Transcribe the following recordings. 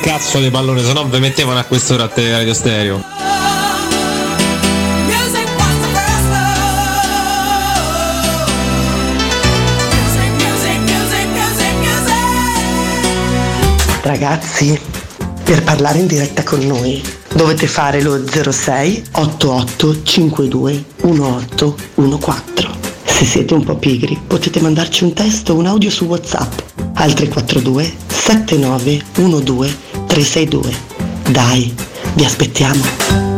Cazzo di pallone, se no vi mettevano a quest'ora a Radio Stereo. Ragazzi, per parlare in diretta con noi dovete fare lo 06 88 52 1814. Se siete un po' pigri potete mandarci un testo o un audio su WhatsApp al 342 7912 362. Dai, vi aspettiamo.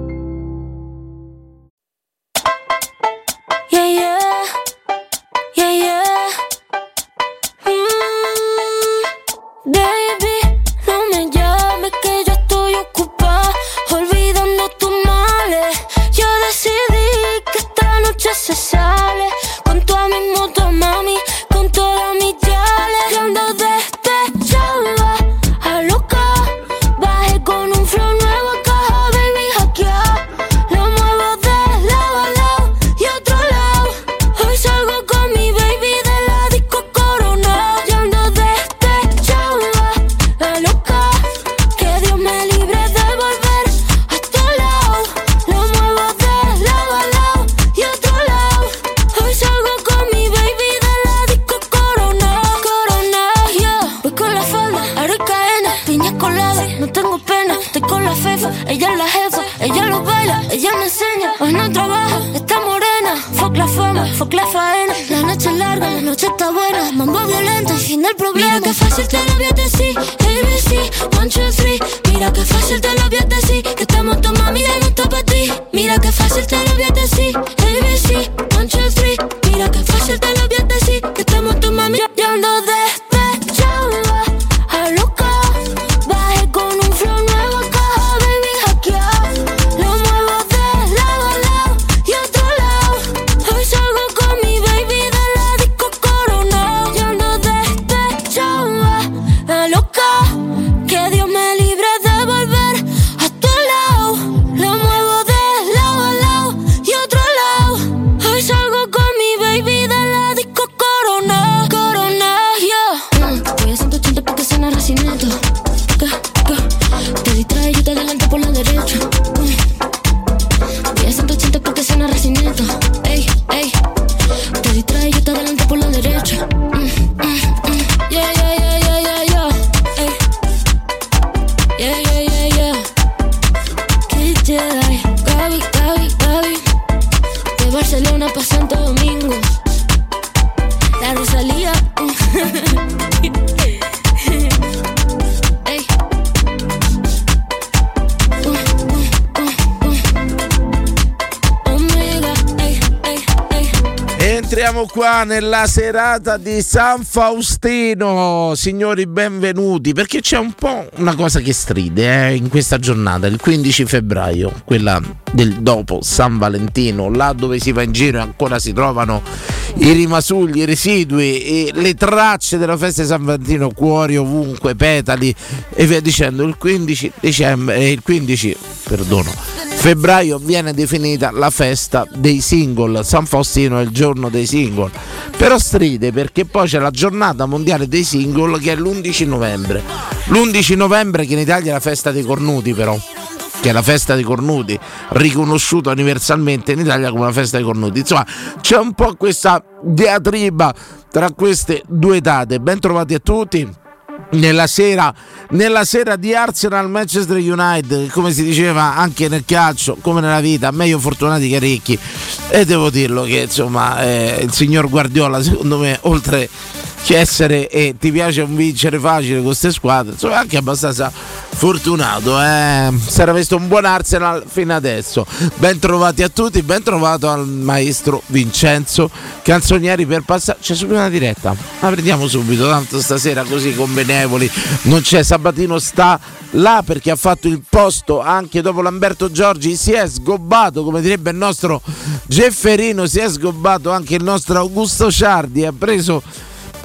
Nella serata di San Faustino, signori benvenuti, perché c'è un po' una cosa che stride eh, in questa giornata, il 15 febbraio, quella del dopo San Valentino, là dove si va in giro e ancora si trovano i rimasugli, i residui e le tracce della festa di San Valentino, cuori ovunque, petali e via dicendo, il 15 dicembre, eh, il 15, perdono, febbraio viene definita la festa dei single. San Faustino è il giorno dei single. Però stride perché poi c'è la giornata mondiale dei single che è l'11 novembre. L'11 novembre che in Italia è la festa dei cornuti però. Che è la festa dei cornuti, riconosciuta universalmente in Italia come la festa dei cornuti. Insomma, c'è un po' questa diatriba tra queste due date. Ben trovati a tutti nella sera, nella sera di Arsenal Manchester United, come si diceva anche nel calcio, come nella vita, meglio fortunati che ricchi. E devo dirlo che insomma eh, il signor Guardiola, secondo me, oltre che essere e ti piace un vincere facile con queste squadre, insomma, anche abbastanza fortunato. Eh. Si era visto un buon Arsenal fino adesso. Ben trovati a tutti, ben trovato al maestro Vincenzo Canzonieri per passare. C'è subito una diretta. La prendiamo subito, tanto stasera così convenevoli. Non c'è Sabatino sta là perché ha fatto il posto anche dopo Lamberto Giorgi. Si è sgobbato, come direbbe il nostro Gefferino, si è sgobbato anche il nostro Augusto Ciardi. Ha preso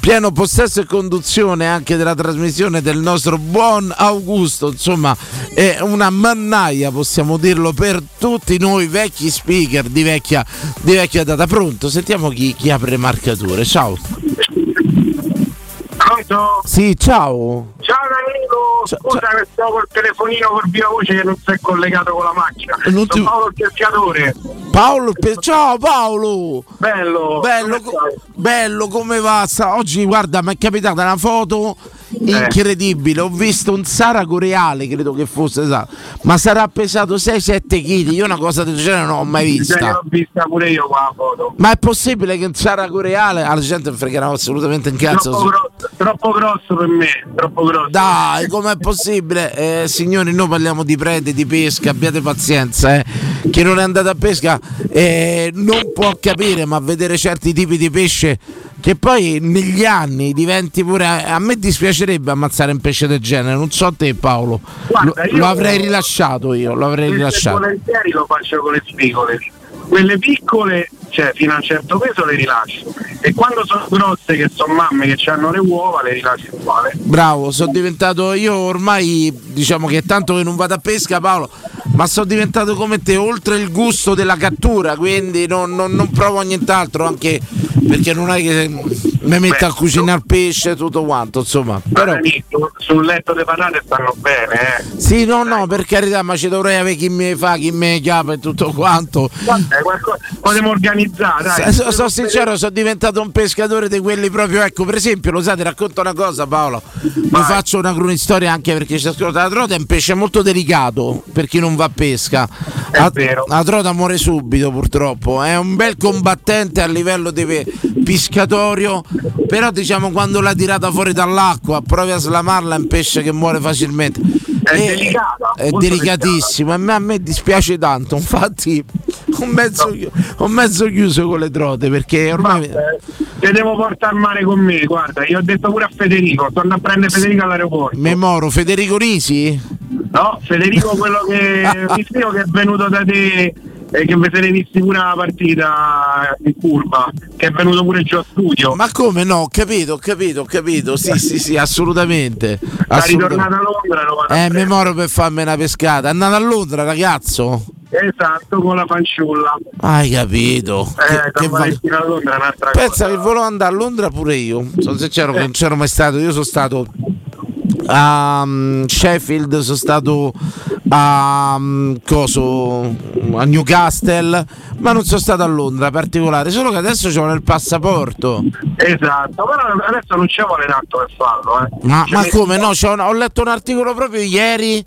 pieno possesso e conduzione anche della trasmissione del nostro buon Augusto, insomma è una mannaia possiamo dirlo per tutti noi vecchi speaker di vecchia, di vecchia data. Pronto, sentiamo chi, chi apre marcature, ciao. Pronto? Sì, ciao. Ciao Ciao, scusa ciao. che sto col telefonino col viva voce che non si è collegato con la macchina. Non ti- Sono Paolo il pescatore. Paolo, pe- ciao Paolo. Bello. Bello, come bello come va. Oggi guarda, mi è capitata una foto. Incredibile. Ho visto un saraco reale, credo che fosse esatto. Ma sarà pesato 6-7 kg. Io una cosa del genere non ho mai vista. L'ho vista pure io qua la foto. Ma è possibile che un saraco reale alla gente fregherà assolutamente in cazzo? Troppo grosso, troppo grosso per me, troppo grosso. Dai, com'è possibile? Eh, signori, noi parliamo di prede, di pesca, abbiate pazienza. Eh. Chi non è andato a pesca eh, non può capire, ma vedere certi tipi di pesce che poi negli anni diventi pure... A me dispiacerebbe ammazzare un pesce del genere, non so te Paolo. Guarda, lo, lo avrei rilasciato io, lo avrei rilasciato. volentieri lo faccio con le spigole. Quelle piccole, cioè fino a un certo peso le rilascio. E quando sono grosse, che sono mamme che hanno le uova, le rilascio uguale. Bravo, sono diventato io ormai, diciamo che tanto che non vado a pesca Paolo, ma sono diventato come te, oltre il gusto della cattura, quindi non, non- non provo nient'altro, anche perché non è che mi metto a cucinare pesce e tutto quanto, insomma. Però, su- sul letto di patate stanno bene, eh. sì, no, no, per carità, ma ci dovrei avere chi mi fa, chi mi chiama e tutto quanto. Qualcosa potremmo organizzare, so- sono sincero, sono diventato un pescatore di quelli proprio. Ecco, per esempio, lo sai, ti racconto una cosa, Paolo. Vi faccio una cronistoria anche perché c'è ascolta la trota. È un pesce molto delicato per chi non va a pesca. È La, vero. la trota muore subito, purtroppo. È un bel combattente a livello di pe- piscatorio. Però, diciamo, quando l'ha tirata fuori dall'acqua, provi a slamarla, è un pesce che muore facilmente. È E- delicata, È delicatissimo. A me, a me dispiace tanto. Infatti, ho mezzo, ho mezzo chiuso con le trote perché ormai. Eh, Te devo portare al mare con me, guarda, io ho detto pure a Federico, andando a prendere Federico all'aeroporto. Memoro Federico Risi? No, Federico quello che che è venuto da te e che vi siete visti pure la partita in curva, che è venuto pure giù a studio. Ma come no? Ho capito, ho capito, ho capito. Sì, sì, sì, assolutamente. Sta ritornato a Londra, a Eh, prendere. Memoro per farmi una pescata. È andato a Londra, ragazzo. Esatto, con la fanciulla. Hai capito? Eh, Che- che va- a Londra è un'altra Pensa cosa. che volevo andare a Londra pure io. Sono sincero che non c'ero mai stato. Io sono stato a um, Sheffield, sono stato a, um, coso, a Newcastle, ma non sono stato a Londra particolare. Solo che adesso c'ho nel passaporto. Esatto, però adesso non ci vuole tanto per farlo, eh. Ma, Ci ma come no? C'ho un- ho letto un articolo proprio ieri.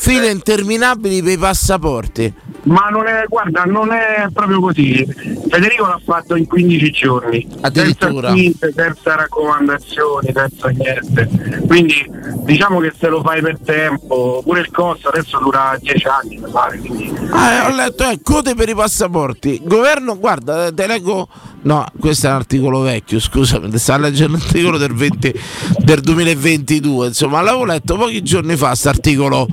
File interminabili per i passaporti. Ma non è, guarda, non è proprio così. Federico l'ha fatto in 15 giorni. Addirittura. Senza raccomandazioni, senza niente. Quindi diciamo che se lo fai per tempo, pure il costo adesso dura 10 anni, mi pare. Quindi, Ah, eh, ho letto, eh, code per i passaporti. Governo, guarda, te leggo. No, questo è un articolo vecchio, scusami, sta leggendo l'articolo del, 20 del 2022. Insomma, l'avevo letto pochi giorni fa, questo articolo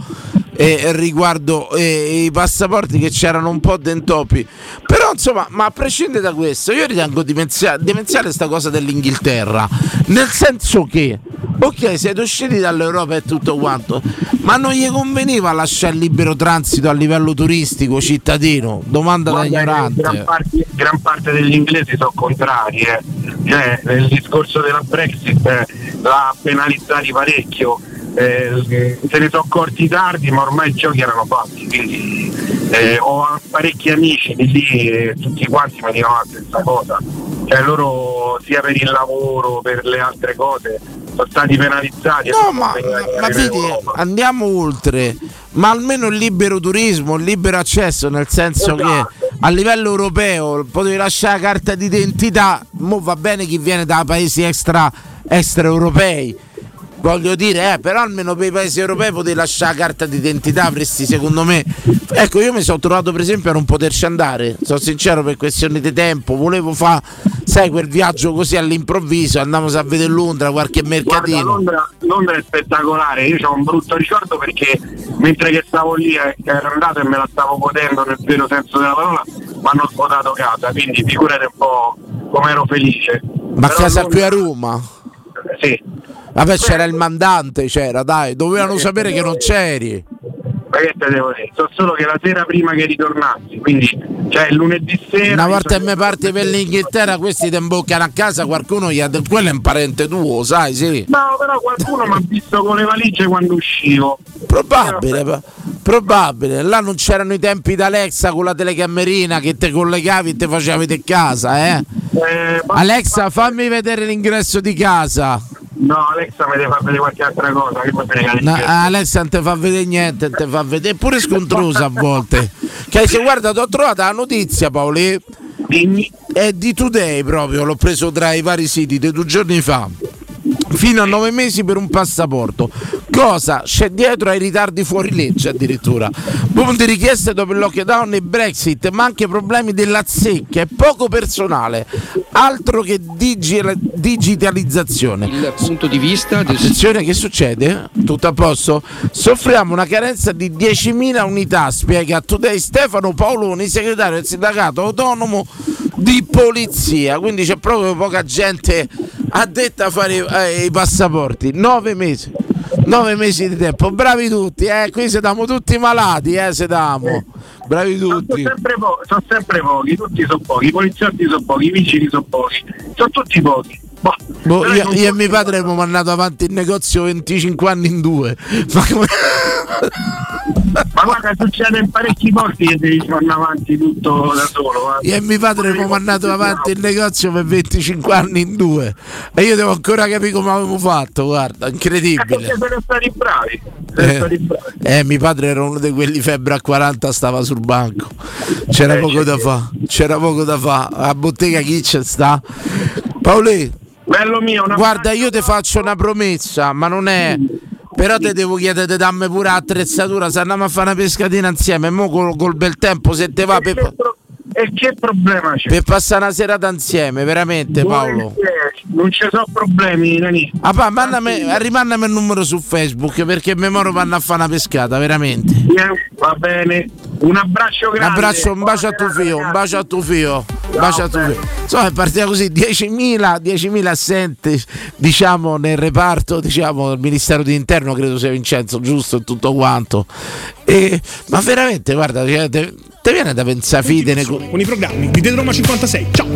eh, riguardo eh, i passaporti che c'erano un po' d'entoppi. Però, insomma, ma a prescindere da questo, io ritengo dimenzia- demenziale sta cosa dell'Inghilterra. Nel senso che, ok, siete usciti dall'Europa e tutto quanto, ma non gli conveniva lasciare libero transito a livello turistico cittadino? Domanda da guarda Gran ignorante. parte, gran parte degli inglesi sono contrari, eh. Cioè, nel discorso della Brexit eh, l'ha penalizzati parecchio. Eh, se ne sono accorti tardi, ma ormai i giochi erano fatti. Quindi eh, ho parecchi amici di lì e tutti quanti mi dicono la stessa cosa. Cioè loro sia per il lavoro, per le altre cose, sono stati penalizzati. No, ma, ma vedi, andiamo oltre, ma almeno il libero turismo, il libero accesso, nel senso che Esatto. a livello europeo potevi lasciare la carta d'identità, mo va bene chi viene da paesi extra extraeuropei. Voglio dire, eh, però almeno per i paesi europei potevi lasciare la carta d'identità, avresti secondo me. Ecco, io mi sono trovato per esempio a non poterci andare, sono sincero per questioni di tempo, volevo fare, sai, quel viaggio così all'improvviso, andiamo a vedere Londra, qualche Guarda, mercatino. Londra, Londra è spettacolare, io ho un brutto ricordo perché mentre che stavo lì eh, ero andato e me la stavo godendo nel vero senso della parola, mi hanno svuotato casa, quindi figurate un po' come ero felice. Ma Però casa Londra- qui a Roma? Sì, Vabbè c'era il mandante, c'era, dai, dovevano sapere che non c'eri. ma che te devo dire? So solo che la sera prima che ritornassi, quindi cioè il lunedì sera. Una volta che mi parti per l'Inghilterra, questi ti imboccano a casa, qualcuno gli ha detto, quello è un parente tuo, sai, sì. No, però qualcuno mi ha visto con le valigie quando uscivo. Probabile, pa- probabile. Là non c'erano i tempi d'Alexa con la telecamerina che te collegavi e te facevi vedere casa, eh. Eh, ma- Alexa, fammi vedere l'ingresso di casa. No, Alexa mi deve far vedere qualche altra cosa, che frega No. Alexa non ti fa vedere niente, non ti fa vedere, pure scontrosa a volte. Che se guarda, ti ho trovato la notizia, Paoli. Dimmi. È di Today proprio, l'ho preso tra i vari siti di due giorni fa. Fino a nove mesi per un passaporto. Cosa c'è dietro ai ritardi fuori legge addirittura? Di richieste dopo il lockdown e Brexit, ma anche problemi della zecca e poco personale. Altro che digi- digitalizzazione. il punto di vista del Attenzione, che succede? Tutto a posto? Soffriamo una carenza di 10.000 unità, spiega Today Stefano Paoloni, segretario del sindacato autonomo di polizia. Quindi c'è proprio poca gente addetta a fare eh, i passaporti. Nove mesi. Nove mesi di tempo. Bravi tutti, eh? Qui siamo tutti malati, eh? Siamo. Bravi Sono tutti. sempre, po- sono sempre pochi, tutti sono pochi, i poliziotti sono pochi, i vigili sono pochi, sono tutti pochi. Boh, Boh, io, io e mio padre abbiamo mandato avanti il negozio 25 anni in due. Ma come... Ma guarda, succede in parecchi posti che devi fare avanti tutto da solo. eh. Io e mio padre abbiamo mandato avanti il negozio per 25 anni in due. E io devo ancora capire come avevamo fatto, guarda, incredibile. siete stati bravi. Eh, eh, mio padre era uno di quelli febbre a 40, stava sul banco. C'era Eh, poco da fare, c'era poco da fare. A bottega chi c'è sta? Paoli, Bello mio, guarda, io ti faccio una promessa, ma non è. Però te devo chiedere dammi pure attrezzatura, se andiamo a fare una pescatina insieme, mo col, col bel tempo se te va E per, pro- E che problema c'è? per passare una serata insieme, veramente Paolo. Non ci sono problemi, Nani. Ah, pa, mandami, rimandami il numero su Facebook perché mi moro vanno a fare una pescata, veramente. Eh, Va bene. Un abbraccio Un grande. abbraccio, un bacio a tuo figlio, un bacio a tuo figlio, un bacio a tuo figlio. Insomma, è partita così 10.000, 10.000 assenti, diciamo, nel reparto, diciamo, del Ministero dell'Interno, credo sia Vincenzo, giusto e tutto quanto. E, ma veramente, guarda, cioè, te, viene da pensare fide nei co- con i programmi di Roma 56. Ciao!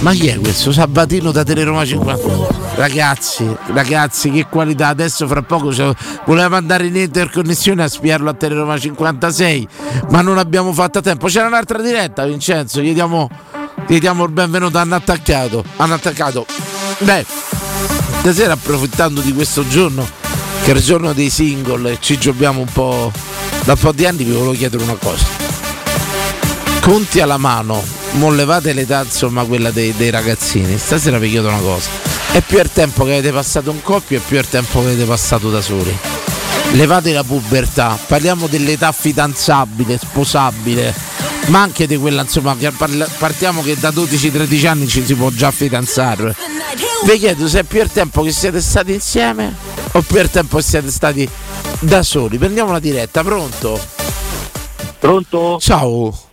Ma chi è questo Sabatino da Teleroma 50? Ragazzi, ragazzi, che qualità! Adesso fra poco cioè, volevamo andare in interconnessione a spiarlo a Teleroma 56, ma non abbiamo fatto a tempo. C'era un'altra diretta, Vincenzo, gli diamo, gli diamo il benvenuto, hanno attaccato. Hanno attaccato. Beh, stasera approfittando di questo giorno, che è il giorno dei single, ci giochiamo un po'. Da un po' di anni vi volevo chiedere una cosa conti alla mano, non levate l'età insomma quella dei, dei ragazzini, stasera vi chiedo una cosa, è più il tempo che avete passato in coppia e più il tempo che avete passato da soli. Levate la pubertà, parliamo dell'età fidanzabile, sposabile, ma anche di quella insomma che partiamo che da 12-13 anni ci si può già fidanzare. Vi chiedo se è più il tempo che siete stati insieme o più il tempo che siete stati da soli. Prendiamo la diretta, pronto? Pronto? Ciao.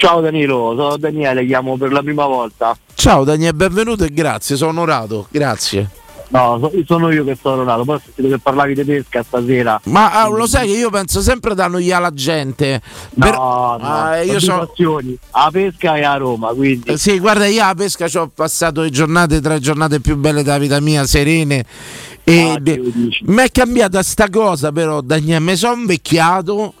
Ciao Danilo, sono Daniele, chiamo per la prima volta. Ciao Daniele, benvenuto e grazie, sono onorato, grazie. No, so- sono io che sono onorato, poi ho sentito che parlavi di pesca stasera. Ma ah, lo sai che io penso sempre da noi alla gente. No, Per- no, Ah, io sono passioni, a pesca e a Roma, quindi... Eh, Sì, guarda, io a pesca ci ho passato le giornate, tra le giornate più belle della vita mia, serene. E Ah, mi è cambiata sta cosa, però, Daniele, mi sono invecchiato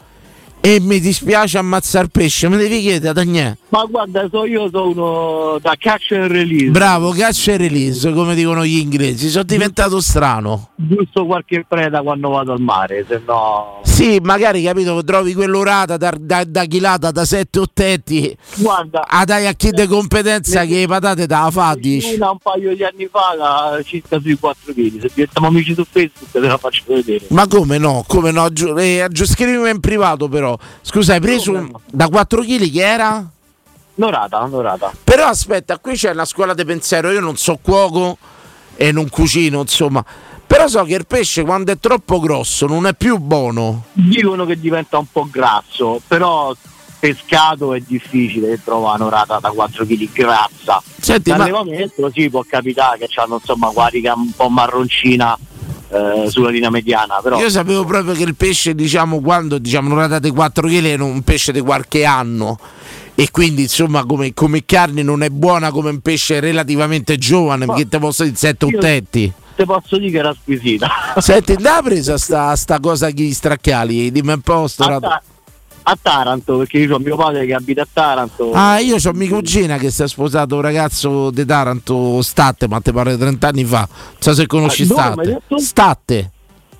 e mi dispiace ammazzare pesce. Mi devi chiedere, Daniele. Ma guarda, so io sono da catch and release. Bravo, caccia e release, come dicono gli inglesi. Sono diventato strano. Giusto qualche preda quando vado al mare, se no... Sì, magari capito trovi quell'orata da, da, da chilata da 7 ottetti. Guarda, Ah, dai a chi di competenza che le patate te la fa, dici. una un paio di anni fa la circa sui 4 kg. Se diventiamo amici su Facebook te la faccio vedere. Ma come no? Come no? Eh, scrivimi in privato però. Scusa, hai preso un- da 4 kg che era? Norata, norata. Però aspetta, qui c'è una scuola di pensiero, io non so cuoco e non cucino, insomma. Però so che il pesce quando è troppo grosso non è più buono. Dicono che diventa un po' grasso, però pescato è difficile trovare un'orata da 4 kg grassa. Senti, ma- L'allevamento sì può capitare che hanno insomma quarica un po' marroncina eh, sulla linea mediana, però Io sapevo proprio che il pesce, diciamo, quando diciamo un'orata di 4 kg era un pesce di qualche anno. E quindi insomma come, come carne non è buona come un pesce relativamente giovane, perché te posso dire 7 Io- ottetti. te posso dire che era squisita. Senti, da presa sta, sta cosa gli straccali? Dimmi un po'. sto a, Taranto, perché io ho mio padre che abita a Taranto. Ah, io ho mia cugina che si è sposato un ragazzo di Taranto, Statte, ma te pare 30 anni fa. Non so se conosci Ah, Statte. Statte,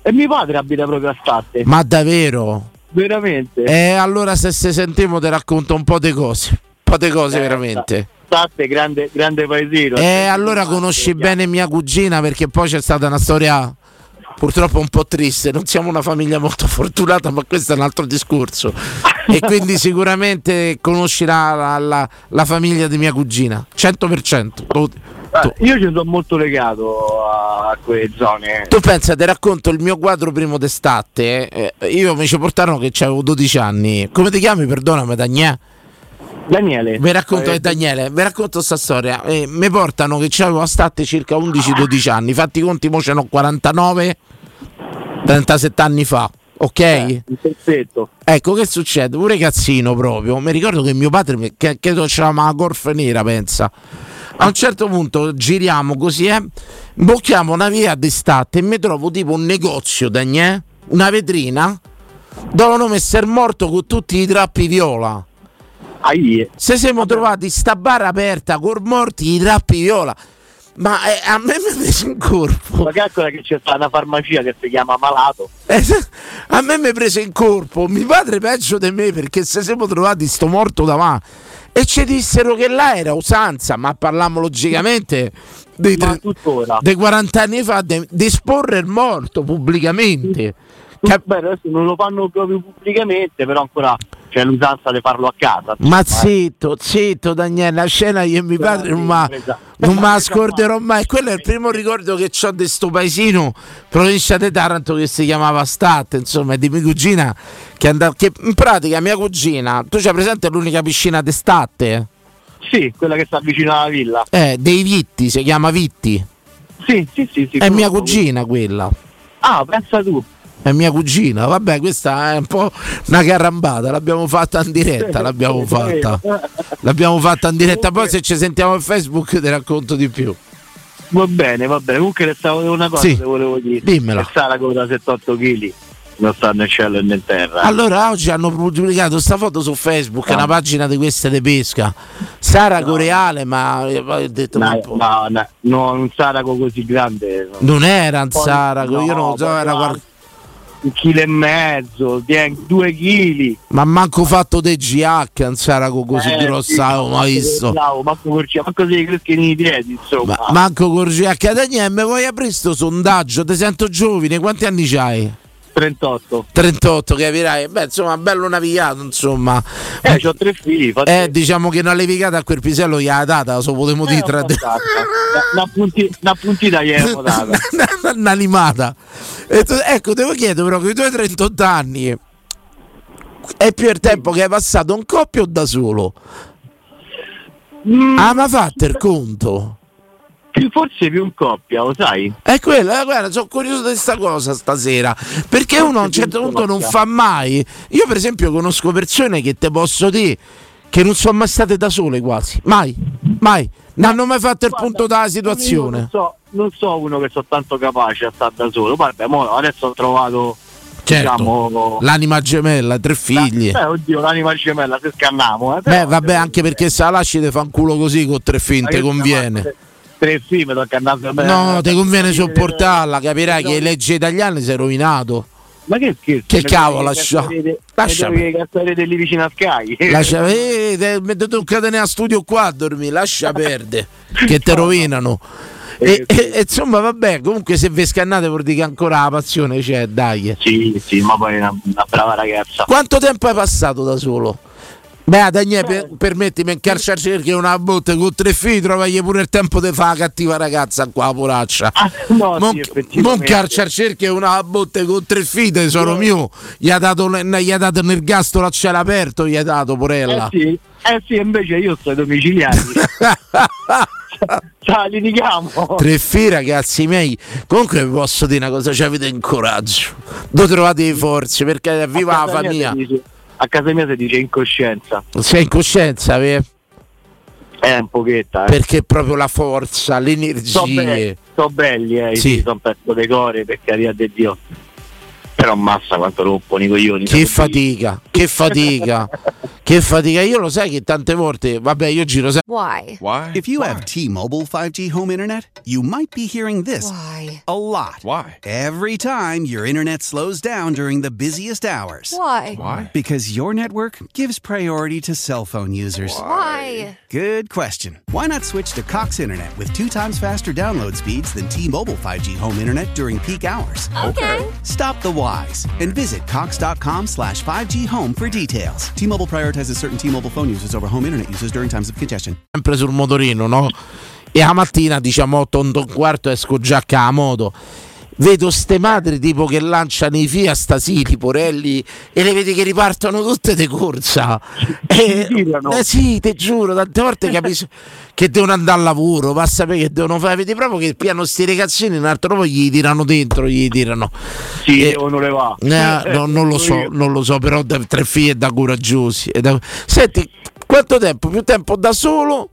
E mio padre abita proprio a Statte. ma davvero? Veramente. E allora se se sentiamo ti racconto un po' di cose. Un po' di cose Eh, veramente. Statte, grande, grande paesino. E allora conosci bene mia cugina perché poi c'è stata una storia purtroppo un po' triste. Non siamo una famiglia molto fortunata, ma questo è un altro discorso. e quindi sicuramente conosci la, la- la- la famiglia di mia cugina, 100%. Tu, Eh, Io ci sono molto legato a, quelle zone. tu pensa, ti racconto il mio quadro primo d'estate. eh, io mi ci portarono che avevo 12 anni. Come ti chiami? Perdonami, Dagnè. Daniele. Vi racconto, Eh, Daniele, vi racconto questa storia. Eh, mi portano che c'avevo a state circa 11-12 anni. Fatti i conti, mo ce n'ho 49, 37 anni fa. Ok? Pezzetto. Ecco che succede? Un ragazzino proprio. Mi ricordo che mio padre, che, credo c'era la golf nera, pensa. A un certo punto giriamo così, eh, bocchiamo una via d'estate e mi trovo tipo un negozio, Daniele, una vetrina, dove hanno messo il morto con tutti i drappi viola. Ai. Se siamo trovati sta barra aperta con morti i drappi viola. Ma eh, a me mi è preso in corpo. Ma calcola che c'è sta una farmacia che si chiama Malato. Eh, A me mi è preso in corpo. Mi padre peggio di me perché se siamo trovati sto morto davanti. E ci dissero che là era usanza, ma parliamo logicamente dei, tre- dei 40 anni fa di esporre il morto pubblicamente. Cap- Beh, adesso non lo fanno proprio pubblicamente, però ancora c'è l'usanza di farlo a casa. Ma zitto, zitto Daniele, la scena io e mio padre non ma- non me la scorderò mai. Quello è il primo ricordo che ho di sto paesino, provincia di Taranto, che si chiamava State, insomma, di mia cugina che andava. Che in pratica mia cugina, tu c'hai presente l'unica piscina d'estate? Sì, quella che sta vicino alla villa. Eh, dei Vitti, si chiama Vitti. Sì, sì, sì. sì È mia cugina quella. Ah, pensa tu. È mia cugina, vabbè, questa è un po' una carambata, l'abbiamo fatta in diretta, l'abbiamo fatta. L'abbiamo fatta in diretta, poi se ci sentiamo in Facebook ti racconto di più. Va bene, va bene. Comunque restavo una cosa Sì, che volevo dire. dimmela. Che Saraco da 78 kg non sta né cielo né in terra. Allora oggi hanno pubblicato questa foto su Facebook, Ah. una pagina di queste di pesca. Sara Coreale, ma eh, poi ho detto ma No, no, no, no, un Saraco così grande. no. non era un Poi- Saraco, io non no, so, era va- qual- un chilo e mezzo, due chili. ma manco fatto dei GH, un Saraco così Eh, grosso, sì, avevo mai visto. Bravo, manco corcia, manco dei crescini di piedi, insomma. Ma, manco con GH Daniele, mi vuoi aprire sto sondaggio? Ti sento giovane, quanti anni c'hai? 38. 38, capirai? Beh, insomma, bello navigato, insomma. Eh, ho tre figli, fate- Eh, diciamo che una levicata a quel pisello gli ha data, lo potremmo dire tra di- una, punti- una puntita gli avevo data. un'animata. Tu- ecco, devo chiedere però, con i tuoi 38 anni, è più il tempo che hai passato in coppia o da solo? Mm, Ah, ma fate il conto? Più- forse più in coppia, lo sai? È quello, eh, guarda, sono curioso di questa cosa stasera. Perché uno a un certo punto non fa mai. Io, per esempio, conosco persone che te posso dire che non sono mai state da sole quasi. Mai, mai. Non hanno mai fatto il punto della Io situazione. Non so, non so uno che sono tanto capace a stare da solo. Vabbè, adesso ho trovato Certo, diciamo, l'anima gemella, tre figli. Beh, oddio, l'anima gemella, se scanniamo. Eh, Beh, vabbè, anche perché se la lasci te fa un culo così con tre figli, Ma te che conviene. stiamo- Tre film, tocca andare No, ti conviene sopportarla, capirai che le leggi italiane sei rovinato. Ma che scherzo? Che Mi cavolo, lascia- lascia- mi devi cazzare lì vicino a Sky. Lascia, eh, te- mi tocca tenere a studio qua a dormire, lascia perdere, che te rovinano. E, e- e insomma, vabbè, comunque se vi scannate vuol dire che ancora la passione c'è, dai. Sì, sì, ma poi è una, una brava ragazza. Quanto tempo hai passato da solo? Beh, Daniele, per, permettimi, in carcercerchio una botte con tre figli, trovagli pure il tempo di fare la cattiva ragazza qua, poraccia. no, non, sì, non carcercerchio una botte con tre figli, sono mio. Gli ha dato, gli ha dato l'ergastolo a cielo aperto, gli ha dato, Eh porella. sì, eh sì, invece io sto ai domiciliari. Ciao, litighiamo. Tre figli, ragazzi miei. Comunque vi posso dire una cosa, ci avete in coraggio. Dove trovate le forze? Perché viva la famiglia. dice- a casa mia si dice incoscienza. Sei in coscienza, vero? È un pochetto, eh. Perché proprio la forza, Sono l'energia. belli, so belli, eh, Sì. sono pezzo dei core, per carità di Dio. Però massa quanto rompono i coglioni. Che fatica, che fatica, che fatica. Io lo sai che tante volte, vabbè, io giro sempre. Why? Why? If you have T-Mobile 5G home internet, you might be hearing this Why? a lot. Why? Every time your internet slows down during the busiest hours. Why? Why? Because your network gives priority to cell phone users. Why? Good question. Why not switch to Cox Internet with two times faster download speeds than T-Mobile 5G home internet during peak hours? Okay. Stop the whys and visit cox.com slash 5G home for details. T-Mobile prioritizes certain T-Mobile phone users over home internet users during times of congestion. sempre sul motorino, no? E la mattina, diciamo 8 8 e un quarto, esco già a moto. Vedo ste madri tipo che lanciano i Fiat stasili, porelli, e le vedi che ripartono tutte di corsa. E, eh sì, ti giuro, tante volte capisco che devono andare al lavoro, va a sapere che devono fare. Vedi proprio che piano sti ragazzini, un altro poi gli tirano dentro, gli tirano. Sì, Eh, devono levare. eh, no, non lo so, non lo so, però da- tre figli da coraggiosi. è da- Senti, quanto tempo? Più tempo da solo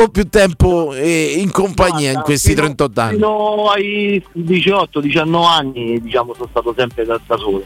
o più tempo eh, in compagnia in questi Fino- 38 anni? Fino ai 18-19 anni, diciamo, sono stato sempre da, da solo.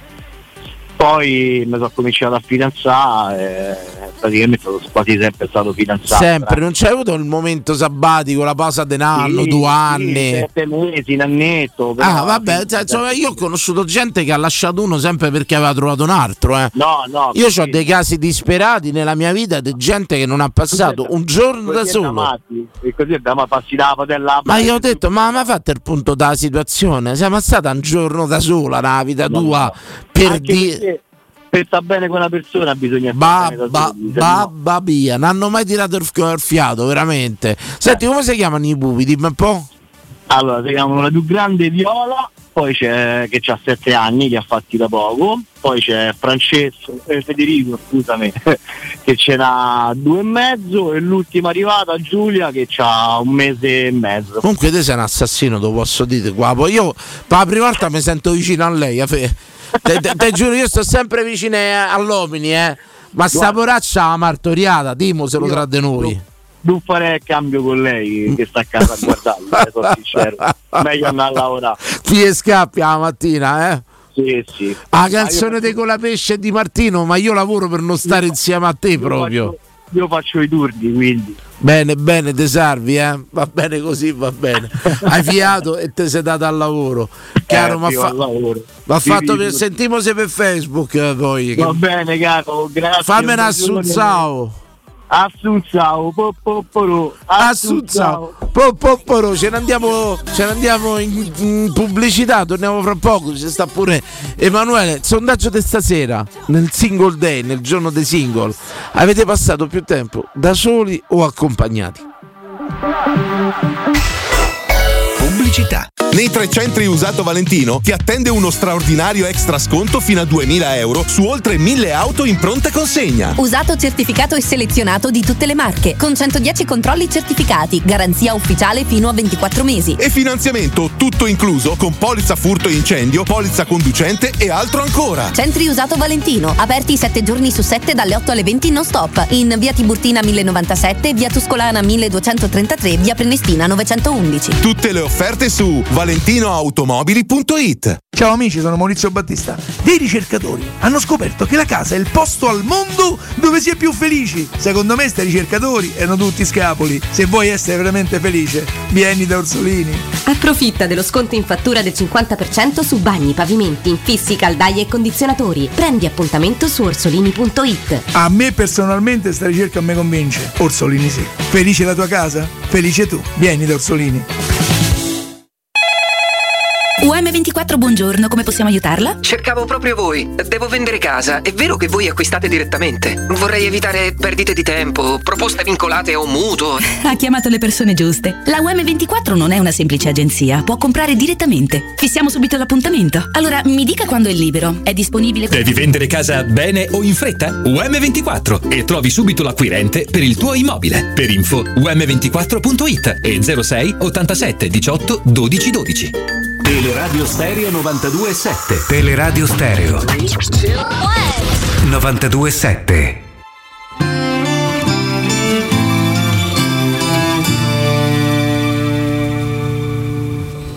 Poi mi sono cominciato a fidanzare, e praticamente sono quasi sempre stato fidanzato. Sempre, non c'è avuto il momento sabbatico, la pausa anno, Sì, due sì, anni. Sette mesi, un annetto. Ah, vabbè, cioè, insomma, io ho conosciuto gente che ha lasciato uno sempre perché aveva trovato un altro. eh. No, no. Io ho dei casi disperati nella mia vita di gente che non ha passato un giorno da solo. E così abbiamo passi la padella. Ma io ho detto, ma mi ha fatto il punto della situazione? Sei stata un giorno da sola nella vita No, tua no. per dire. Per stare bene una persona bisogna Ba, ba, ba, no- ba, via, non hanno mai tirato il, il fiato, veramente. Senti, come si chiamano i pupi? Dimmi un po'. Allora, si chiamano la più grande Viola, poi c'è che ha 7 anni, li ha fatti da poco, poi c'è Francesco, eh, Federico, scusami, che ce n'ha due e mezzo e l'ultima arrivata Giulia che ha un mese e mezzo. Comunque te sei un assassino, te lo posso dire qua. Poi io per la prima volta mi sento vicino a lei. a fe- Te, te- te giuro, io sto sempre vicino all'uomini, eh. Ma sta poraccia la martoriata, dimoselo Io- tra di noi. Non farei il cambio con lei che sta a casa a guardarli, eh, sono sincero. Meglio andare a lavorare. Ti e scappi la mattina, eh. Sì, sì. La io canzone faccio- di Colapesce di Martino, ma io lavoro per non stare insieme a te io proprio. faccio- Io faccio i turni, quindi. Bene, bene, te salvi, eh? Va bene così, va bene. Hai fiato e te sei dato al lavoro. Chiaro, Eh, ma fa- al lavoro. va fatto per tutto. sentimose per Facebook eh, poi. Va bene, caro, grazie. Fammi un buongiorno. Assunzao. Assunzao, po, po, po, Assunzao. Po, po, po, ro. ce ne andiamo, ce ne andiamo in, in pubblicità, torniamo fra poco, ci sta pure Emanuele. Sondaggio di stasera, nel single day, nel giorno dei single. Avete passato più tempo da soli o accompagnati? Pubblicità. Nei tre centri usato Valentino ti attende uno straordinario extra sconto fino a 2000 euro su oltre 1000 auto in pronta consegna. Usato certificato e selezionato di tutte le marche, con 110 controlli certificati, garanzia ufficiale fino a 24 mesi. E finanziamento tutto incluso con polizza furto e incendio, polizza conducente e altro ancora. Centri usato Valentino, aperti 7 giorni su 7 dalle 8 alle 20 non stop, in via Tiburtina 1097, via Tuscolana 1233, via Prenestina 911. Tutte le offerte offerte su valentinoautomobili.it. Ciao amici, sono Maurizio Battista. Dei ricercatori hanno scoperto che la casa è il posto al mondo dove si è più felici. Secondo me, sti ricercatori erano tutti scapoli. Se vuoi essere veramente felice, vieni da Orsolini. Approfitta dello sconto in fattura del 50% su bagni, pavimenti, infissi, caldaie e condizionatori. Prendi appuntamento su orsolini.it. A me personalmente sta ricerca me convince. Orsolini sì. Felice la tua casa? Felice tu. Vieni da Orsolini. UM24, buongiorno, come possiamo aiutarla? Cercavo proprio voi. Devo vendere casa. È vero che voi acquistate direttamente? Vorrei evitare perdite di tempo, proposte vincolate a un mutuo. Ha chiamato le persone giuste. La UM24 non è una semplice agenzia, può comprare direttamente. Fissiamo subito l'appuntamento. Allora, mi dica quando è libero. È disponibile Devi vendere casa bene o in fretta? UM24 e trovi subito l'acquirente per il tuo immobile. Per info um24.it e 06 87 18 12 12. Teleradio Stereo 92.7 Teleradio Stereo. 92.7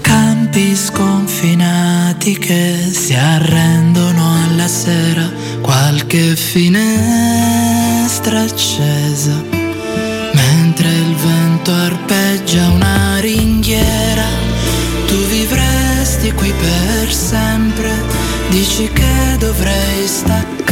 Campi sconfinati che si arrendono alla sera, qualche finestra accesa, mentre il vento arpeggia una ringhiera, qui per sempre, dici che dovrei staccare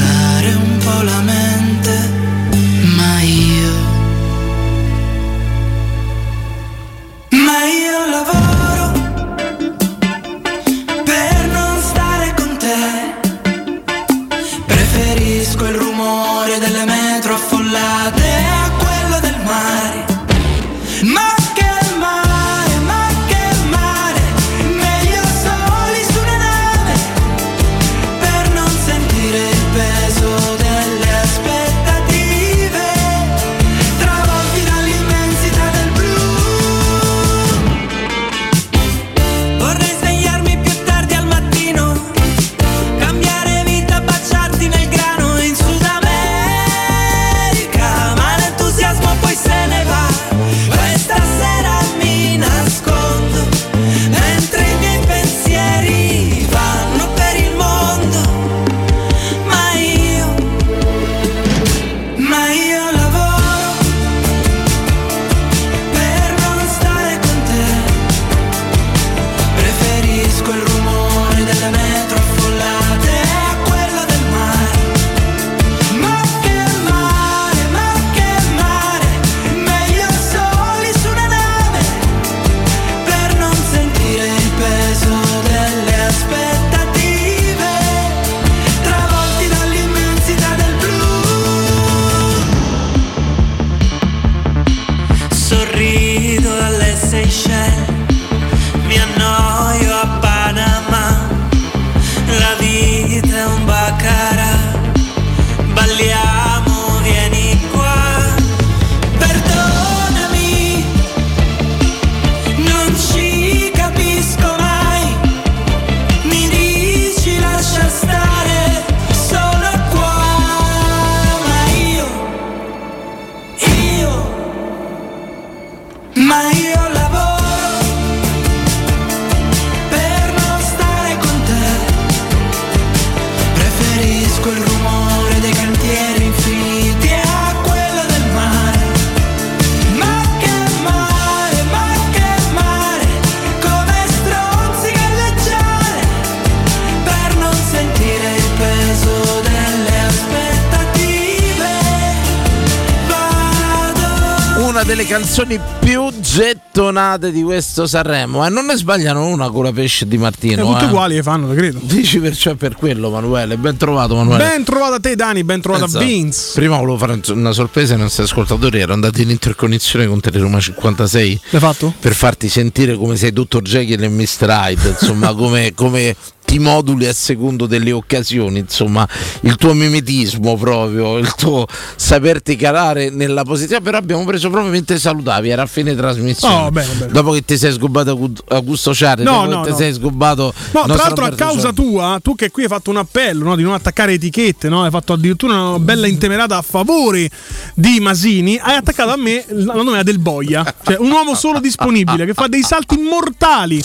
Una delle canzoni più gettonate di questo Sanremo e non ne sbagliano una con la pesce di Martino. tutte eh. uguali le fanno, credo. Dici perciò per quello, Manuele. Ben trovato, Manuele. Ben trovato a te, Dani, ben trovato Esatto. a Vince. Prima volevo fare una sorpresa ai nostri ascoltatori. Ero andato in interconnessione con Teleroma 56 L'hai fatto? per farti sentire come sei Dr. Jekyll e Mr. Hyde. Insomma, come, come ti moduli a secondo delle occasioni, insomma, il tuo mimetismo proprio, il tuo saperti calare nella posizione, però abbiamo preso proprio mentre salutavi, era a fine trasmissione. Oh, bene, bene. Dopo che ti sei sgobbato Augusto Ciardi, No, dopo no, che ti no. sei sgobbato No, tra l'altro a causa Ciardi. tua, tu che qui hai fatto un appello no, di non attaccare etichette, no? hai fatto addirittura una bella intemerata a favore di Masini, hai attaccato a me la nomea del Boia, cioè un uomo solo disponibile che fa dei salti mortali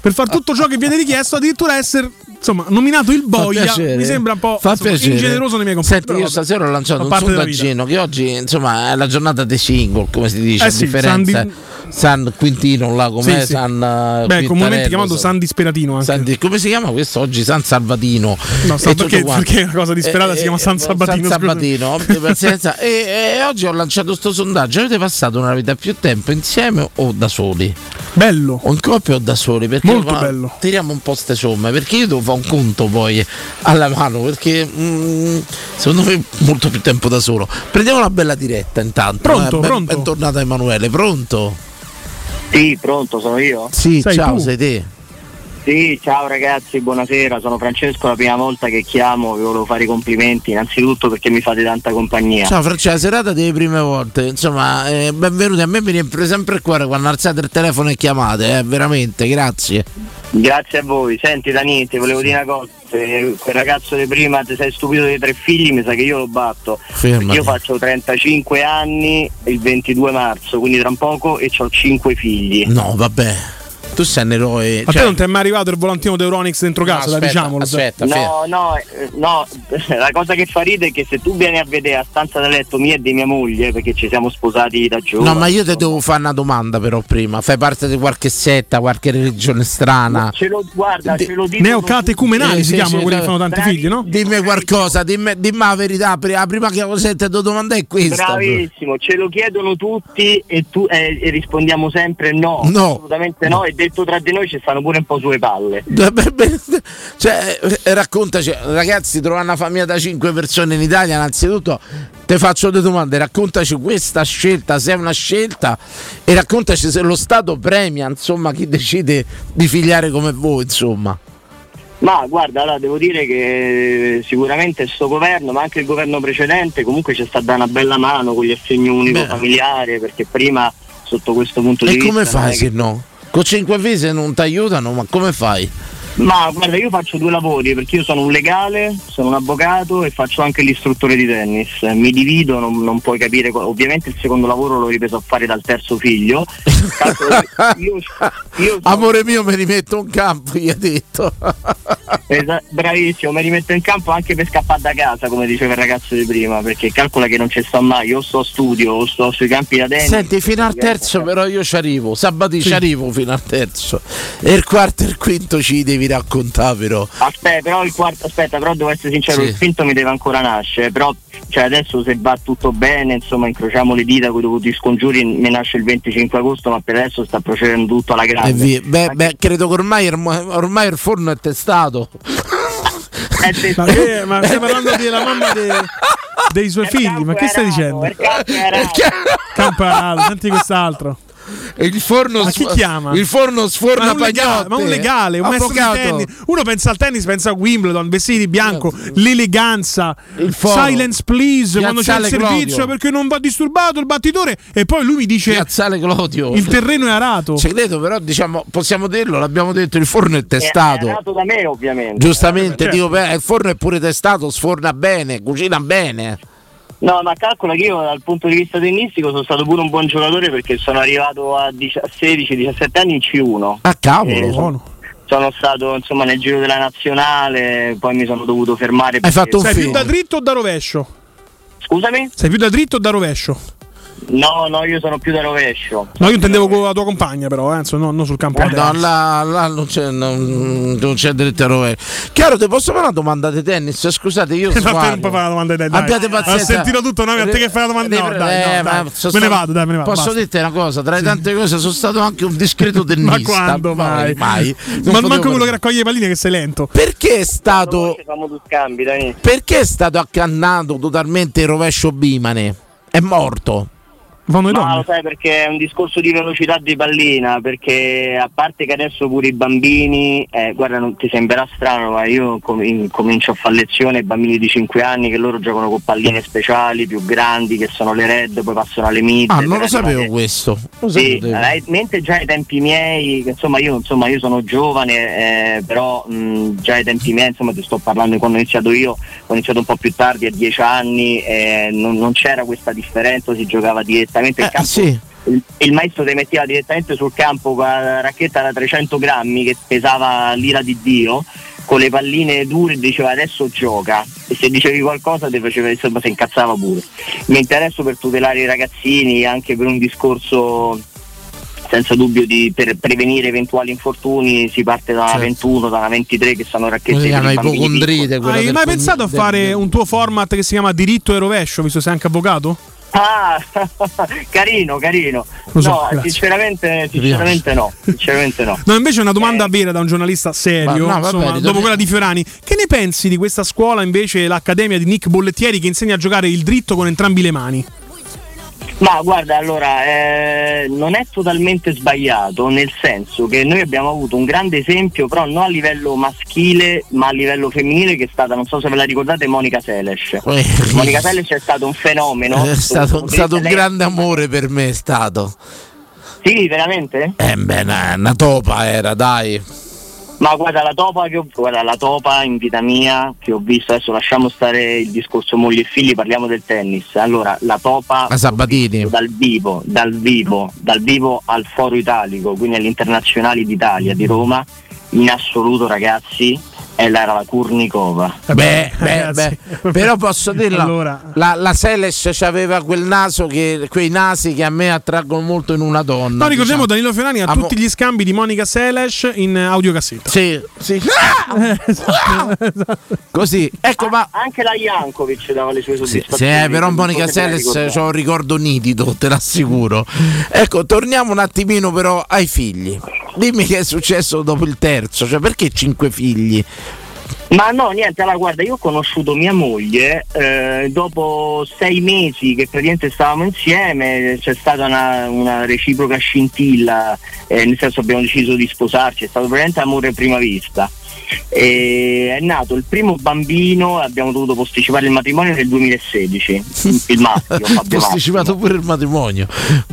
per fare tutto ciò che viene richiesto, addirittura essere insomma nominato il Boia, mi sembra un po' Fa insomma, piacere. ingeneroso nei miei confronti. Senti, io stasera ho lanciato un sondaggino che oggi insomma è la giornata dei single, come si dice, Eh a sì, differenza San Di- San Quintino là com'è Sì, sì. San eh, Beh, comunemente chiamato San Disperatino anche. San Di- come si chiama questo oggi? San Salvatino. No, sa- tutto perché, perché è una cosa disperata Eh, si chiama eh, San Sabatino. San scusa. Sabatino, abbi pazienza. e, e oggi ho lanciato sto sondaggio. Avete passato una vita più tempo insieme o da soli? Bello. O in coppia o da soli? Perché Molto bello. Tiriamo un po' ste somme. Perché io devo fare un conto poi alla mano. Perché mm, secondo me molto più tempo da solo. Prendiamo una bella diretta intanto. Pronto, Ben- pronto. Bentornato Emanuele, pronto? Sì, pronto, sono io? Sì, ciao, sei te. Sì, ciao ragazzi, buonasera, sono Francesco, la prima volta che chiamo, vi volevo fare i complimenti, innanzitutto perché mi fate tanta compagnia. Ciao Francesca, serata delle prime volte, insomma, eh, benvenuti. A me mi riempie sempre il cuore quando alzate il telefono e chiamate, eh, veramente, grazie. Grazie a voi, senti Dani, ti volevo dire una cosa, quel ragazzo di prima ti sei stupito dei tre figli, mi sa che io lo batto. Io faccio 35 anni il 22 marzo, quindi tra un poco e ho 5 figli. No, vabbè, tu sei un eroe. A cioè- te non ti è mai arrivato il volantino di Euronix dentro No, casa, dai, aspetta, diciamolo. aspetta, No, no, eh, no, la cosa che fa ridere è che se tu vieni a vedere la stanza da letto mia e di mia moglie, perché ci siamo sposati da giovani. No, ma io ti devo fare una domanda però prima. Fai parte di qualche setta, qualche religione strana? Ce lo guarda, ce lo dico. Neocatecumenali si chiamano quelli che fanno tanti figli, no? Dimmi qualcosa, dimmi, dimmi la verità. La prima che te devo domandare è questa. Bravissimo, ce lo chiedono tutti e, tu, eh, e rispondiamo sempre no, No. assolutamente no e detto tra di noi ci stanno pure un po' sulle palle. Cioè, eh, raccontaci, ragazzi, trovare una famiglia da 5 persone in Italia, innanzitutto ti faccio due domande, raccontaci questa scelta, se è una scelta, e raccontaci se lo Stato premia, insomma, chi decide di figliare come voi, insomma. Ma guarda, allora devo dire che sicuramente sto governo, ma anche il governo precedente, comunque ci sta dando una bella mano con gli assegni unico Beh. familiare, perché prima sotto questo punto di E vista. come non fai è se che- no? Con 5 fisi non ti aiutano, ma come fai? Ma guarda, io faccio due lavori perché io sono un legale, sono un avvocato e faccio anche l'istruttore di tennis. Mi divido, non, non puoi capire. Ovviamente il secondo lavoro l'ho ripreso a fare dal terzo figlio. Io, io Amore mio, mi rimetto in campo, gli ha detto. Esa- bravissimo, mi rimetto in campo anche per scappare da casa, come diceva il ragazzo di prima, perché calcola che non ci sto mai, o sto a studio o sto sui campi da tennis. Senti, fino al terzo però io ci arrivo, sabato Sì. ci arrivo fino al terzo. E il quarto e il quinto ci devi raccontare però. Aspetta, però il quarto, aspetta, però devo essere sincero, Sì. il quinto mi deve ancora nascere, però cioè adesso se va tutto bene, insomma, incrociamo le dita con i dovuti scongiuri, mi nasce il 25 agosto, ma per adesso sta procedendo tutto alla grande. Beh, beh, credo che ormai, ormai il forno è testato. Ma, che- ma stai parlando della mamma de- dei suoi figli? Ma che stai dicendo? Camparato, senti quest'altro. Il forno, Ma chi sf- chiama? il forno sforna ma un legale, ma un legale, un maestro di Avvocato. tennis. Uno pensa al tennis, pensa a Wimbledon, vestiti di bianco, l'eleganza, foro. silence please, quando c'è il Piazzale servizio Clodio. perché non va disturbato il battitore e poi lui mi dice Piazzale Clodio. il terreno è arato. Ci credo, però diciamo, possiamo dirlo, l'abbiamo detto, il forno è È testato. nato da me ovviamente. Giustamente, Certo. dico, beh, il forno è pure testato, sforna bene, cucina bene. No, ma calcola che io dal punto di vista tennistico sono stato pure un buon giocatore perché sono arrivato a 16-17 anni in C1. Ah, cavolo. Eh, sono, sono stato insomma nel giro della nazionale, poi mi sono dovuto fermare. Hai fatto un Sei più film. da dritto o da rovescio? Scusami? Sei più da dritto o da rovescio? No, no, io sono più da rovescio. No, io intendevo con la tua compagna, però, eh, insomma, non, non sul campo. da No, tennis. là, là non c'è, non, non c'è diritto a rovere. Chiaro, ti posso fare una domanda di tennis? Scusate, io Ma te non sbaglio. puoi fare la domanda dai, dai. Abbiate pazienza. Ho sentito tutto, no, a te che fai la domanda. No, Eh, dai, no, ma dai. sono Me ne vado, dai, me ne vado. Posso basta. dirti una cosa? Tra le tante cose sono stato anche un discreto tennista. Ma quando mai? mai. Non Ma manco quello che raccoglie le palline che sei lento. Perché è stato Facciamo due scambi, dai. perché è stato accannato totalmente il rovescio Bimane? È morto. Vanno le Ma donne. lo sai perché è un discorso di velocità di pallina, perché a parte che adesso pure i bambini, eh, guarda non ti sembrerà strano, ma io com- in- comincio a fare lezione ai bambini di 5 anni che loro giocano con palline speciali, più grandi, che sono le red, poi passano alle mid. Ah, non lo sapevo arrivare- questo. Lo Sì, eh, mentre già ai tempi miei, insomma io, insomma, io sono giovane, eh, però mh, già ai tempi miei, insomma ti sto parlando quando ho iniziato io, ho iniziato un po' più tardi, a 10 anni, eh, non, non c'era questa differenza, si giocava direttamente il campo. Il, il maestro ti metteva direttamente sul campo con la racchetta da 300 grammi che pesava l'ira di Dio con le palline dure e diceva adesso gioca e se dicevi qualcosa ti faceva insomma si incazzava pure mentre adesso per tutelare i ragazzini anche per un discorso senza dubbio di, per prevenire eventuali infortuni si parte da una 21 da una 23 che sono racchette Come si per chiama, i bambini ipocondrite. Hai mai pensato a fare un tuo format che si chiama diritto e rovescio, visto che sei anche avvocato? Ah, carino, carino. Lo so, no, grazie. sinceramente, sinceramente no. Sinceramente no. No, invece una domanda vera da un giornalista serio, Ma no, insomma, ritorni- dopo quella di Fiorani. Che ne pensi di questa scuola invece, l'Accademia di Nick Bollettieri, che insegna a giocare il dritto con entrambi le mani? Ma guarda, allora, eh, non è totalmente sbagliato, nel senso che noi abbiamo avuto un grande esempio, però non a livello maschile, ma a livello femminile, che è stata, non so se ve la ricordate, Monica Seles. Eh, Monica Seles è stato un fenomeno. È stato, stato un lei- grande amore per me, è stato. Sì, veramente? Eh beh, una, una topa era, dai. Ma guarda la topa che ho, guarda, la topa in vita mia che ho visto, adesso lasciamo stare il discorso moglie e figli, parliamo del tennis. Allora, la topa La Sabatini. dal vivo, dal vivo, dal vivo al foro italico, quindi agli internazionali d'Italia di Roma, in assoluto ragazzi, era la Kurnikova. Beh, beh, beh, però posso dirlo, Allora- la, la Seles aveva quel naso che, quei nasi che a me attraggono molto in una donna. No, ricordiamo diciamo. Danilo Fiorani ha tutti gli scambi di Monica Seles in audiocassetta. Sì, sì. Così, ecco, ma Anche la Jankovic dava le sue Sì, soddisfazioni. sì, però non so Monica Seles c'ho un ricordo nitido, te l'assicuro. Ecco, torniamo un attimino però ai figli. Dimmi che è successo dopo il terzo, cioè perché cinque figli? Ma no, niente, allora guarda, io ho conosciuto mia moglie eh, dopo sei mesi che praticamente stavamo insieme, c'è stata una, una reciproca scintilla, eh, nel senso abbiamo deciso di sposarci, è stato veramente amore a prima vista. E è nato il primo bambino, abbiamo dovuto posticipare il matrimonio nel 2016, il maschio, Posticipato pure il matrimonio.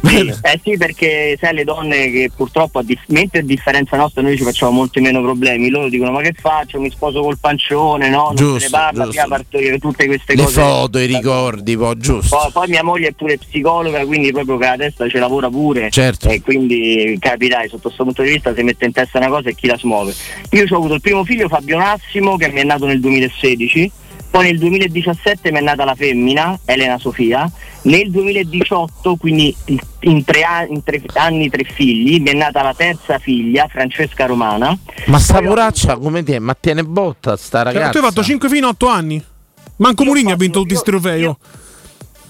sì, eh sì, perché sai le donne che purtroppo a dif- mentre a differenza nostra noi ci facciamo molti meno problemi, loro dicono ma che faccio, mi sposo col pancione, no? Non se ne Giusto, parla, giusto. partorire tutte queste Le cose. foto, i ricordi, poi giusto. Poi, poi mia moglie è pure psicologa, quindi proprio che la testa ci lavora pure. Certo. E quindi capirai, sotto questo punto di vista si mette in testa una cosa e chi la smuove. Io ho avuto il primo figlio Fabio Massimo che mi è nato nel 2016, poi nel 2017 mi è nata la femmina, Elena Sofia, nel 2018, quindi in- tre, an- in tre anni tre figli, mi è nata la terza figlia, Francesca Romana. Ma sta poraccia come te? Ma tiene botta sta Cioè, ragazza. tu hai fatto 5 fino a 8 anni. Manco Mourinho ha vinto tutti questi trofei. oh.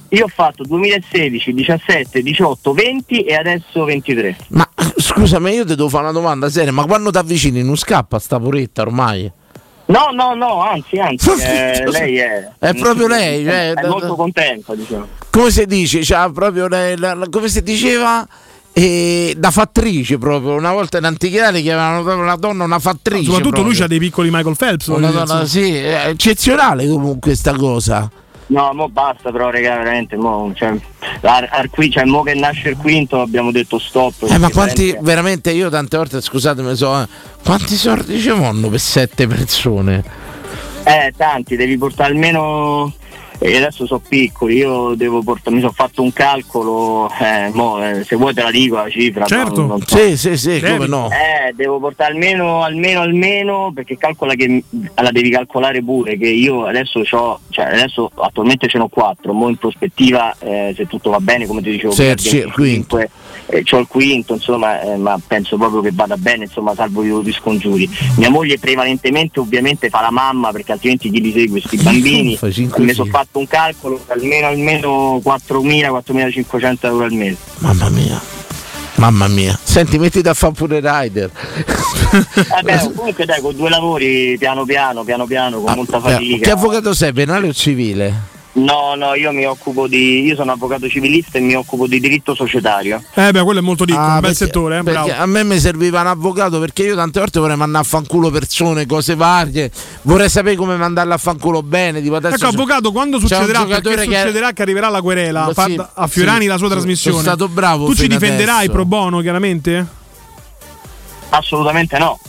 Io ho fatto 2016, 17, 18, 20 e adesso 23. Ma scusami, io ti devo fare una domanda seria, ma quando ti avvicini non scappa sta poretta ormai? No, no, no, anzi, anzi, eh, lei è... È proprio lei, cioè, è molto contenta, diciamo. Come si dice? C'ha proprio lei- la- la- come si diceva? Eh, da fattrice proprio. Una volta in antichità le chiamavano proprio una donna una fattrice. Soprattutto lui proprio. ha dei piccoli Michael Phelps. Una donna, sì, è eccezionale comunque sta cosa. No, mo basta però, raga, veramente, mo, cioè, ar- ar- qui, cioè, mo che nasce il quinto abbiamo detto stop. Eh, ma quanti, veramente- veramente io tante volte, scusatemi, so, eh, quanti soldi ci vogliono per sette persone? Eh, tanti, devi portare almeno... E adesso sono piccoli, io devo portare, mi sono fatto un calcolo, eh, mo, eh, se vuoi te la dico la cifra. Certo. no, non so. Sì, sì, sì, come no. Eh, devo portare almeno, almeno, almeno, perché calcola che la devi calcolare pure, che io adesso ho, cioè adesso attualmente ce n'ho quattro, mo in prospettiva, eh, se tutto va bene, come ti dicevo, Sì, prima, sì, il quinto. Eh, c'ho il quinto, insomma, eh, ma penso proprio che vada bene, insomma, salvo i dovuti scongiuri. Mia moglie prevalentemente ovviamente fa la mamma perché altrimenti chi li segue questi bambini? Mi sono fatto un calcolo almeno almeno 4.000-4.500 euro al mese. Mamma mia. Mamma mia. Senti, mettiti a fare pure rider. Vabbè, comunque dai, con due lavori piano piano, piano piano, con molta fatica. Che avvocato sei, penale o civile? No, no, io mi occupo di. Io sono avvocato civilista e mi occupo di diritto societario. Eh beh, quello è molto ricco, Ah, un bel perché- settore, eh, bravo. a me mi serviva un avvocato perché io tante volte vorrei mandare a fanculo persone, cose varie. Vorrei sapere come mandarla a fanculo bene. Tipo adesso Ecco, avvocato, quando succederà, perché che- succederà che arriverà la querela Sì, fatta a Fiorani sì, la sua sono- trasmissione. sono stato bravo Tu ci difenderai adesso. pro bono, chiaramente? Assolutamente no.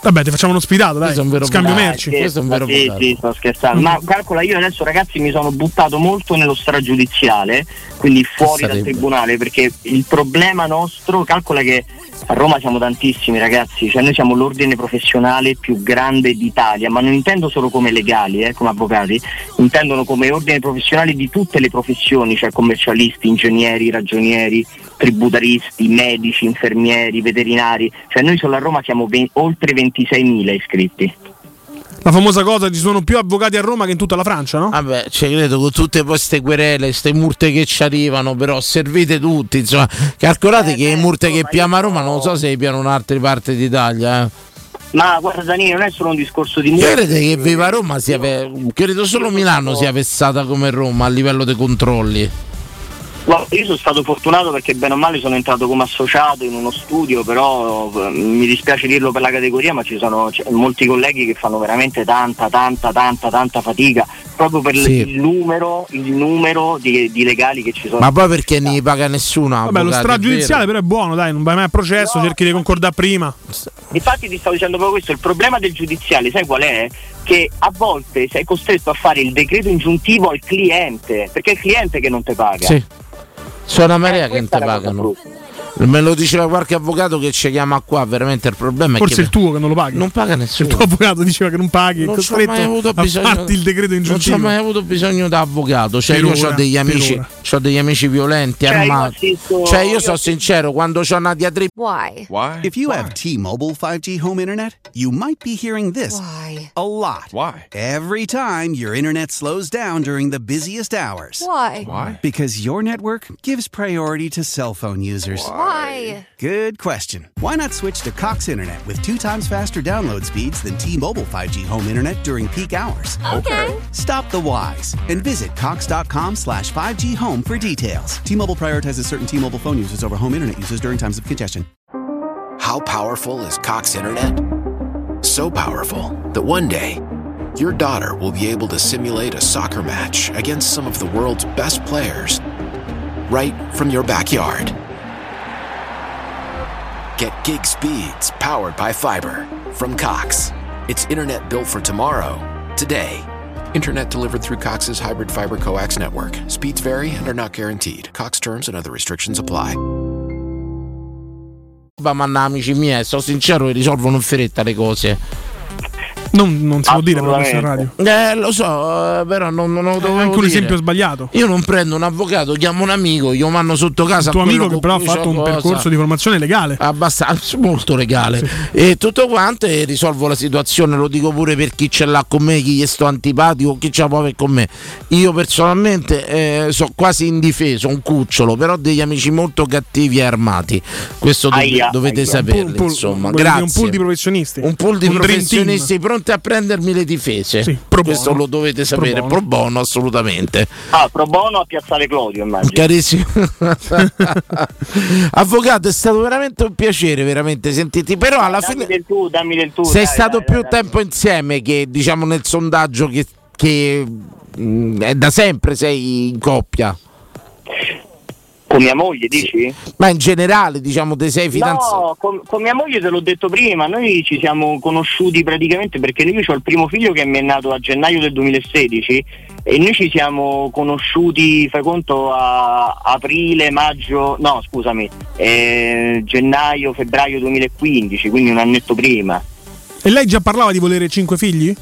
Vabbè, ti facciamo uno spiedato, dai. Questo è un vero Scambio avvocato. merci. Questo è un vero sì, sì, sto scherzando. Ma calcola, io adesso ragazzi mi sono buttato molto nello stragiudiziale, quindi fuori dal tribunale, perché il problema nostro, calcola che a Roma siamo tantissimi ragazzi, cioè noi siamo l'ordine professionale più grande d'Italia, ma non intendo solo come legali, eh, come avvocati, intendono come ordine professionale di tutte le professioni, cioè commercialisti, ingegneri, ragionieri, tributaristi, medici, infermieri, veterinari, cioè noi solo a Roma siamo ve- oltre 26.000 iscritti. La famosa cosa, ci sono più avvocati a Roma che in tutta la Francia, no? Vabbè, ci credo con tutte queste querele, queste multe che ci arrivano, però servite tutti, insomma, calcolate che le multe che piama a Roma non so se piano in altre parti d'Italia. Eh. Ma guarda Danilo, non è solo un discorso di Io multe. credo che Viva Roma sia credo solo Milano sia vessata come Roma a livello dei controlli. Guarda, io sono stato fortunato perché bene o male sono entrato come associato in uno studio, però eh, mi dispiace dirlo per la categoria, ma ci sono molti colleghi che fanno veramente tanta, tanta, tanta, tanta fatica proprio per Sì. il numero, il numero di, di legali che ci sono. Ma poi perché gli paga nessuno? Vabbè, lo stragiudiziale però è buono, dai, non vai mai a processo, cerchi di concordare prima. Infatti ti stavo dicendo proprio questo, il problema del giudiziale, sai qual è? Che a volte sei costretto a fare il decreto ingiuntivo al cliente, perché è il cliente che non ti paga. Sì. Sono una marea che non ti pagano. Me lo diceva qualche avvocato che ci chiama qua, veramente il problema è Forse che il tuo che non lo paghi. non paga nessuno. Il tuo avvocato diceva che non paghi, è non ho mai avuto a bisogno farti il decreto non ci ingiuntivo. ho mai avuto bisogno da avvocato cioè Per io ora, ho degli amici ho degli amici violenti Cioè, io armati assisto- cioè io io sono sincero quando ho una diatriba Why? Why? If you have T-Mobile 5G home internet, you might be hearing this Why? a lot. Why? Every time your internet slows down during the busiest hours. Why? Because your network gives priority to cell phone users. Why? Good question. Why not switch to Cox Internet with two times faster download speeds than T-Mobile 5G home internet during peak hours? Okay. Stop the whys and visit cox.com slash 5G home for details. T-Mobile prioritizes certain T-Mobile phone users over home internet users during times of congestion. How powerful is Cox Internet? So powerful that one day, your daughter will be able to simulate a soccer match against some of the world's best players right from your backyard. Get gig speeds powered by fiber from Cox. It's internet built for tomorrow, today. Internet delivered through Cox's hybrid fiber coax network. Speeds vary and are not guaranteed. Cox terms and other restrictions apply. ma amici miei eh, sono sincero risolvono in fretta le cose Non, non si può dire però questo in radio. eh lo so eh, però non, non lo È dovevo anche un dire. esempio sbagliato. io non prendo un avvocato chiamo un amico io mando sotto casa Il tuo amico che però ha fatto un cosa. percorso di formazione legale. abbastanza molto legale e tutto quanto e risolvo la situazione lo dico pure per chi ce l'ha con me chi gli sto antipatico chi ce la può avere con me io personalmente eh, sono quasi indifeso un cucciolo però ho degli amici molto cattivi e armati questo dov- Aia, dovete aia. saperlo Pool- pool- insomma dire grazie Un pool di professionisti. un pool di Un professionisti pronti a prendermi le difese Sì, pro bono. questo lo dovete sapere bono. pro bono assolutamente Ah, pro bono a Piazzale Clodio, immagino. Carissimo Avvocato, è stato veramente un piacere, veramente sentirti. Però alla dammi fine del tu, dammi del tu. sei dai, stato dai, più dai, dai. tempo insieme che diciamo nel sondaggio che, che, mh, è da sempre sei in coppia. Con mia moglie, dici? Ma in generale, diciamo, te sei fidanzato. No, con, con mia moglie te l'ho detto prima, noi ci siamo conosciuti praticamente perché io ho il primo figlio che mi è nato a gennaio del 2016 e noi ci siamo conosciuti, fai conto, a aprile, maggio, no scusami, eh, gennaio, febbraio 2015, quindi un annetto prima. E lei già parlava di volere cinque figli?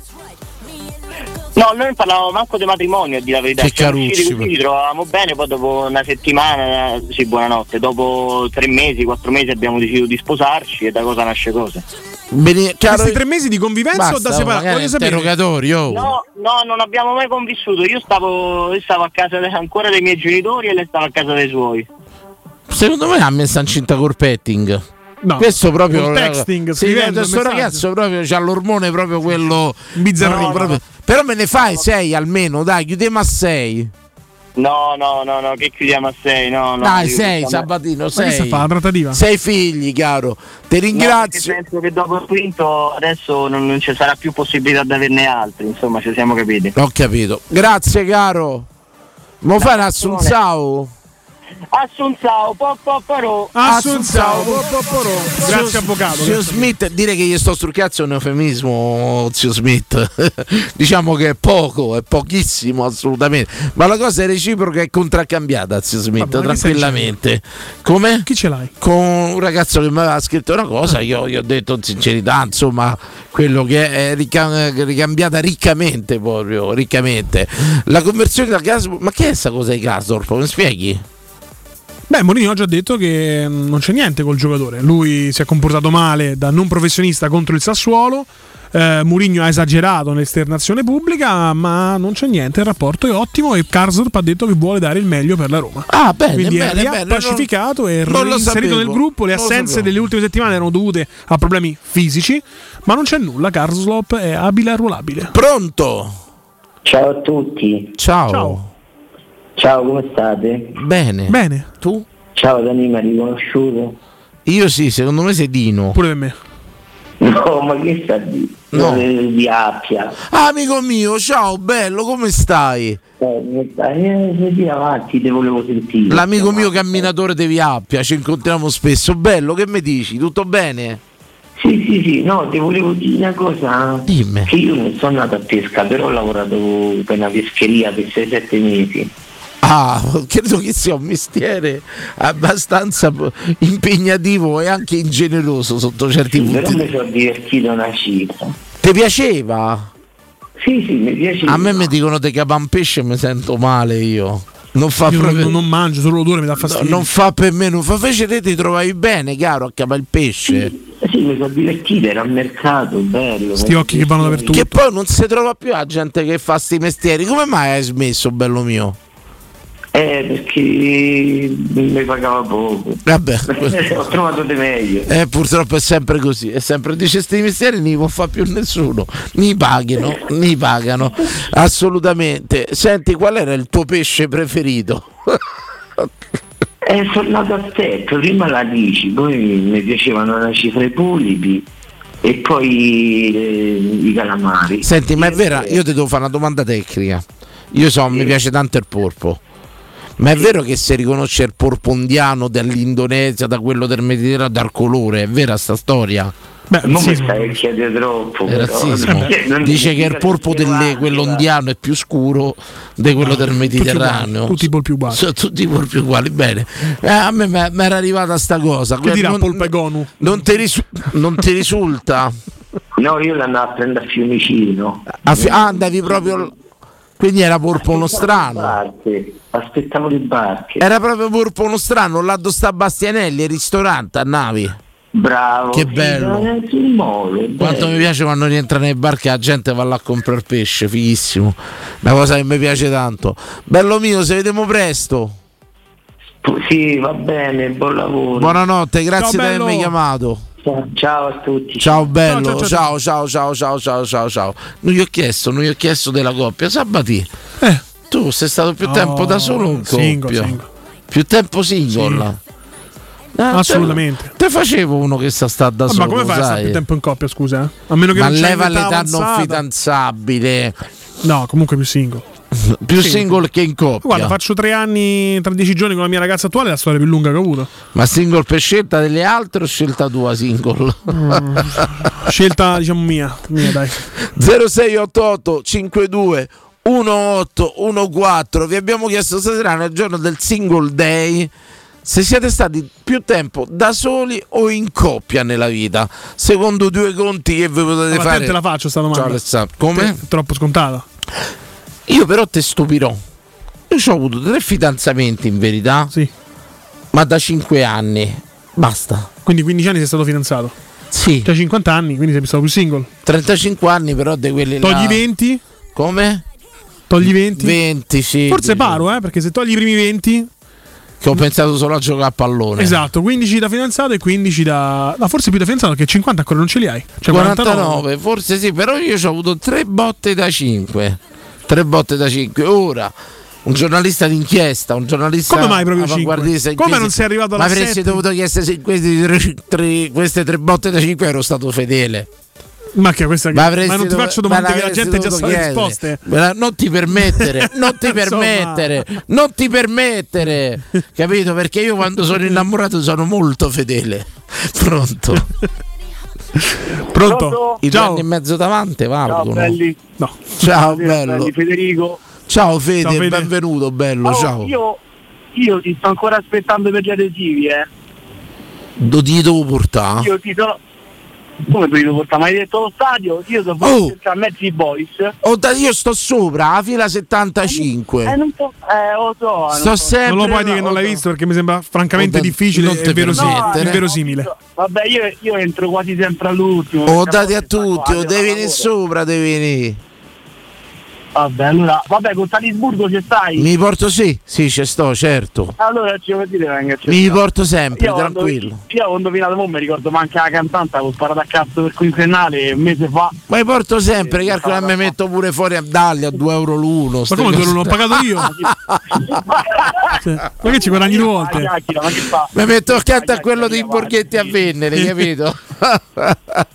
No, noi non parlavamo manco di matrimonio, a dire la verità. Che Siamo usciti carucci, così, ci trovavamo bene, poi dopo una settimana, sì, buonanotte, dopo tre mesi, quattro mesi abbiamo deciso di sposarci e da cosa nasce cosa. Bene, chiaro- Questi tre mesi di convivenza o da Basta, separare? Voglio sapere. interrogatorio. No, no, non abbiamo mai convissuto, io stavo, io stavo a casa de- ancora dei miei genitori e lei stava a casa dei suoi. Secondo me ha messo incinta col petting. No, questo proprio col texting, sì, questo il messaggio. ragazzo proprio c'ha l'ormone proprio quello Bizzarrino. no, proprio, Però me ne fai 6 almeno, dai, chiudiamo a 6. No, no, no, no, che chiudiamo a 6, no, no. Dai, 6 stiamo- Sabatino, Ma che sta 6. fa la trattativa? Sei figli, caro. Ti No, perché ringrazio. penso che dopo il quinto adesso non, non ci sarà più possibilità di averne altri, insomma, ci siamo capiti. Ho capito. Grazie, caro. Mo fai un assunzao? Assunzao, po po parò. Assunzao, po, po, porò. Grazie avvocato. Zio Smith, dire che gli sto sul cazzo è un eufemismo, zio Smith. diciamo che è poco, è pochissimo assolutamente. Ma la cosa è reciproca e contraccambiata, zio Smith, Vabbè, tranquillamente. Come? Chi ce l'hai? Con un ragazzo che mi aveva scritto una cosa, io gli ho detto in sincerità, insomma, quello che è rica- ricambiata riccamente proprio, riccamente. La conversione da gas, ma che è sta cosa di Gasdorp? Mi spieghi? Beh, Mourinho ha detto che mm, non c'è niente col giocatore. Lui si è comportato male da non professionista contro il Sassuolo. Eh, Mourinho ha esagerato nell'esternazione pubblica, ma non c'è niente. Il rapporto è ottimo e Karsdorp ha detto che vuole dare il meglio per la Roma. Ah, bene, Quindi bene, è bene, pacificato e non lo reinserito nel gruppo. Le assenze delle ultime settimane erano dovute a problemi fisici, ma non c'è nulla. Karsdorp è abile e arruolabile. Pronto? Ciao a tutti. Ciao. Ciao. Ciao, come state? Bene. Bene. Tu? Ciao Dani, mi hai riconosciuto? Io sì, secondo me sei Dino. Pure per me. No, ma che sta di? No. Eh, Di Appia. Ah, amico mio, ciao, bello, come stai? Eh, eh, di avanti, te volevo sentire. L'amico mio camminatore di Via Appia, ci incontriamo spesso. Bello, che mi dici? Tutto bene? Sì, sì, sì, no, ti volevo dire una cosa. Dimmi. Che io non sono andato a pesca, però ho lavorato per una pescheria per 6-7 mesi. Ah, credo che sia un mestiere abbastanza impegnativo e anche ingeneroso sotto certi Però punti. mi sono divertito una cifra. Ti piaceva? Sì, sì, mi piaceva. A me mi dicono che capan pesce e mi sento male io. Non fa Io proprio. non, non mangio, solo l'odore mi dà No, fastidio. non fa per me, non fa fece te ti trovavi bene, caro, a capa il pesce. Sì, mi sono divertito, era al mercato, bello. Sti occhi che vanno dappertutto. Che poi non si trova più la gente che fa sti mestieri. Come mai hai smesso, bello mio? Eh, perché mi pagava poco. Vabbè. Ho trovato di meglio. Eh, purtroppo è sempre così, è sempre dice sti mestieri non può fare più nessuno, ni paghino, ni pagano, assolutamente. Senti, qual era il tuo pesce preferito? Eh, sono andato a step, prima la dici, poi mi piacevano la cifra i polipi e poi eh, i calamari. Senti, ma è vera, io ti devo fare una domanda tecnica. Io so, mi piace tanto il porpo. Ma è vero che si riconosce il porpo indiano dall'Indonesia, da quello del Mediterraneo, dal colore? È vera sta storia? Beh, Non mi razzismo. stai chiedendo troppo. È però. razzismo. Dice che il porpo delle- quello va. indiano è più scuro di quello del Mediterraneo. Tutti i polpi uguali. Sono tutti i polpi uguali, bene. Eh, a me mi era arrivata sta cosa. Che dirà non, polpa gonu? non ti, risu- non ti risulta? No, io l'andavo a prendere a Fiumicino. A fi- ah, andavi proprio. Quindi era porpo uno strano. Aspettavo le barche. Era proprio porpo uno strano, là dove sta Bastianelli, il ristorante a Navi. Bravo. Che bello. molo, Quanto bello. mi piace quando rientra nei bar che la gente va là a comprare pesce, fighissimo. Una cosa che mi piace tanto. Bello mio, se vediamo presto. Sì, va bene, buon lavoro. Buonanotte, grazie di avermi chiamato. Ciao a tutti. Ciao bello, Ciao, ciao, ciao ciao ciao ciao ciao. Non gli ho chiesto, non gli ho chiesto della coppia. Sabati, tu sei stato più tempo da solo in coppia? single, single. Più tempo single? Ah, Assolutamente. Te, te facevo uno che sta sta da Ah, solo, ma come fai a stare sai? più tempo in coppia, scusa? eh? A meno che Ma non leva l'età non avanzata. fidanzabile. No, comunque più single. Più Sì. single che in coppia. Guarda, faccio tre anni, tra dieci giorni con la mia ragazza attuale, è la storia più lunga che ho avuto. Ma single per scelta delle altre o scelta tua single? Scelta, diciamo, mia. Mia, dai. 0688 52 1814 vi abbiamo chiesto stasera nel giorno del single day se siete stati più tempo da soli o in coppia nella vita secondo due conti che vi potete Ma fare te te la faccio sta domanda. Ciao Alessandro come? Te- Troppo scontata. Io però te stupirò io ho avuto tre fidanzamenti in verità sì ma da 5 anni basta Quindi 15 anni sei stato fidanzato. Sì. Cioè 50 anni, quindi sei stato più single. 35 anni però di quelli Togli là 20? come? Togli 20? 20 sì Forse diciamo. paro, eh, perché se togli i primi 20 Che ho pensato solo a giocare a pallone. Esatto, 15 da fidanzato e 15 da. No, forse più da fidanzato perché 50 ancora non ce li hai. Cioè 49, forse sì, però io ho avuto tre botte da 5. Tre botte da 5. Ora, un giornalista d'inchiesta, un giornalista Come mai proprio avanguardista cinque? Come inchiesta- non sei arrivato alla Ma avresti dovuto chiedere se in questi tre- tre- queste tre botte da 5 ero stato fedele. Ma che questa Ma, ma non ti faccio domande ma che la gente già sa le risposte. La- Non ti permettere, non ti permettere, non ti permettere, capito? Perché io quando sono innamorato sono molto fedele. Pronto? Pronto? I due Ciao. anni e mezzo davanti valgono. belli. No. Ciao, Belli, bello. Federico. Ciao Fede, Ciao, Fede. benvenuto, bello, Oh, ciao. Io, io ti sto ancora aspettando per gli adesivi, eh. Do ti devo portare? Io ti sono. Come ti devo portare? Ma hai detto lo stadio? Io sono Oh. a Mezzi Boys. Oh, da- io sto sopra, a fila 75. Eh, non po- eh, lo so. Sto non so. sempre Non lo puoi dire che non l'hai oh, visto perché mi sembra francamente Oh, da- difficile non e te verosimile. inverosimile. Vabbè, io, io entro quasi sempre all'ultimo. Oh, dati a tutti, oh, devi venire sopra, devi venire. Vabbè, allora, vabbè, con Salisburgo ci stai? Mi porto sì, sì, ci sto, certo. Allora ci vuoi dire venga ci Mi sta. porto sempre, Io quando- tranquillo. Io quando vino da mi ricordo manca la cantante, avevo sparato a cazzo per quinquennale un mese fa. Ma mi porto sempre, calcola mi metto pure fuori a darli a 2 euro l'uno. Ma come non l'ho pagato io? Cioè, ma che ci guadagni due volte? Mi metto accanto a quello dei borghetti a vendere, capito?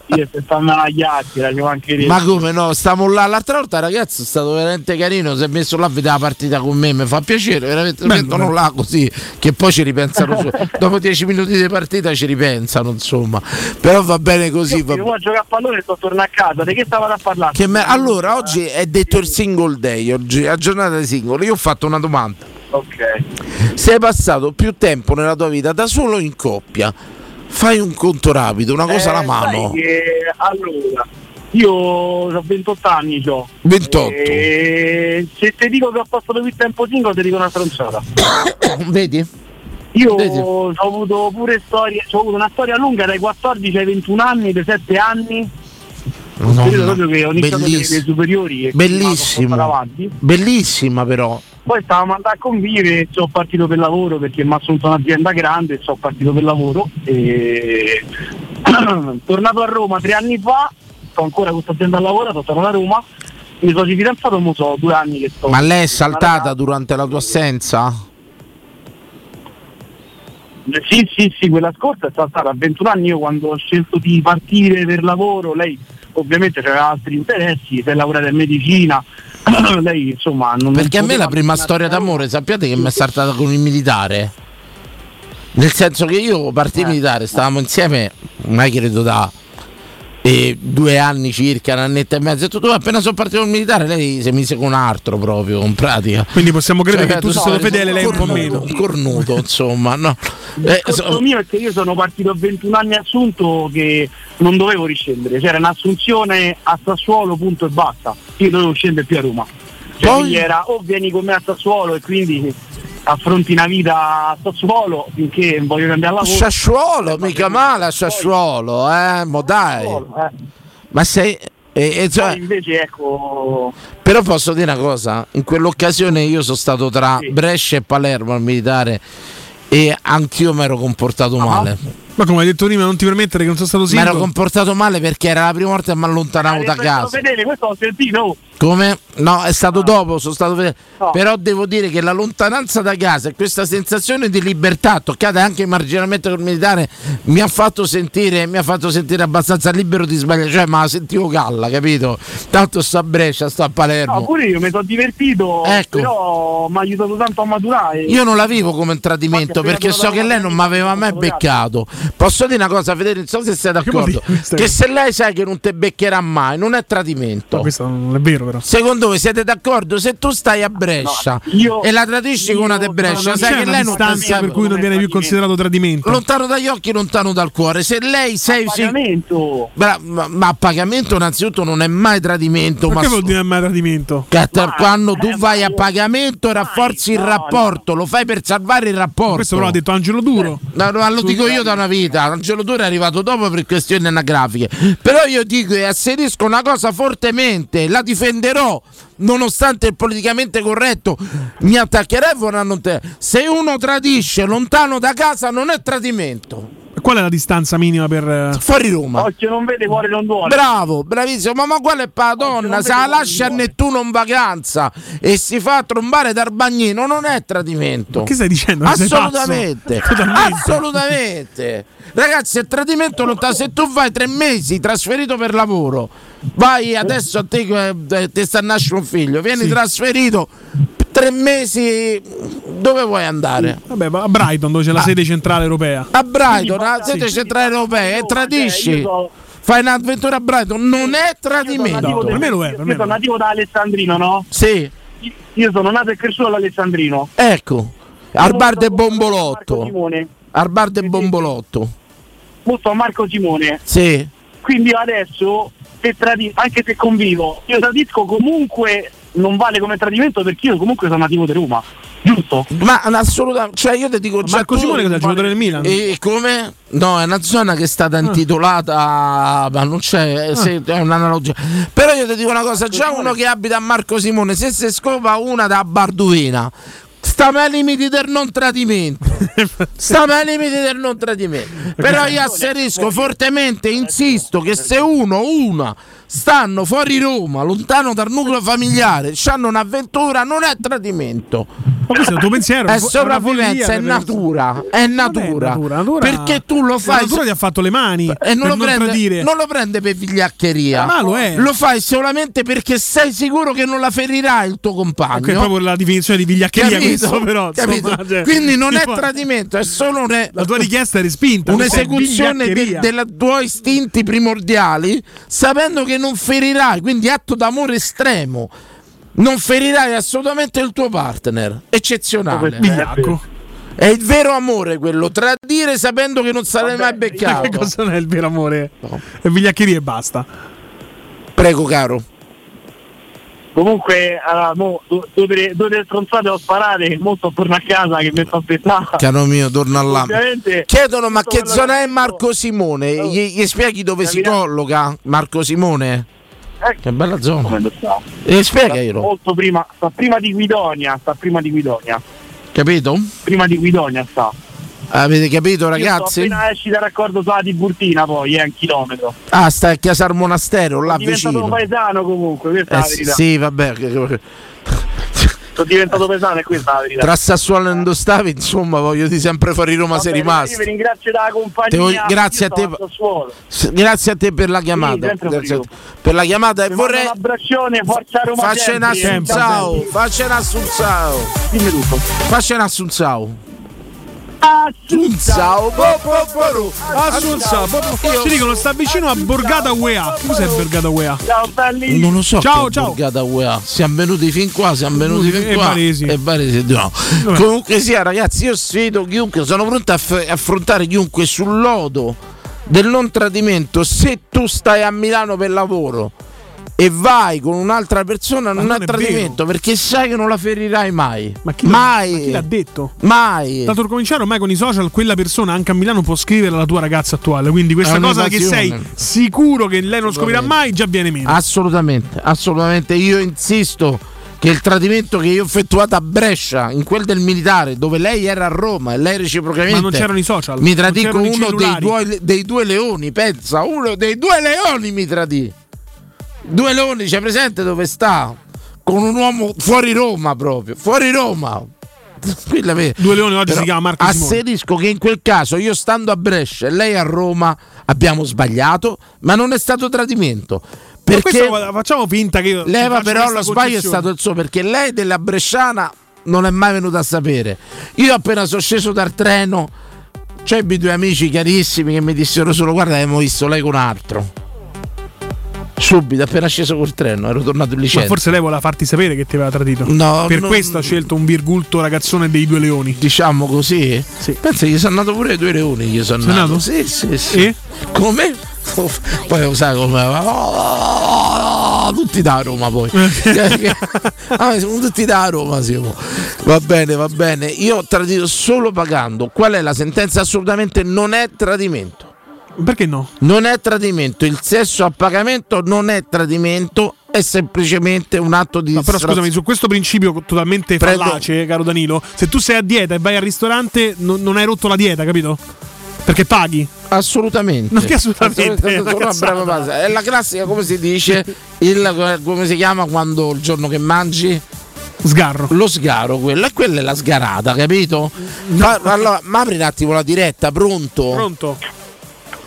Io se stanno alla chiacchiera, ci mancherebbe. Ma come no? Stiamo là. L'altra volta, ragazzi, è stato veramente carino. Si è messo là a vedere la partita con me. Mi fa piacere, veramente. Bello, mettono bello. là così. Che poi ci ripensano. su. Dopo 10 minuti di partita ci ripensano, insomma. Però va bene così. Io Va a giocare a pallone e sto tornando a casa, di che stavate a parlare? Che me- Allora, oggi è detto il single day, oggi è giornata di singolo. Io ho fatto una domanda. Ok. Sei passato più tempo nella tua vita da solo o in coppia? Fai un conto rapido, una cosa Eh, alla mano. sai che, allora, io ho 28 anni, c'ho. 28. E se ti dico che ho passato più tempo single, ti dico una stronzata. Vedi? Io Vedi? ho avuto pure storie, ho avuto una storia lunga dai 14 ai 21 anni, dai 7 anni. Madonna, Credo proprio che ho iniziato le, le superiori e Bellissimo. Bellissima però. Poi stavamo andando a convivere, sono partito per lavoro perché mi ha assunto un'azienda grande, sono partito per lavoro e tornato a Roma tre anni fa, sto ancora con questa azienda a lavoro, sono tornato a Roma, mi sono fidanzato, mo so due anni che sto. Ma lei è saltata durante la tua assenza? Sì, sì, sì, quella scorsa è stata a 21 anni, io quando ho scelto di partire per lavoro, lei ovviamente aveva altri interessi, si è laureata in medicina, lei insomma non Perché a me la prima storia d'amore, sappiate che mi è saltata con il militare? Nel senso che io partì militare, stavamo insieme, ormai credo da eh, due anni circa, un annetto e mezzo, e tutto, appena sono partito col militare lei si mise con un altro proprio, in pratica. Quindi possiamo credere Cioè, che tu sei stato fedele, lei un po' meno. Un cornuto, insomma, no. Eh, Il discorso mio è che io sono partito a 21 anni assunto che non dovevo riscendere, c'era un'assunzione a Sassuolo punto e basta, io dovevo scendere più a Roma. Cioè, Poi- era o vieni con me a Sassuolo e quindi affronti una vita a Sassuolo finché voglio cambiare lavoro. Sassuolo, mica male a Sassuolo, eh, mo dai. Ma sei... e- e cioè- invece ecco Però posso dire una cosa, in quell'occasione io sono stato tra Brescia e Palermo al militare e anch'io mi ero comportato male. Ma come hai detto prima, non ti permettere che non sono stato Mi single? ero comportato male perché era la prima volta che mi allontanavo da casa. fedele, questo l'ho sentito. Come? No, è stato dopo, sono stato fedele. No. Però devo dire che la lontananza da casa e questa sensazione di libertà toccata anche marginalmente col militare mi ha fatto sentire, mi ha fatto sentire abbastanza libero di sbagliare. Cioè, ma la sentivo galla, capito? Tanto sto a Brescia, sto a Palermo. No, pure io mi sono divertito, Ecco. però mi ha aiutato tanto a maturare. Io non la vivo come un tradimento perché so che lei non mi aveva mai beccato. Posso dire una cosa, Fedele, non so se sei d'accordo. Che se lei sai che non ti beccherà mai, non è tradimento. Ma questo non è vero, però. Secondo voi siete d'accordo? Se tu stai a Brescia e la tradisci con una di Brescia, sai che una lei non ti distanza per cui non viene più considerato tradimento. Lontano dagli occhi, lontano dal cuore. Se lei sei pagamento. Bra- ma, ma a pagamento innanzitutto non è mai tradimento, Ma ma che vuol dire mai tradimento? che tra- quando tu vai a pagamento rafforzi il rapporto, lo fai per salvare il rapporto. Questo però l'ha detto Angelo Duro. No, no, lo dico io da una vita. Angelo Dore è arrivato dopo per questioni anagrafiche. Però io dico e asserisco una cosa fortemente, la difenderò. Nonostante il politicamente corretto mi attaccherei non te. Se uno tradisce lontano da casa non è tradimento. Qual è la distanza minima per. eh, Fuori Roma. Occhio non vede, cuore non duole. Bravo, bravissimo. Ma, ma quella è per la donna? Se la lascia a Nettuno in vacanza e si fa trombare dal bagnino, non è tradimento. Che stai dicendo? Assolutamente. Assolutamente. Ragazzi, è tradimento lontano. Se tu vai tre mesi trasferito per lavoro, vai adesso a te eh, ti sta a nascere un figlio, vieni Sì. trasferito tre mesi. Dove vuoi andare? Vabbè, ma a Brighton dove c'è la sede centrale europea. A Brighton, la sede centrale europea, e tradisci. Fai un'avventura a Brighton, non è tradimento. per me lo è. Io sono nativo da Alessandrino, no? Sì. Io sono nato e cresciuto all'Alessandrino. Ecco, al bar del Marco Bombolotto. Simone. Al bar del Bombolotto. Molto a Marco Simone. Sì. Quindi io adesso, se tradi- anche se convivo, io tradisco comunque non vale come tradimento perché io comunque sono nativo di Roma. Giusto? Ma assolutamente, cioè io ti dico già Marco Simone cosa è il giocatore del Milan? E come? No, è una zona che è stata intitolata, ma non c'è, se- è un'analogia. Però io ti dico una cosa, già uno che abita a Marco Simone, se si scopa una da Barduina, stiamo ai limiti del non tradimento. Stiamo ai limiti del non tradimento. Però io asserisco fortemente, insisto che se uno una stanno fuori Roma, lontano dal nucleo familiare, hanno un'avventura, non è tradimento. Ma questo è il tuo pensiero? È una sopravvivenza, è natura, è natura. natura, natura- Perché tu lo La fai natura ti ha fatto le mani e non lo, non prende, tradire. non lo prende per vigliaccheria. Ma lo è. Lo fai solamente perché sei sicuro che non la ferirai il tuo compagno. Che è proprio la definizione di vigliaccheria Capito? questo però. Capito? insomma, cioè, Quindi non è tradimento, è solo un- La tua richiesta è respinta. un'esecuzione dei tuoi istinti primordiali, sapendo che non ferirai, quindi atto d'amore estremo. Non ferirai assolutamente il tuo partner. Eccezionale. Vigliacco. È il vero amore quello, tradire sapendo che non sarai mai beccato. Che cosa non è il vero amore? È vigliaccheria e basta. Prego, caro. Comunque, allora, mo, due, due, due stronzate ho sparate, mo sto torno a casa che mi sto aspettando. Caro mio, torna là. Ovviamente, Chiedono ma che zona è Marco Simone? Gli, gli spieghi dove si Capito? colloca Marco Simone? Che bella zona. Come lo sa? E spiegaglielo, Molto prima, sta prima di Guidonia, sta prima di Guidonia. capito? Prima di Guidonia sta. Avete capito Io ragazzi? appena esci dal raccordo sulla Tiburtina poi, è un chilometro. Ah, stai a Chiasar Monastero, là Sono vicino. paesano comunque, questa è Eh, la sì, verità. sì, vabbè. Sono diventato paesano e questa è la verità. Tra Sassuolo e Indostavi, insomma, voglio di sempre fuori Roma sei Vabbè, Io rimasto. vi ringrazio della compagnia. Te grazie Io a te. S- Grazie a te per la chiamata. a te per la chiamata e vorrei. Un abbraccione, forza Roma. Faccia un assunzao, faccia un assunzao. Dimmi tutto. Faccia un assunzao. Assunzao. Assunzao. Ci dicono sta vicino a Borgata UEA. Cos'è Borgata UEA? Ciao belli. Non lo so. Ciao, ciao. borgata UEA. Siamo venuti fin qua, siamo venuti fin E qua. E Varesi, no. Comunque sia, ragazzi, io sfido chiunque, sono pronto a f- affrontare chiunque sul lodo del non tradimento. Se tu stai a Milano per lavoro e vai con un'altra persona, non, non è tradimento perché sai che non la ferirai mai. Ma chi, l'ha- mai. ma chi l'ha detto? Mai. Tanto per cominciare, ormai con i social, quella persona anche a Milano può scrivere alla tua ragazza attuale. Quindi questa cosa che sei sicuro che lei non scoprirà mai, già viene meno. Assolutamente, assolutamente. Io insisto che il tradimento che io ho effettuato a Brescia, in quel del militare, dove lei era a Roma e lei reciprocamente. Ma non c'erano i social, Mi tradì con uno dei due, dei due leoni. Pensa, uno dei due leoni mi tradì. Due leoni, c'è presente dove sta? Con un uomo fuori Roma proprio, fuori Roma. Due leoni oggi Però si chiama Marco Simone. Asserisco che in quel caso io stando a Brescia e lei a Roma abbiamo sbagliato, ma non è stato tradimento. Perché facciamo finta che io. leva però lo sbaglio è stato il suo perché lei della Bresciana non è mai venuta a sapere. Io appena sono sceso dal treno c'è due amici carissimi che mi dissero solo guarda abbiamo visto lei con altro. Subito, appena sceso col treno, ero tornato in Ma licenza. forse lei voleva farti sapere che ti aveva tradito. No, Per non- questo ha scelto un virgulto ragazzone dei due leoni. Diciamo così? Pensa, gli sono nato pure due leoni. Gli sono Sei nato. Sì, sì, sì. E? Come? poi lo sai come tutti da Roma poi Ah, siamo tutti da Roma siamo. va bene va bene io ho tradito solo pagando qual è la sentenza assolutamente non è tradimento perché no? non è tradimento il sesso a pagamento non è tradimento è semplicemente un atto di No, però scusami, su questo principio totalmente Prendo- fallace, caro Danilo, se tu sei a dieta e vai al ristorante, non, non hai rotto la dieta, capito? Perché paghi. Assolutamente. Non che assolutamente. Assolutamente, è. È la classica, come si dice, il, come si chiama quando il giorno che mangi? Sgarro. Lo sgaro, quello. E quella è la sgarata, capito? Ma, allora, ma apri un attimo la diretta, pronto? Pronto.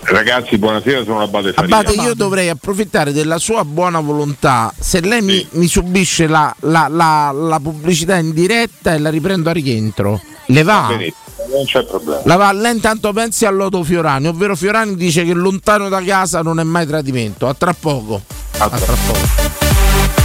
Ragazzi, buonasera, sono Abate Faria. Abate, io dovrei approfittare della sua buona volontà. Se lei mi, mi subisce la, la- la- la pubblicità in diretta e la riprendo a rientro, le va? Benissimo, non c'è problema. La va, lei intanto pensi a Loto Fiorani, ovvero Fiorani dice che lontano da casa non è mai tradimento. A tra poco. A tra poco.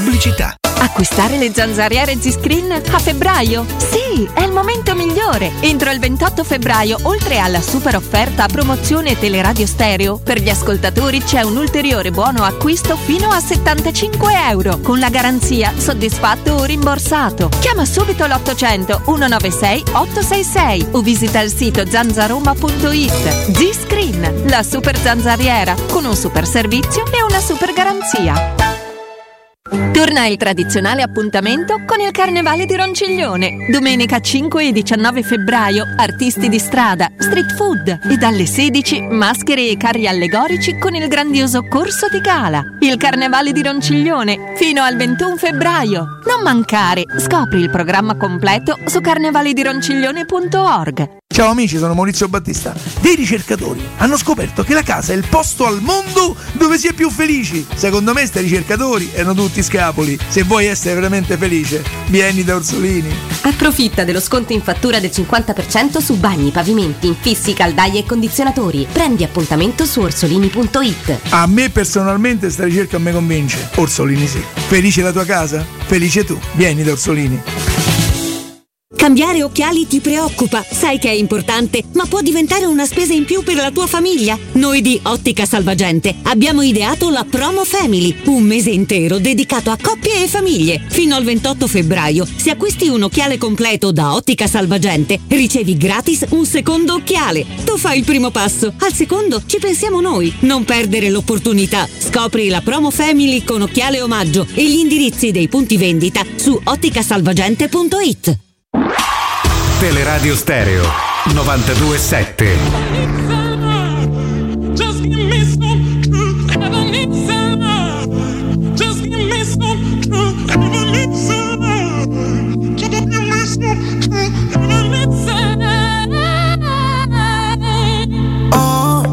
Pubblicità. Acquistare le zanzariere Z-Screen a febbraio? Sì, è il momento migliore! Entro il 28 febbraio, oltre alla super offerta a promozione Teleradio Stereo, per gli ascoltatori c'è un ulteriore buono acquisto fino a 75 euro, con la garanzia soddisfatto o rimborsato. Chiama subito l'800 196 866 o visita il sito zanzaroma.it. Z-Screen, la super zanzariera, con un super servizio e una super garanzia. Torna il tradizionale appuntamento con il Carnevale di Ronciglione. Domenica 5 e 19 febbraio, artisti di strada, street food e dalle 16 maschere e carri allegorici con il grandioso corso di gala. Il Carnevale di Ronciglione fino al 21 febbraio. Non mancare, scopri il programma completo su carnevaledironciglione.org. Ciao amici, sono Maurizio Battista. Dei ricercatori hanno scoperto che la casa è il posto al mondo dove si è più felici. Secondo me, sti ricercatori erano tutti scapoli. Se vuoi essere veramente felice, vieni da Orsolini. Approfitta dello sconto in fattura del 50% su bagni, pavimenti, infissi, caldaie e condizionatori. Prendi appuntamento su orsolini.it. A me personalmente sta ricerca me convince. Orsolini sì. Felice la tua casa? Felice tu. Vieni da Orsolini. Cambiare occhiali ti preoccupa, sai che è importante, ma può diventare una spesa in più per la tua famiglia. Noi di Ottica Salvagente abbiamo ideato la Promo Family, un mese intero dedicato a coppie e famiglie. Fino al 28 febbraio, se acquisti un occhiale completo da Ottica Salvagente, ricevi gratis un secondo occhiale. Tu fai il primo passo, al secondo ci pensiamo noi. Non perdere l'opportunità. Scopri la Promo Family con occhiale omaggio e gli indirizzi dei punti vendita su otticasalvagente.it. Teleradio Stereo 927.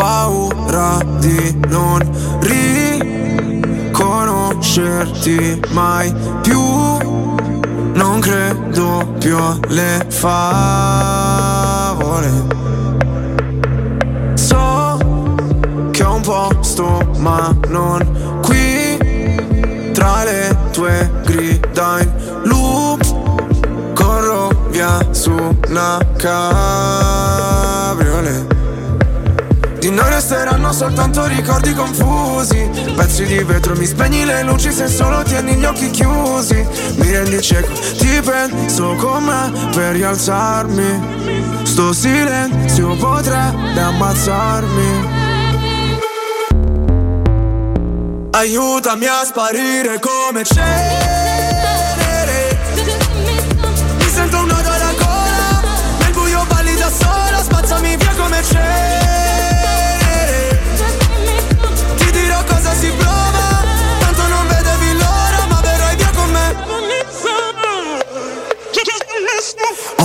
Paura di non riconoscerti mai più. Non credo più alle favole. So che ho un posto, ma non qui. Tra le tue grida in loop, corro via su una cabriolet. Di noi resteranno soltanto ricordi confusi. Pezzi di vetro, mi spegni le luci se solo tieni gli occhi chiusi. Mi rendi cieco, ti penso con me per rialzarmi. Sto silenzio potrebbe ammazzarmi. Aiutami a sparire come cenere Mi sento un nodo alla gola Nel buio balli da sola Spazzami via come cenere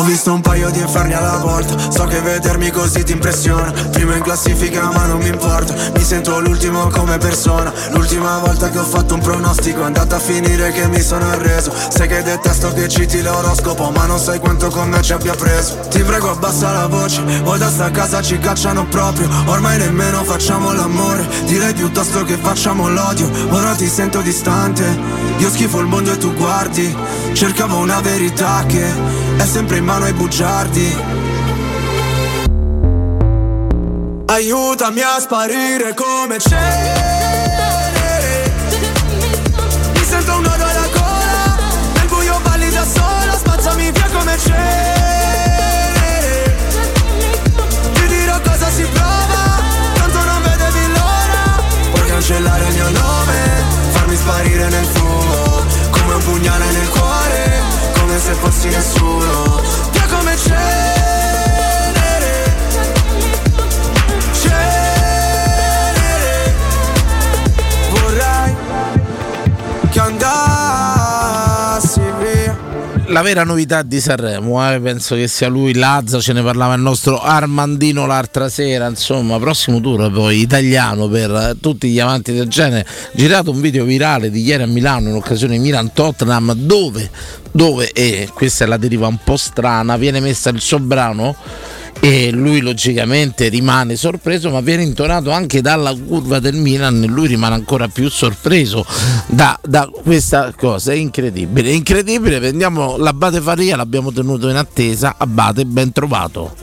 visto un paio di inferni alla porta. So che vedermi così ti impressiona. Primo in classifica ma non mi importa. Mi sento l'ultimo come persona. L'ultima volta che ho fatto un pronostico È andata a finire che mi sono arreso. Sai che detesto che citi l'oroscopo Ma non sai quanto con me ci abbia preso. Ti prego abbassa la voce. O da sta casa ci cacciano proprio. Ormai nemmeno facciamo l'amore. Direi piuttosto che facciamo l'odio. Ora ti sento distante. Io schifo il mondo e tu guardi. Cercavo una verità che È sempre in mano ai bugiardi. Aiutami a sparire come cenere Mi sento un nodo alla gola Nel buio balli da sola Spazzami via come cenere nessuno. Via come cenere La vera novità di Sanremo, eh, penso che sia lui, Lazza, ce ne parlava il nostro Armandino l'altra sera, insomma, prossimo tour poi italiano per eh, tutti gli amanti del genere. Girato un video virale di ieri a Milano in occasione di Milan-Tottenham dove, dove e questa è la deriva un po' strana, viene messa il suo brano e lui logicamente rimane sorpreso ma viene intonato anche dalla curva del Milan e lui rimane ancora più sorpreso da, da questa cosa è incredibile incredibile prendiamo l'Abate Faria l'abbiamo tenuto in attesa Abate ben trovato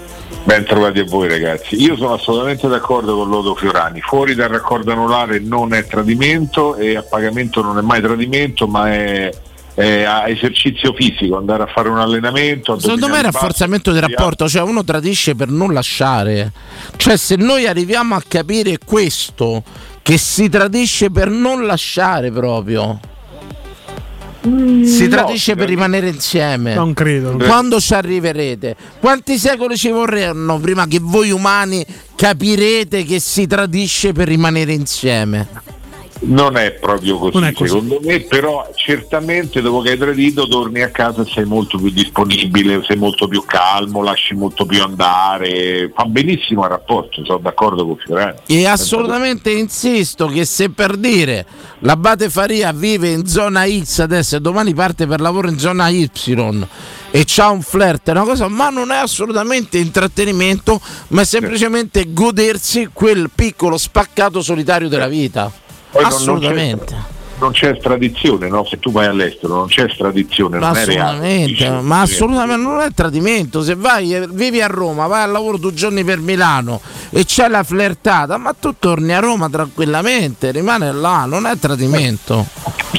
Ben trovati a voi ragazzi. Io sono assolutamente d'accordo con Lodo Fiorani. Fuori dal raccordo anulare non è tradimento e a pagamento non è mai tradimento, ma è, è a esercizio fisico, andare a fare un allenamento. secondo me è rafforzamento del rapporto cioè uno tradisce per non lasciare cioè se noi arriviamo a capire questo che si tradisce per non lasciare proprio si no. tradisce per rimanere insieme. Non credo. Quando ci arriverete? Quanti secoli ci vorranno prima che voi umani capirete che si tradisce per rimanere insieme? Non è proprio così, è così. secondo me, però certamente dopo che hai tradito torni a casa e sei molto più disponibile, sei molto più calmo, lasci molto più andare, fa benissimo il rapporto, sono d'accordo con Fiorani. E assolutamente insisto che se per dire l'Abate Faria vive in zona X adesso e domani parte per lavoro in zona Y e c'ha un flirt, è una cosa, ma non è assolutamente intrattenimento, ma è semplicemente godersi quel piccolo spaccato solitario della vita. Poi non- non c'è- assolutamente. Non c'è estradizione, no? Se tu vai all'estero non c'è estradizione, Ma non è reale. assolutamente, ma assolutamente non è tradimento. Se vai, eh, vivi a Roma, vai al lavoro due giorni per Milano e c'è la flirtata, ma tu torni a Roma tranquillamente, rimane là, non è tradimento.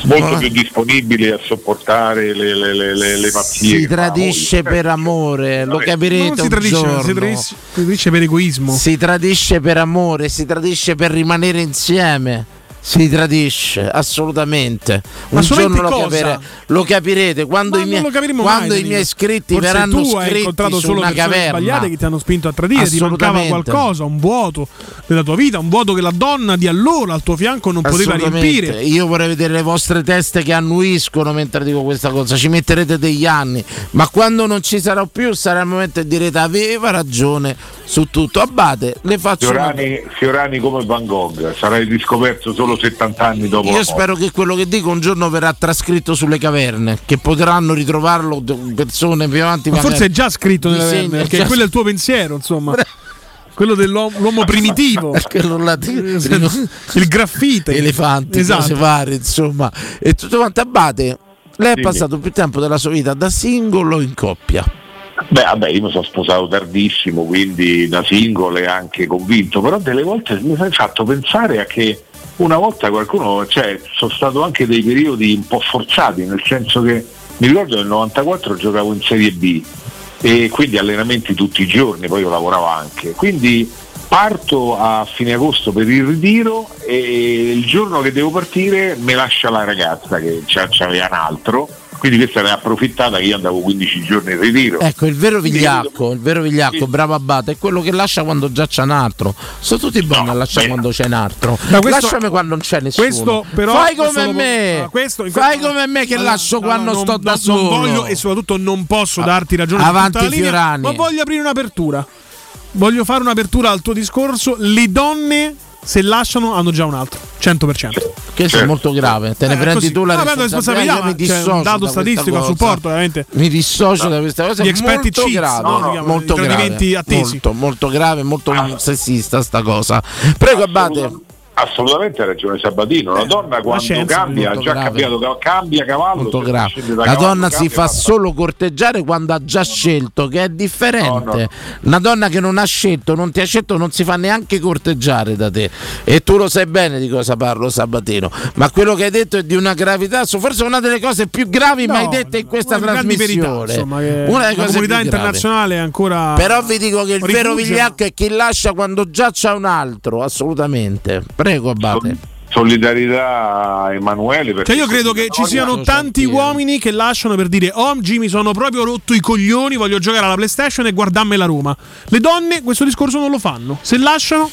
molto più disponibili a sopportare le, le, le, le, le pazzie. Si tradisce voi. per amore, lo capirete Non si un tradisce, giorno. si tradisce, si tradisce per egoismo. Si tradisce per amore, si tradisce per rimanere insieme. Si tradisce assolutamente. Ma Un giorno lo, capire- lo capirete quando, Ma i miei, quando mai, i miei iscritti Forse verranno tu hai scritti incontrato su solo una caverna. sbagliate che ti hanno spinto a tradire, ti mancava Assolutamente. qualcosa, un vuoto della tua vita, un vuoto che la donna di allora al tuo fianco non poteva Assolutamente. riempire. Io vorrei vedere le vostre teste che annuiscono mentre dico questa cosa. Ci metterete degli anni, ma quando non ci sarò più sarà il momento che direte aveva ragione su tutto. Abate, le faccio una Fiorani, Fiorani come Van Gogh, sarai riscoperto solo 70 anni dopo. Io spero che quello che dico un giorno verrà trascritto sulle caverne, che potranno ritrovarlo persone più avanti. Ma forse è già scritto nelle Disegni, verne, perché già- quello è il tuo pensiero, insomma. quello dell'uomo primitivo. Quello il graffite. elefanti, Esatto. cose varie, insomma. E tutto quanto Abate, lei è Sì. passato più tempo della sua vita da singolo o in coppia. Beh, vabbè, io mi sono sposato tardissimo, quindi da singolo e anche convinto, però delle volte mi hai fatto pensare a che una volta qualcuno, cioè, sono stato anche dei periodi un po' forzati, nel senso che mi ricordo nel 94 giocavo in Serie B e quindi allenamenti tutti i giorni, poi io lavoravo anche. Quindi parto a fine agosto per il ritiro e il giorno che devo partire mi lascia la ragazza che c'aveva un altro, quindi questa ne ha approfittata che io andavo 15 giorni in ritiro. Ecco, il vero vigliacco, il vero vigliacco, bravo Abate, è quello che lascia quando già c'è un altro. Sono tutti buoni a lasciare quando c'è un altro. Questo- Lasciami quando non c'è nessuno. Questo però Fai questo come lo- me. ah, questo- Fai come me che Allora, lascio allora, quando non- sto da non- solo. Non voglio e soprattutto non posso darti ragione Avanti, la linea, Fiorani. ma voglio aprire un'apertura. Voglio fare un'apertura al tuo discorso. Le donne se lasciano hanno già un altro, 100%. Questo è molto grave. Te ne Eh, prendi così. tu la Ah, responsabilità. Io mi c'è dissocio un dato da statistico a supporto, veramente. Mi dissocio da questa cosa. Gli È esperti molto cheats, grave, no? Diciamo, molto i grave, attesi. molto, molto grave, molto sessista sta cosa. Prego Abate. Assolutamente ha ragione Sabatino, la donna quando scienza, cambia, ha già grave. cambiato, ca- cambia cavallo, La cavallo, donna si fa ma- solo corteggiare quando ha già scelto, che è differente. No, no. Una donna che non ha scelto, non ti ha scelto, non si fa neanche corteggiare da te. E tu lo sai bene di cosa parlo, Sabatino. Ma quello che hai detto è di una gravità, forse una delle cose più gravi mai dette in questa verità, trasmissione. insomma, che una delle cose comunità più gravi. internazionale è ancora Però vi dico che il vero rifugia. vigliacco è chi lascia quando già c'è un altro, assolutamente. Prego, Abate. Solidarietà a Emanuele perché Cioè io credo che ci siano tanti uomini che lasciano per dire oggi mi sono proprio rotto i coglioni, voglio giocare alla PlayStation e guardarmi la Roma. Le donne questo discorso non lo fanno. Se lasciano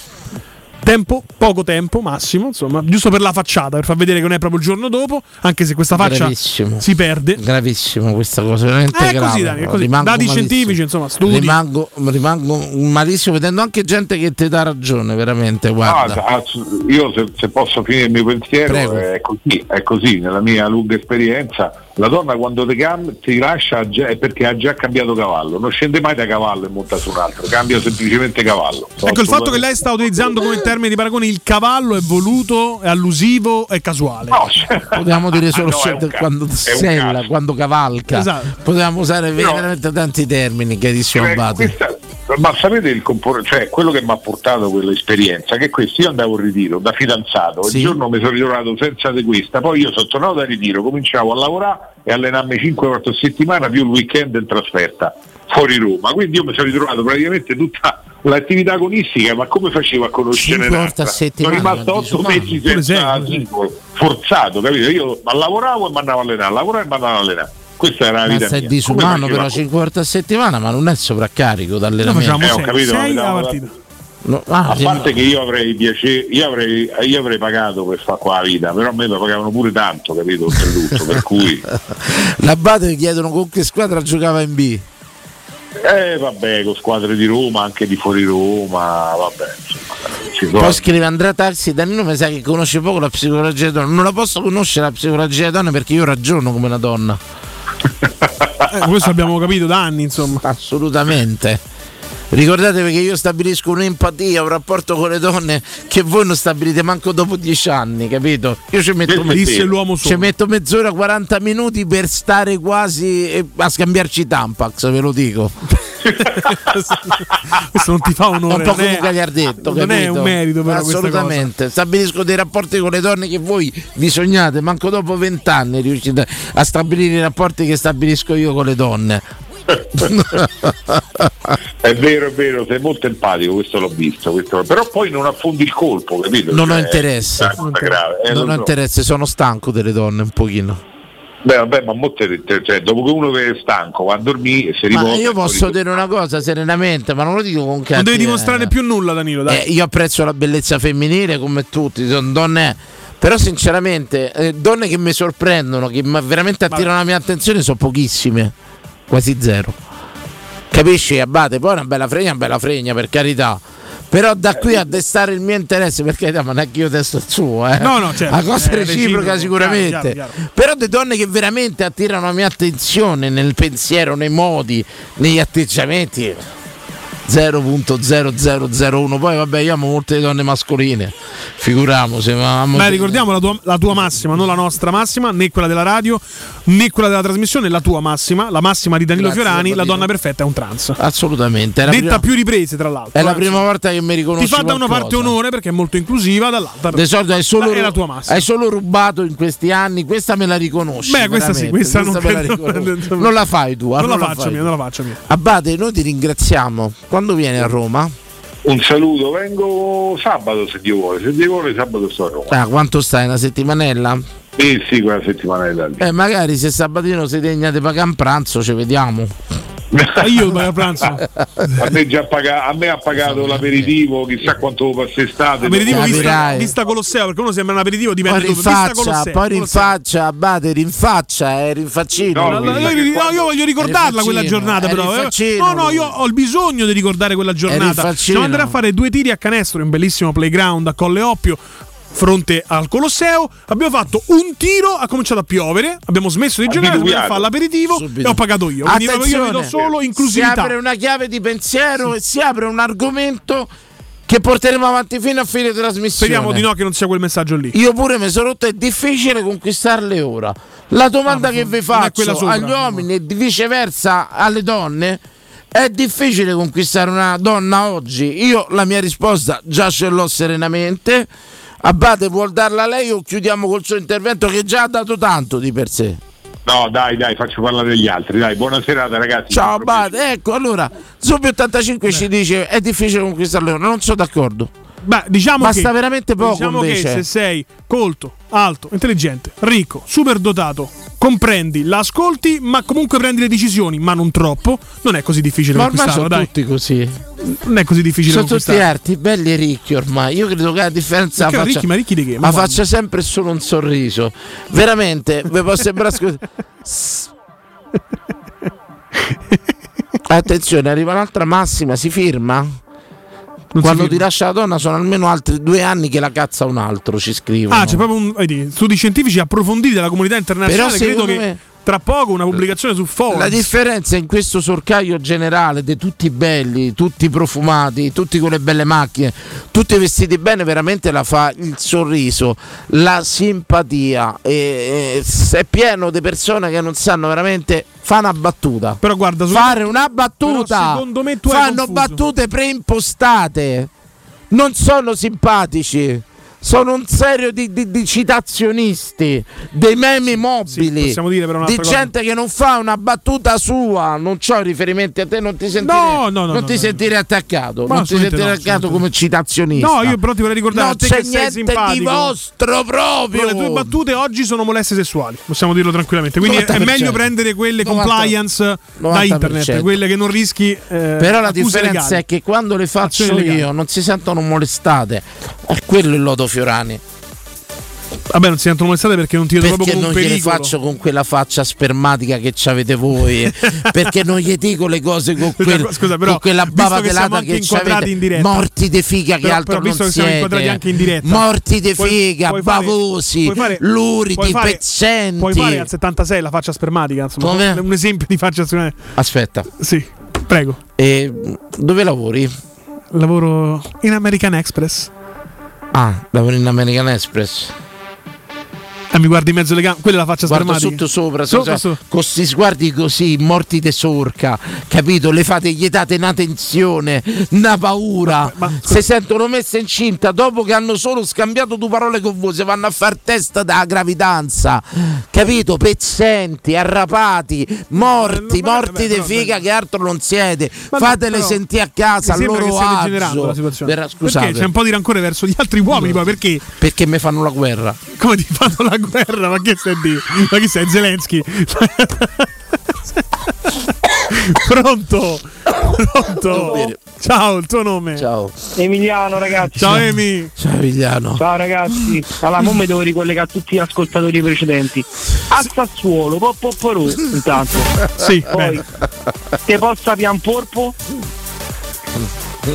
tempo, poco tempo massimo, insomma, giusto per la facciata, per far vedere che non è proprio il giorno dopo, anche se questa faccia Gravissimo. si perde. Gravissimo questa cosa, veramente Eh, grave. così, Dani, così. Rimango Dati malissimo. scientifici, insomma, studi. Rimango, rimango malissimo vedendo anche gente che ti dà ragione, veramente, guarda. Ah, io se, se posso finire il mio pensiero Prego. è così, è così, nella mia lunga esperienza la donna quando ti, cam- ti lascia già- è perché ha già cambiato cavallo, non scende mai da cavallo e monta su un altro, cambia semplicemente cavallo. Sono Ecco il fatto che lei sta utilizzando come termine di paragone il cavallo è voluto, è allusivo, è casuale. Potevamo dire solo Ah, no, quando sella, quando cavalca. Esatto. Potevamo usare Però- veramente tanti termini, carissimo Cioè, Abate. questa- ma sapete il compor- cioè, quello che mi ha portato quell'esperienza che questo io andavo in ritiro da fidanzato Sì. il giorno mi sono ritrovato senza di questa poi io sono tornato da ritiro cominciavo a lavorare e allenarmi 5 volte a settimana più il weekend in trasferta fuori Roma quindi io mi sono ritrovato praticamente tutta l'attività agonistica ma come facevo a conoscere Cinque volte a un'altra? settimana, sono rimasto 8 disumano. mesi senza singolo, forzato capito io ma lavoravo e mi andavo a allenare lavoravo e mi andavo a allenare questa era la Ma vita sei mia. disumano Come però facevo? 5 volte a settimana, ma non è sovraccarico d'allenamento. Eh, ho capito, ma mi dava- No, ah, a parte che io avrei piacere, io avrei, io avrei pagato per fare qua la vita, però a me mi pagavano pure tanto, capito? Oltretutto, per cui. L'Abate mi chiedono con che squadra giocava in B. Eh vabbè, con squadre di Roma, anche di fuori Roma, vabbè, insomma. Poi scrive Andrea Taxi, Danilo mi sa che conosce poco la psicologia della donna. Non la posso conoscere la psicologia della donna perché io ragiono come una donna. Eh, questo abbiamo capito da anni, insomma. Assolutamente. Ricordatevi che io stabilisco un'empatia, un rapporto con le donne che voi non stabilite manco dopo dieci anni, capito? Io ci metto, l'uomo ci metto mezz'ora, 40 minuti per stare quasi eh, a scambiarci Tampax, ve lo dico. Questo non ti fa onore. Un po' non come è- un gagliardetto, Non è un merito, però. Assolutamente. Stabilisco dei rapporti con le donne che voi vi sognate, manco dopo vent'anni riuscite a stabilire i rapporti che stabilisco io con le donne. È vero, è vero, sei molto empatico, questo l'ho visto, questo- però poi non affondi il colpo, capito? Non ho Cioè, interesse. è una cosa grave, eh, non ho so. interesse, sono stanco delle donne un pochino. Beh, vabbè, ma molte, cioè, dopo che uno è stanco va a dormire e si Ma riposa. io e posso poi- dire una cosa serenamente, ma non lo dico con Non cattiveria. devi dimostrare più nulla, Danilo. Dai. Eh, io apprezzo la bellezza femminile come tutti, sono donne. Però sinceramente, eh, donne che mi sorprendono, che ma- veramente attirano la mia attenzione, sono pochissime, quasi zero. Capisci, Abate? Poi una bella fregna, una bella fregna, per carità. Però da qui a destare il mio interesse, per carità, ma neanche io testo il suo, eh. No, no, certo. La cosa Eh, reciproca sicuramente. chiaro, chiaro, Però delle donne che veramente attirano la mia attenzione nel pensiero, nei modi, negli atteggiamenti. 0.0001. Poi vabbè, io amo molte donne mascoline. Figuriamoci, ma Beh, ricordiamo la tua, la tua massima, non la nostra massima, né quella della radio, né quella della trasmissione, la tua massima, la massima di Danilo Grazie, Fiorani, la donna perfetta è un trans. Assolutamente. Detta prima- più riprese, tra l'altro. È la eh. prima volta che mi riconosci Ti fa da una parte onore perché è molto inclusiva, dall'altra Di solito hai solo, è la tua massima. hai solo rubato in questi anni, questa me la riconosci. Beh, questa sì, veramente, questa non me la riconosco. Non la fai tu, ah, Non la faccio mia, non la faccio mia. Abate, noi ti ringraziamo. Quando vieni a Roma? Un saluto, vengo sabato se Dio vuole, se Dio vuole sabato sto a Roma. Ah, quanto stai? Una settimanella? Sì, sì, quella settimanella lì. Eh, magari se sabatino si degna di pagare un pranzo, ci vediamo. io pago a pranzo. a, me già paga- a me ha pagato l'aperitivo, chissà quanto lo passa estate. Aperitivo vista, vista Colosseo, perché uno sembra un aperitivo, Poi dove. Vista rinfaccia, Colosseo. poi rinfaccia, Abate, rinfaccia, eh, rinfaccino. No, no, io, no, io voglio ricordarla quella giornata, è però. eh. No, no, io ho il bisogno di ricordare quella giornata. Siamo andati a fare due tiri a canestro in un bellissimo playground a Colle Oppio. Fronte al Colosseo, abbiamo fatto un tiro, ha cominciato a piovere, abbiamo smesso di giocare, abbiamo diluviato. fare l'aperitivo Subito. e ho pagato io. Quindi proprio io vedo solo Si inclusività. apre una chiave di pensiero e si apre un argomento che porteremo avanti fino a fine trasmissione. Speriamo di no che non sia quel messaggio lì. Io pure mi sono rotto, è difficile conquistarle ora. La domanda che vi faccio sopra, agli uomini e viceversa alle donne è difficile conquistare una donna oggi. Io la mia risposta già ce l'ho serenamente. Abate vuol darla lei o chiudiamo col suo intervento che già ha dato tanto di per sé? No, dai, dai, faccio parlare gli altri, dai, buona serata ragazzi. Ciao Abate, ecco allora Zubbi 85 ci dice è difficile conquistarle ora, non sono d'accordo. Beh, diciamo Basta che, veramente poco diciamo invece. che se sei colto, alto, intelligente, ricco, super dotato, comprendi, la ascolti, ma comunque prendi le decisioni, ma non troppo, non è così difficile Ma ormai sono dai. tutti così. Non è così difficile Sono tutti arti belli e ricchi ormai. Io credo che la differenza Perché faccia, ricchi, ma ricchi di che? Ma ma faccia sempre solo un sorriso. Veramente, vi può sembrare scu- S- Attenzione, arriva un'altra massima, si firma? Si Quando ti lascia la donna sono almeno altri due anni che la cazza un altro, ci scrivono. Ah, c'è proprio un, vedi, studi scientifici approfonditi della comunità internazionale. Però Credo che me- tra poco una pubblicazione su Forbes. La differenza in questo sorcaio generale di tutti belli, tutti profumati, tutti con le belle macchine, tutti vestiti bene, veramente la fa il sorriso, la simpatia. E, e è pieno di persone che non sanno veramente fare una battuta. Però guarda, fare una battuta. Secondo me tu fanno battute preimpostate. Non sono simpatici. Sono un serio di, di- di citazionisti, dei memi mobili, però di cosa. gente che non fa una battuta sua. Non ho riferimenti a te, non ti sentire, No, no, no, non no, ti sentire attaccato. Ma non ti sentire attaccato come citazionista. No, io però ti vorrei ricordare non c'è che sei niente di vostro proprio. Le tue battute oggi sono molestie sessuali, possiamo dirlo tranquillamente. Quindi è 90%. meglio prendere quelle 90%. compliance da 90%. internet, quelle che non rischi. eh, Però la differenza legali. è che quando le faccio io non si sentono molestate. È quello il lodo Fiorani. Vabbè, non si sentono molestate perché non ti vedo Perché proprio non come un gliele faccio con quella faccia spermatica che avete voi? perché non gli dico le cose con, quel- scusa, però, con quella bava che anche che inquadrati c'avete. in diretta. Morti di figa che Però- altro però visto non che siete. anche in diretta. Morti di figa, puoi bavosi, puoi fare- luridi, puoi fare- pezzenti. Puoi fare al 76 la faccia spermatica, insomma, Come? un esempio di faccia spermatica. Aspetta. Sì, prego. E dove lavori? Lavoro in American Express. Ah, lavori in American Express. Ah, mi guardi in mezzo alle gambe. Quella è la faccia Guarda spermatica. sotto sopra, Sopra, sopra, sopra. con questi sguardi così, morti di sorca, capito? Le fate, gli date una tensione, una paura. se sentono messe incinta dopo che hanno solo scambiato due parole con voi, se vanno a far testa da gravidanza, capito? Pezzenti, arrapati, morti, morti di figa che altro non siete. Ma no, Fatele sentire a casa, a loro degenerando la agio. situazione. Verrà- scusate, Perché c'è un po' di rancore verso gli altri uomini, poi perché? perché mi fanno la guerra. Come ti fanno la guerra? Ma che stai a dire? Ma chi sei? Zelensky? Pronto? Pronto? Ciao, il tuo nome? Ciao. Emiliano ragazzi. Ciao Emi. Ciao Emiliano. Ciao ragazzi. Allora, mo mi devo ricollegare a tutti gli ascoltatori precedenti. A Sassuolo, Poppoporù intanto. Sì, Poi Te possa Pianporpo.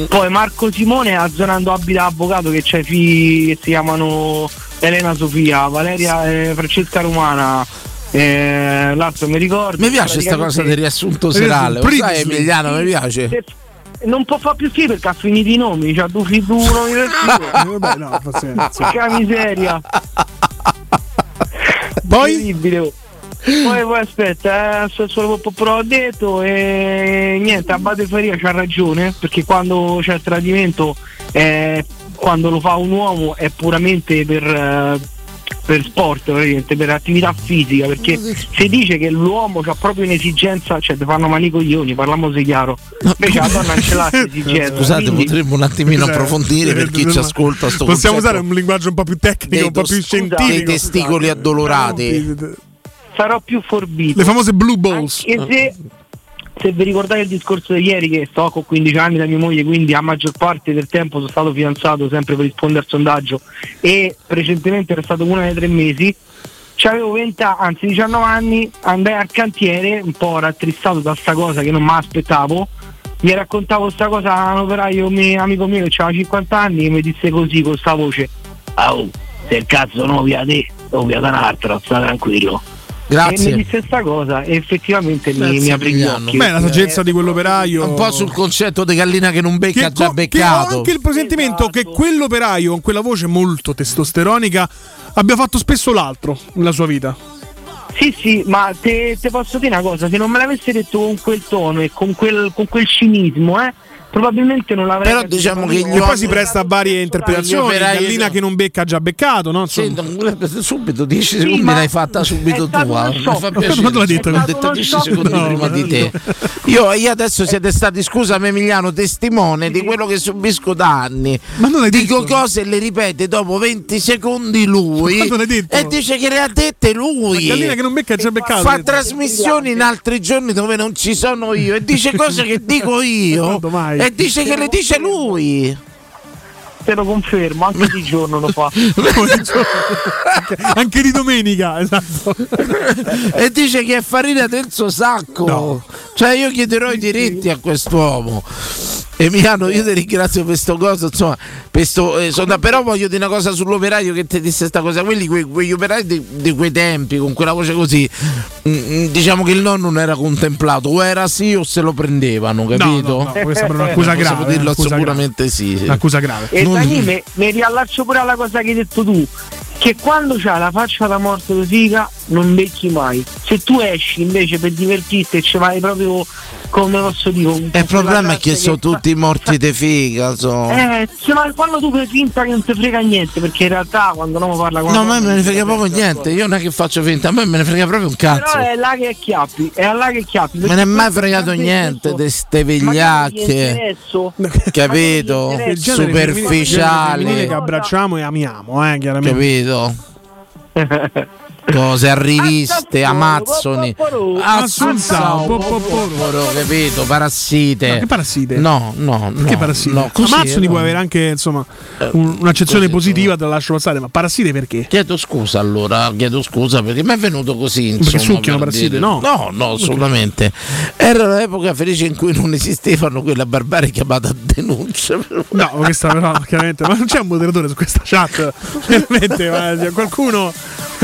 Poi Marco Simone azionando abita avvocato che c'è figli che si chiamano Elena Sofia, Valeria e Francesca Romana. Eh, l'altro mi ricordo. Mi piace questa cosa del riassunto serale. Sai Emiliano, mi piace. Se- non può fare più sì perché ha finito i nomi, c'ha due figure università. Vabbè, no, pazienza. Che miseria. Poi? Poi, poi aspetta, eh, solo un po' ho detto e niente, Abate Faria c'ha ragione perché quando c'è il tradimento, eh, quando lo fa un uomo è puramente per, eh, per sport, praticamente, per attività fisica, perché si dice che l'uomo ha proprio un'esigenza, cioè ti fanno mani coglioni, parliamoci chiaro, invece la donna non ce l'ha questa esigenza. Scusate, quindi- potremmo un attimino Cioè, approfondire per chi ci ascolta sto Possiamo usare un linguaggio un po' più tecnico, un po' più dei scientifico. testicoli addolorati. sarò più forbito. Le famose blue balls. Anche se, se vi ricordate il discorso di ieri che sto con 15 anni da mia moglie, quindi a maggior parte del tempo sono stato fidanzato sempre per rispondere al sondaggio e precedentemente era stato uno dei tre mesi. C'avevo 20, anzi 19 anni, andai al cantiere, un po' rattristato da sta cosa che non mi aspettavo. Gli raccontavo sta cosa a un operaio mio, amico mio che aveva 50 anni e mi disse così con sta voce. Oh, se il cazzo non via te, lo via da un'altra, sta tranquillo. Grazie. E mi disse sta cosa e effettivamente mi, Grazie, mi aprì gli occhi. Beh, la saggezza di quell'operaio. Un po' sul concetto di gallina che non becca, Che, già co- che ho beccato. anche il presentimento che quell'operaio con quella voce molto testosteronica abbia fatto spesso l'altro nella sua vita. Sì, sì, ma te, te posso dire una cosa, se non me l'avesse detto con quel tono e con quel, con quel cinismo, eh, probabilmente non l'avrei Però diciamo che gli E poi si presta a varie interpretazioni. Operai- Gallina che non becca ha già beccato, no? Sì, subito 10 secondi ma l'hai fatta subito tua. shock. fa. Quando l'ha detto? L'ho È detto stato 10 uno secondi shock. prima No, di te. Io, io adesso siete stati, scusami Emiliano, testimone di quello che subisco da anni. Ma non l'hai Dico detto? cose e le ripete dopo 20 secondi lui. Ma non l'hai detto? E dice che le ha dette lui. La gallina che non becca ha già beccato. Fa trasmissioni in altri giorni dove non ci sono io e dice cose che dico io? E dice che le dice lui. Te lo confermo, anche di giorno lo fa. anche, anche di domenica, esatto. e dice che è farina del suo sacco. Cioè io chiederò i diritti a quest'uomo. Emiliano, io ti ringrazio per questo coso, insomma, per sto, eh, sono da- però voglio dire una cosa sull'operaio che ti disse questa cosa, quelli, que- quegli operai di, di quei tempi, con quella voce così, mm, mm, diciamo che il nonno non era contemplato, o era sì o se lo prendevano, capito? no, no, questa è una accusa Possiamo grave, dirlo un'accusa sicuramente sì. sì. Un'accusa grave. E Non- da lì mi, mi riallaccio pure alla cosa che hai detto tu, che quando c'ha la faccia da morto di figa non becchi mai. Se tu esci invece per divertirti e ci vai proprio come posso dire. un po' il problema è che razza sono tutti morti di figa, so. Eh, ma quando tu fai finta che non ti frega niente, perché in realtà quando uno parla con No, a me me ne frega frega proprio troppo. niente, io non è che faccio finta, a me me ne frega proprio un cazzo. Però è là che chiappi, è là che chiappi. Me ne è mai fregato niente di ste vigliacche, capito? Superficiali, che abbracciamo e amiamo, eh, chiaramente. capito? Cose a riviste, amazzoni, Assunzao, capito? Parassite. No, che parassite? No, no, no. Che parassite? no, così, Amazzoni no. può avere anche insomma un- un'accezione così, positiva, te la lascio passare, ma parassite perché? Chiedo scusa allora, chiedo scusa perché mi è venuto così. Perché Insomma, succhiano per parassite? dire- No. no, no, assolutamente. Era l'epoca felice in cui non esistevano quella barbare chiamata denuncia. No, questa però chiaramente, ma non c'è un moderatore su questa chat. Veramente, ma qualcuno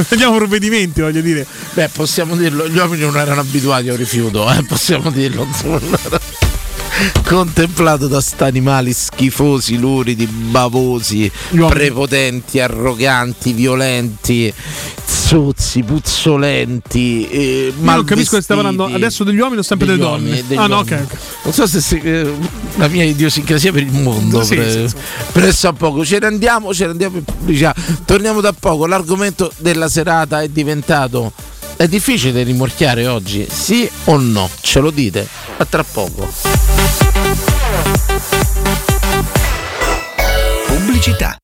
vediamo provvedimenti, voglio dire. Beh, possiamo dirlo, gli uomini non erano abituati a un rifiuto, eh, possiamo dirlo. Contemplato da sta animali schifosi, luridi, bavosi, prepotenti, arroganti, violenti, zozzi, puzzolenti, eh, Io non capisco che stai parlando adesso degli uomini o sempre delle donne. ah, no, uomini. ok. Non so se, se- eh, la mia idiosincrasia per il mondo. Sì, pre- sì, sì. Presso a poco. Ce ne andiamo, ce ne andiamo in pubblicità. Torniamo da poco. L'argomento della serata è diventato. È difficile rimorchiare oggi? Sì o no? Ce lo dite? A tra poco. Pubblicità.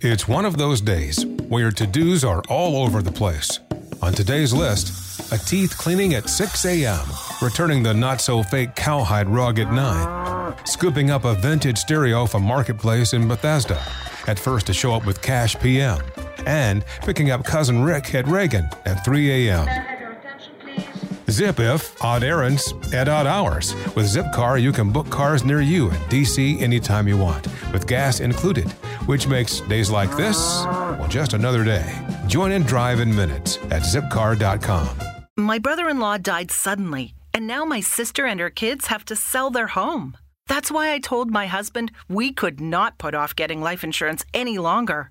It's one of those days where your to dos are all over the place. On today's list, a teeth cleaning at 6 a.m., returning the not so fake cowhide rug at 9, scooping up a vintage stereo from Marketplace in Bethesda, at first to show up with cash PM, and picking up cousin Rick at Reagan at 3 a.m. Zip if odd errands at odd hours. With Zipcar, you can book cars near you in DC anytime you want, with gas included, which makes days like this, well, just another day. Join and drive in minutes at zipcar.com. My brother in law died suddenly, and now my sister and her kids have to sell their home. That's why I told my husband we could not put off getting life insurance any longer.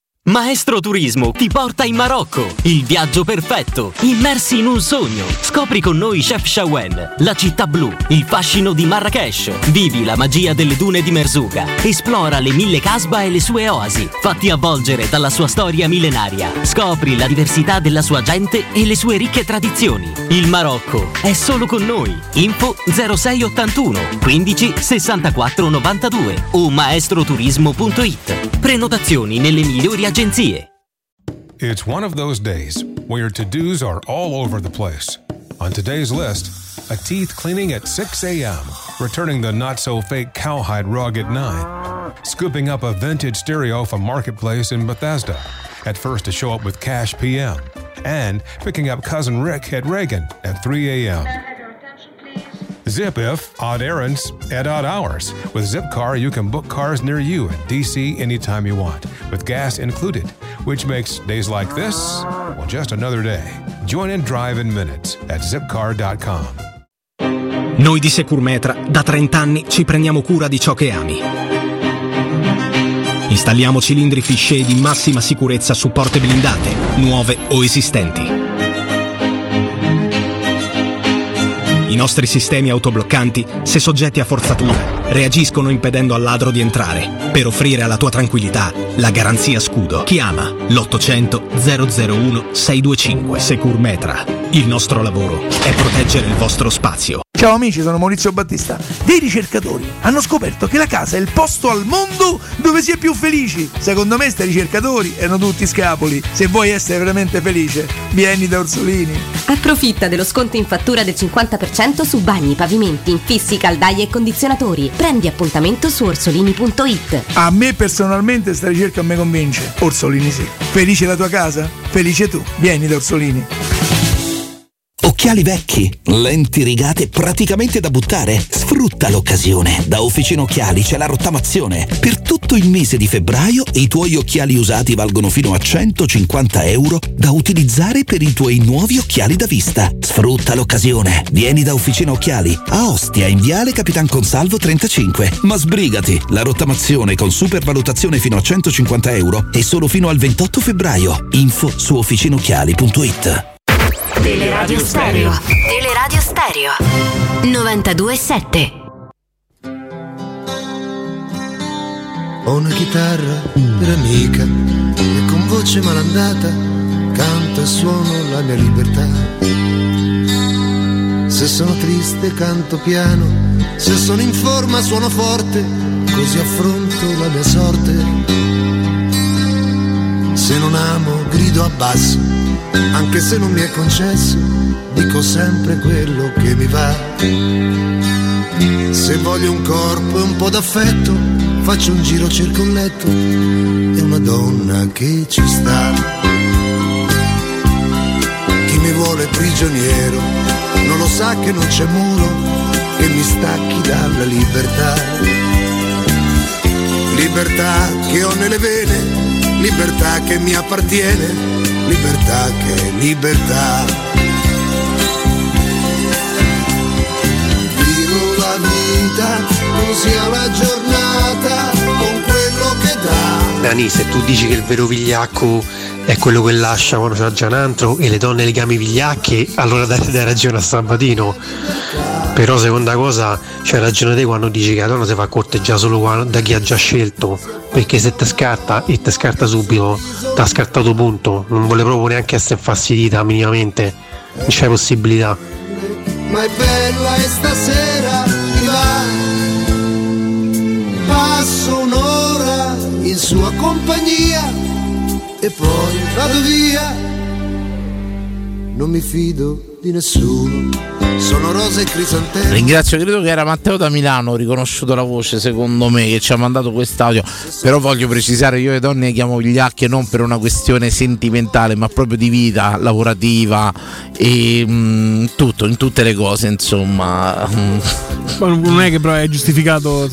Maestro Turismo ti porta in Marocco. Il viaggio perfetto. Immersi in un sogno. Scopri con noi Chef Shawen, la città blu, il fascino di Marrakesh. Vivi la magia delle dune di Merzouga. Esplora le mille casba e le sue oasi. Fatti avvolgere dalla sua storia millenaria. Scopri la diversità della sua gente e le sue ricche tradizioni. Il Marocco è solo con noi. Info 0681 15 64 92 o maestroturismo.it. Prenotazioni nelle migliori agenzie. It's one of those days where to dos are all over the place. On today's list, a teeth cleaning at 6 a.m., returning the not so fake cowhide rug at 9, scooping up a vintage stereo from Marketplace in Bethesda, at first to show up with cash PM, and picking up cousin Rick at Reagan at 3 a.m. Zip if odd errands at odd hours. With Zipcar, you can book cars near you at DC anytime you want, with gas included, which makes days like this, well, just another day. Join and drive in minutes at zipcar.com. Noi di Securmetra da 30 anni ci prendiamo cura di ciò che ami. Installiamo cilindri fisce di massima sicurezza su porte blindate, nuove o esistenti. I nostri sistemi autobloccanti, se soggetti a forzatura, reagiscono impedendo al ladro di entrare. Per offrire alla tua tranquillità la garanzia scudo. Chiama l'800 001 625 Securmetra. Il nostro lavoro è proteggere il vostro spazio. Ciao amici, sono Maurizio Battista. Dei ricercatori hanno scoperto che la casa è il posto al mondo dove si è più felici. Secondo me sti ricercatori erano tutti scapoli. Se vuoi essere veramente felice, vieni da Orsolini. Approfitta dello sconto in fattura del 50% su bagni, pavimenti, infissi, caldaie e condizionatori. Prendi appuntamento su orsolini.it. A me personalmente sta ricerca mi convince. Orsolini sì. Felice la tua casa? Felice tu. Vieni da Orsolini. Occhiali vecchi, lenti rigate praticamente da buttare? Sfrutta l'occasione. Da Officina Occhiali c'è la rottamazione. Per tutto il mese di febbraio i tuoi occhiali usati valgono fino a 150 euro da utilizzare per i tuoi nuovi occhiali da vista. Sfrutta l'occasione. Vieni da Officina Occhiali a Ostia in Viale Capitan Consalvo 35. Ma sbrigati, la rottamazione con supervalutazione fino a 150 euro è solo fino al 28 febbraio. Info su officinocchiali.it. Teleradio Stereo. Teleradio Stereo. 92.7. Ho una chitarra per amica e con voce malandata canto e suono la mia libertà. Se sono triste canto piano, se sono in forma suono forte, così affronto la mia sorte. Se non amo grido a basso, anche se non mi è concesso, dico sempre quello che mi va. Se voglio un corpo e un po' d'affetto, faccio un giro, cerco un letto e una donna che ci sta. Chi mi vuole prigioniero non lo sa che non c'è muro che mi stacchi dalla libertà. Libertà che ho nelle vene, libertà che mi appartiene, libertà che è libertà. Vivo la vita così alla giornata con quello che dà. Dani, se tu dici che il vero vigliacco è quello che lascia quando c'è già un altro e le donne le chiami vigliacche, allora dai, dai ragione a Sabatino. Però seconda cosa, c'hai ragione te quando dici che la donna si fa corteggiare solo da chi ha già scelto. Perché se te scarta e te scarta subito, ti ha scartato punto. Non vuole proprio neanche essere infastidita minimamente. Non c'è possibilità. ma è bella e stasera mi va. Passo un'ora in sua compagnia e poi vado via non mi fido di nessuno. Sono rose e crisantemi. Ringrazio, credo che era Matteo da Milano, ho riconosciuto la voce secondo me che ci ha mandato quest'audio, però voglio precisare, io le donne chiamo vigliacche non per una questione sentimentale, ma proprio di vita lavorativa e mm, tutto, in tutte le cose, insomma. Mm. Ma non è che però è giustificato.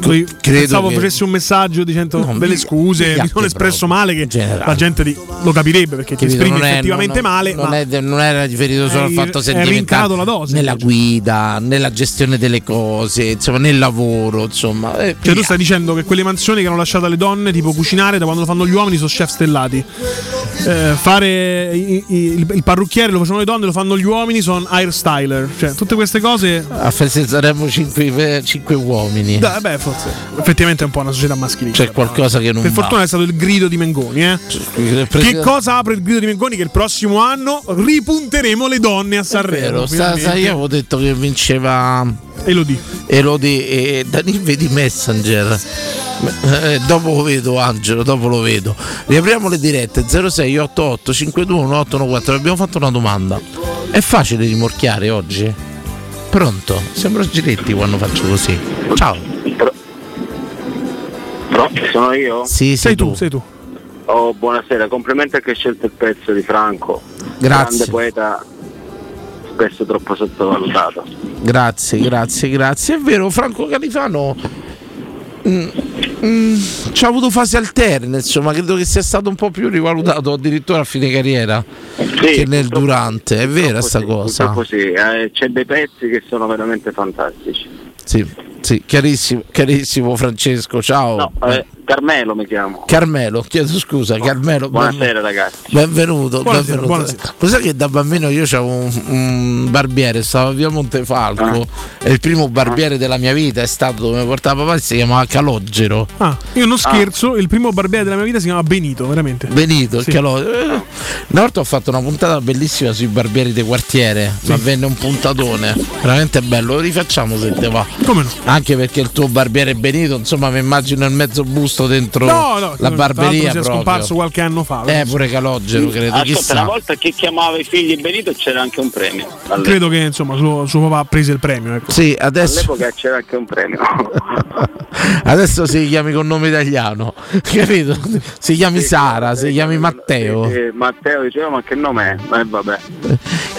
Credo Pensavo che- facessi un messaggio dicendo No, delle mi- scuse, mi sono espresso proprio, male che la gente lo capirebbe perché ti Capito? esprimi Non è- effettivamente non- male, non, ma è- non era riferito solo fatto sentimentale la dose, nella guida, nella gestione delle cose, insomma, nel lavoro, insomma. eh, Cioè, tu stai dicendo che quelle mansioni che hanno lasciato alle donne, tipo cucinare, da quando lo fanno gli uomini, sono chef stellati. Eh, fare i- i- il, il parrucchiere lo facevano le donne, lo fanno gli uomini, sono hairstyler. Cioè, tutte queste cose. a Feste saremmo cinque, cinque uomini. Dai, beh, forse. Effettivamente è un po' una società maschile. C'è qualcosa che non Per va. fortuna è stato il grido di Mengoni, eh. Che cosa apre il grido di Mengoni? Che il prossimo anno ripunteremo le donne a Sanremo. Sta- io avevo detto che vinceva Elodie. Elodie e Dani vedi Messenger. Eh, dopo lo vedo Angelo, dopo lo vedo. Riapriamo le dirette 0688 521814. Abbiamo fatto una domanda. È facile rimorchiare oggi? Pronto? Sembro Giletti quando faccio così. Ciao. Pronto, sono io? Sì, sei tu. sei tu. Oh, buonasera, complimenti a chi ha scelto il pezzo di Franco. Grazie. Grande poeta, spesso troppo sottovalutato. Grazie, grazie, grazie. È vero, Franco Califano mm, mm, ci ha avuto fasi alterne, insomma, credo che sia stato un po' più rivalutato addirittura a fine carriera che nel durante. È vera sta cosa. Purtroppo sì, eh, c'è dei pezzi che sono veramente fantastici. Sì, sì, chiarissimo, chiarissimo Francesco, ciao. No, eh, Carmelo mi chiamo. Carmelo, chiedo scusa, Carmelo. Buonasera ragazzi. Benvenuto, Buonasera, benvenuto. buonasera. Lo sai che da bambino io avevo un, un barbiere, stavo a via Montefalco Ah. e il primo barbiere della mia vita è stato dove mi portava papà si chiamava Calogero. Ah, io non scherzo, il primo barbiere della mia vita si chiama Benito, veramente. Benito, Sì. il Calogero. Eh, Una volta ho fatto una puntata bellissima sui barbieri dei quartiere, ma venne un puntatone, veramente bello, lo rifacciamo se te va. Come no? Anche perché il tuo barbiere Benito, insomma, mi immagino il mezzo busto dentro No, no, la barberia si è scomparso qualche anno fa. Eh, pure Calogero, credo, Ascolta, chissà. una volta chi chiamava i figli Benito c'era anche un premio. All'epoca. Credo che insomma suo, suo papà ha preso il premio. Ecco. Sì, adesso, All'epoca c'era anche un premio. adesso si chiami con nome italiano, capito? Si chiami Sara, si chiami Matteo. Eh, Matteo diceva ma che nome è? Eh vabbè.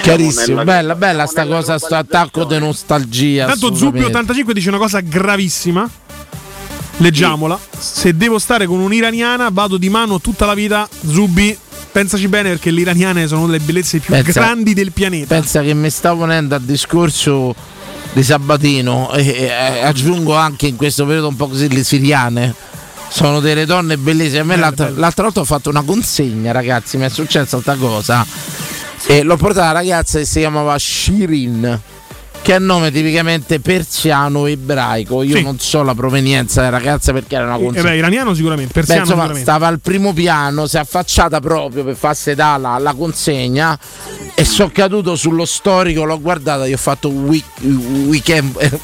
Chiarissimo, nella- bella, bella sta cosa, sto attacco di nostalgia. Tanto assolutamente. Zubbi85 dice una cosa gravissima. Leggiamola. Se devo stare con un'iraniana, vado di mano tutta la vita. Zubbi, pensaci bene perché le iraniane sono delle bellezze più Pensa- grandi del pianeta. Pensa che mi sta ponendo al discorso di Sabatino e, e aggiungo anche in questo periodo un po' così le siriane. Sono delle donne bellissime. A me l'altra, l'altra volta ho fatto una consegna, ragazzi. Mi è successa questa cosa. E l'ho portata alla ragazza che si chiamava Shirin. Che è un nome tipicamente persiano ebraico. Io Sì. non so la provenienza della ragazza perché era una Eh consegna. beh, iraniano sicuramente, Beh, persiano insomma, sicuramente. stava al primo piano, si è affacciata proprio per farsi dare la, la consegna e sono caduto sullo storico, l'ho guardata, gli ho fatto week, weekend.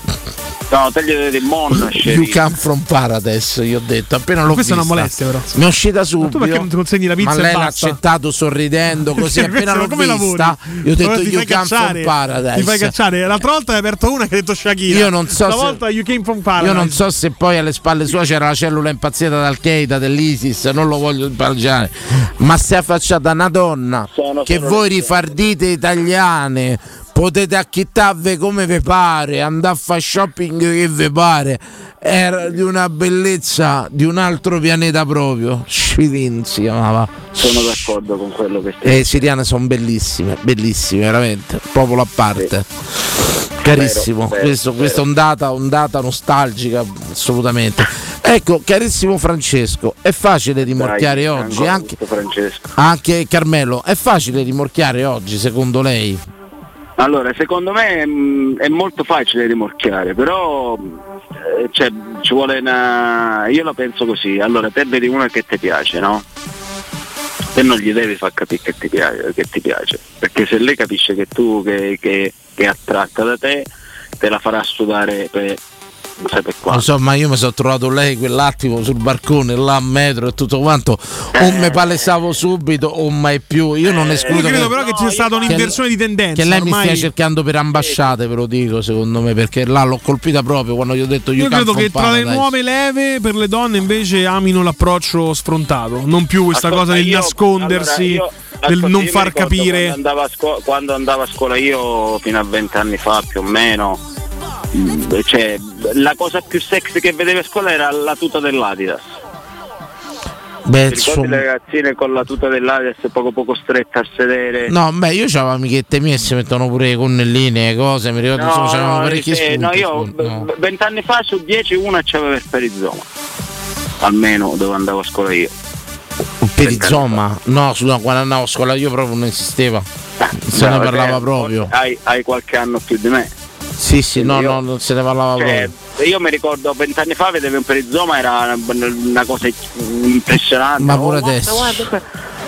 No, tagliate del mondo. You come from paradise, gli ho detto, appena l'ho Questa è vista. una molestia, però. Mi è uscita Ma tu subito. perché non ti consegni la pizza ma e lei l'ha accettato sorridendo così, appena l'ho come vista, lavori? io ho detto Allora You fai come from cacciare, paradise. Ti fai cacciare. L'altra volta hai aperto una che hai detto Shakira. Io non so se- Stavolta you came from paradise. Io non so se poi alle spalle sue c'era la cellula impazzita dal-Qaeda, dell'ISIS, non lo voglio imparare, ma si è affacciata una donna che voi rifardite italiane potete acchittarvi come vi pare, andare a fare shopping che vi pare. Era di una bellezza di un altro pianeta proprio. Shirin si chiamava. Sono d'accordo con quello che stai E le siriane sono bellissime, bellissime, veramente. Popolo a parte. Carissimo, Vero, vero, questo, questa ondata, ondata nostalgica, assolutamente. Ecco, carissimo Francesco, è facile rimorchiare Dai, oggi, anche, anche Carmelo, è facile rimorchiare oggi secondo lei? Allora, secondo me mh, è molto facile rimorchiare, però eh, cioè, ci vuole una. Io la penso così, allora te vedi una che ti piace, no? Te non gli devi far capire che ti piace, che ti piace. perché se lei capisce che tu che, che- che è attratta da te, te la farà sudare per non sai per Lo quanto. so, ma io mi sono trovato lei quell'attimo sul barcone, là a metro e tutto quanto. O me palesavo subito o mai più. Io non Io escludo credo che, però che ci sia stata un'inversione di tendenza. che lei mi ormai- stia cercando per ambasciate, ve lo dico, secondo me, perché là l'ho colpita proprio quando gli ho detto io Io credo che tra le nuove leve per le donne invece amino l'approccio sfrontato, non più questa Ascolta, cosa del io- nascondersi, allora, io- del non io mi far capire. Quando andavo, a scuola, quando andavo a scuola io, fino a vent'anni fa più o meno, cioè, la cosa più sexy che vedevo a scuola era la tuta dell'Adidas. Beh, le ragazzine con la tuta dell'Adidas poco poco stretta a sedere? No, beh, io c'avevo amichette mie e si mettono pure le connelline e cose, mi ricordo insomma c'erano parecchi eh, spunti. no, io spunti, no. vent'anni fa su dieci una c'aveva il perizoma. Almeno dove andavo a scuola io. Un perizoma? No, scusa, quando andavo a scuola io proprio non esisteva. Non se ne parlava proprio. Hai, hai qualche anno più di me. Sì, sì, no, Io- no, non se ne parlava Cioè, proprio. io mi ricordo vent'anni fa vedevo un perizoma, era una, una cosa impressionante. Ma Oh, pure guarda, adesso. guarda que-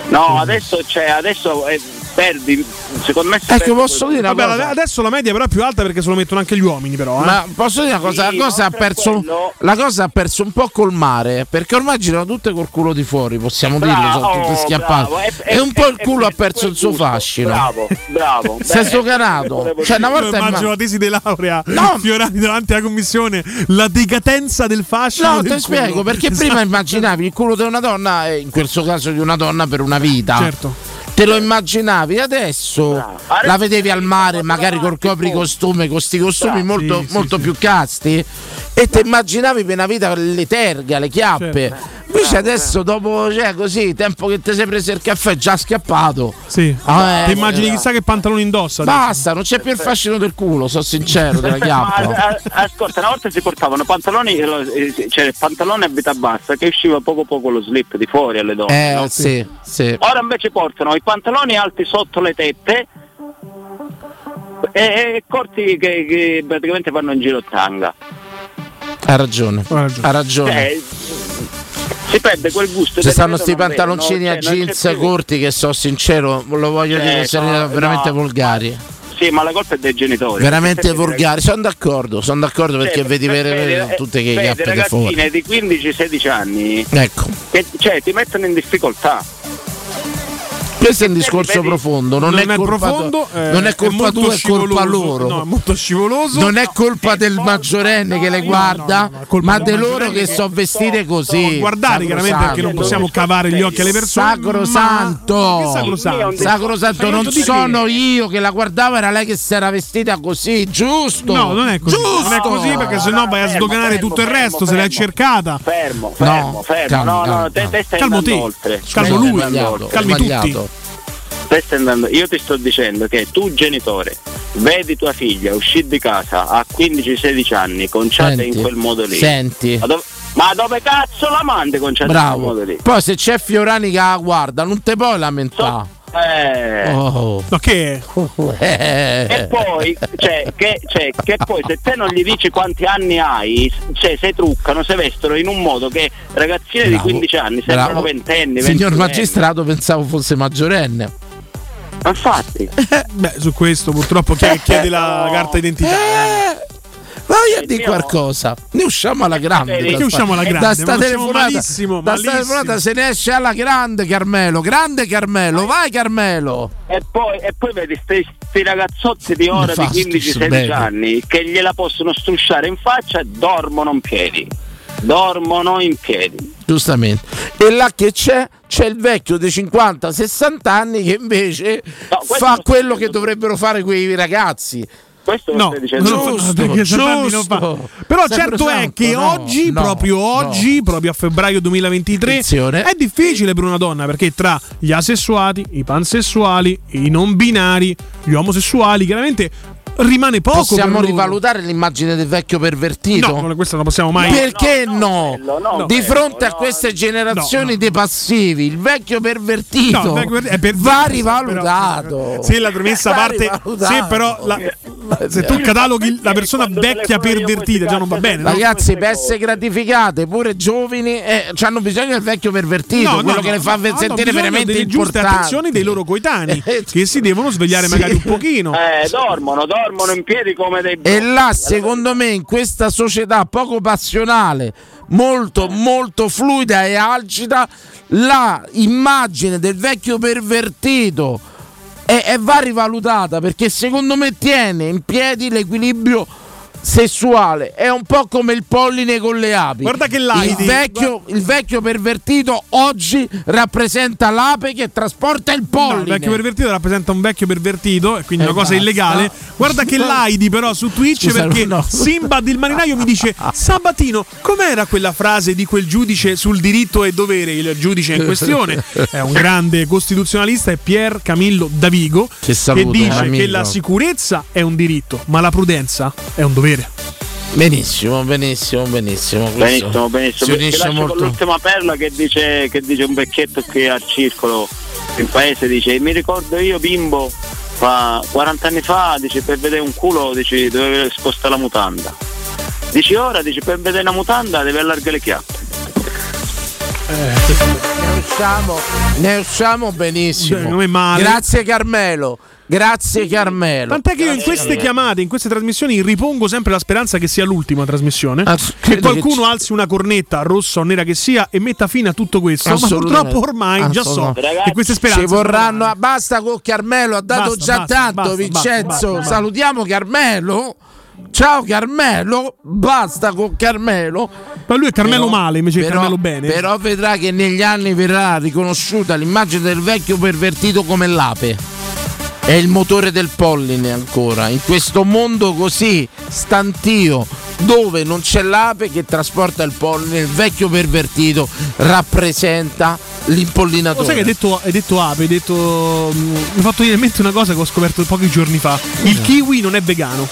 No, adesso, cioè, adesso eh, perdi, secondo me si Ecco, posso dire una Vabbè, cosa? adesso la media però è più alta perché se lo mettono anche gli uomini però. eh. Ma posso dire una cosa? Sì, la, cosa perso, quello- la cosa ha perso un po' col mare perché ormai girano tutte col culo di fuori, possiamo Bravo, dirlo, sono tutte schiappate. bravo, è- E, un po' il culo è ha perso il suo fascino. Bravo, bravo. Sdoganato. volevo Cioè, una volta Io immagino ma- la tesi di laurea No. Fiorani davanti alla commissione la decadenza del fascino No, ti spiego perché Esatto. prima immaginavi il culo di una donna, e in questo caso di una donna per una vita. Certo. Te lo immaginavi adesso la vedevi al mare, magari col copricostume, con sti costumi molto, Sì, molto sì. più casti, e ti immaginavi per una vita le terghe, le chiappe. Certo. Invece adesso, dopo, cioè, così, tempo che ti sei preso il caffè, già scappato. Sì. Ah, eh, Ti immagini chissà che pantaloni indossa adesso. Basta, non c'è più il fascino del culo, sono sincero, della Ma, chiappa. a- ascolta, una volta si portavano pantaloni, eh, cioè il pantalone a vita bassa che usciva poco poco lo slip di fuori alle donne. Eh, no? sì, sì. Ora invece portano i pantaloni alti sotto le tette e, e corti che, che praticamente vanno in giro tanga. Ha ragione, ha ragione. Cioè, si perde quel gusto. Ci stanno vedo, sti non vedo, pantaloncini no? a Cioè, jeans corti che so sincero, lo voglio Cioè, dire, sono no, veramente volgari. Sì, ma la colpa è dei genitori. Veramente volgari, sono d'accordo, sono d'accordo perché vedi vere eh, tutte che chiappe che ragazzine fuori. di 15-16 anni Ecco, che cioè, ti mettono in difficoltà. Questo è un discorso vedi- profondo, non, non è, è colpa profondo, tua- eh, non è è colpa molto tua, è colpa loro. No, è molto scivoloso. Non è colpa del maggiorenne che le guarda, ma di loro che so vestire così. guardare chiaramente perché non possiamo cavare gli occhi alle persone. Sacrosanto, sacrosanto? Sacrosanto, non sono io che la guardavo, era lei che si era vestita così, giusto? No, non è così. Giusto. Non è così perché sennò vai a sdoganare fermo, tutto il fermo, resto. Se l'hai cercata. Fermo, fermo, No, fermo. calmo, no, no, calmo, te, te stai Calmo te. oltre. Calmo lui. Calmi tutti. Stai andando- Io ti sto dicendo che tu genitore vedi tua figlia uscire di casa a 15-16 anni conciata Senti, in quel modo lì. senti. Ma dove, ma dove cazzo la mandi conciata in quel Bravo. modo lì? Poi se c'è Fiorani che la guarda, non te puoi lamentare. Eh. Oh. Ma che? Eh. E poi, cioè, che, cioè, che poi se te non gli dici quanti anni hai, cioè se truccano, se vestono in un modo che ragazzine di Bravo, 15 anni sembrano bravo. ventenni, Signor 22 magistrato, pensavo fosse maggiorenne. Infatti. Beh, su questo purtroppo chi chiede la carta d'identità. Eh, Vai a dire qualcosa. Ne usciamo alla grande. Che sta- usciamo alla grande, Da sta telefonata, malissimo, da sta malissimo. telefonata se ne esce alla grande, Carmelo. Grande Carmelo, vai Carmelo. E poi, e poi vedi questi ragazzotti di ora di Nefasto, 15-16 bene. anni che gliela possono strusciare in faccia e dormono in piedi. Dormono in piedi. Giustamente. E là che c'è? C'è il vecchio dei 50-60 anni che invece fa quello che dovrebbero fare quei ragazzi. Questo lo No, stai dicendo Giovanni non fa. Però certo è che no, oggi, no, proprio no. oggi, proprio a febbraio 2023, Attenzione. è difficile per una donna perché tra gli asessuati, i pansessuali, i non binari, gli omosessuali, chiaramente rimane poco. Possiamo rivalutare l'immagine del vecchio pervertito? No, non- questo non possiamo mai. Perché no? no, Di no, fronte a queste generazioni no, no. dei passivi, il vecchio pervertito No, il vecchio pervertito è per- va rivalutato. Se la premessa parte, se però la, Se tu cataloghi la persona vecchia pervertita, già non va bene. Ragazzi, per essere gratificate, pure giovani, eh, hanno bisogno del vecchio pervertito, No, quello no, che le fa sentire veramente delle giuste importanti. attenzioni dei loro coetanei che si devono svegliare Sì. magari un pochino. Eh, dormono, dormono in piedi come dei E là, secondo me, in questa società poco passionale, molto, molto fluida e algida, la immagine del vecchio pervertito è, è- va rivalutata perché secondo me tiene in piedi l'equilibrio sessuale è un po' come il polline con le api Guarda che il l'Aidi- vecchio, il vecchio pervertito oggi rappresenta l'ape che trasporta il No, polline il vecchio pervertito rappresenta un vecchio pervertito e quindi Eh, una cosa basta. illegale. Guarda che l'Aidi però su Twitch Scusa, perché no. Simbad il marinaio mi dice Sabatino, com'era quella frase di quel giudice sul diritto e dovere? Il giudice in questione è un grande costituzionalista, è Pier Camillo Davigo Che saluto, dice amico. che la sicurezza è un diritto, ma la prudenza è un dovere. Benissimo benissimo benissimo Benissimo, si benissimo. Ti unisce lascio con molto l'ultima perla che dice, che dice un vecchietto qui al circolo in paese, dice mi ricordo io bimbo fa 40 anni fa, dice per vedere un culo dice, dovevo spostare la mutanda. Dici ora, dice per vedere una mutanda deve allargare le chiappe. ne usciamo ne usciamo benissimo Beh, come male. grazie Carmelo grazie Carmelo Tant'è che io in queste chiamate, in queste trasmissioni, ripongo sempre la speranza che sia l'ultima trasmissione. Ah, che qualcuno che alzi una cornetta, rossa o nera che sia, e metta fine a tutto questo. Ma Assolutamente. purtroppo ormai già so che queste speranze. ci vorranno ah, basta con Carmelo ha dato Basta, già basta, tanto basta, Vincenzo basta, basta. salutiamo Carmelo ciao Carmelo basta con Carmelo Ma lui è Carmelo Però- male invece che però- Carmelo bene. Però vedrà che negli anni verrà riconosciuta l'immagine del vecchio pervertito come l'ape. È il motore del polline ancora. In questo mondo così stantio, dove non c'è l'ape che trasporta il polline, il vecchio pervertito rappresenta Lo l'impollinatore. sai che hai detto, hai detto ape, hai detto. mm, mi ha fatto venire in mente una cosa che ho scoperto pochi giorni fa. Il kiwi non è vegano.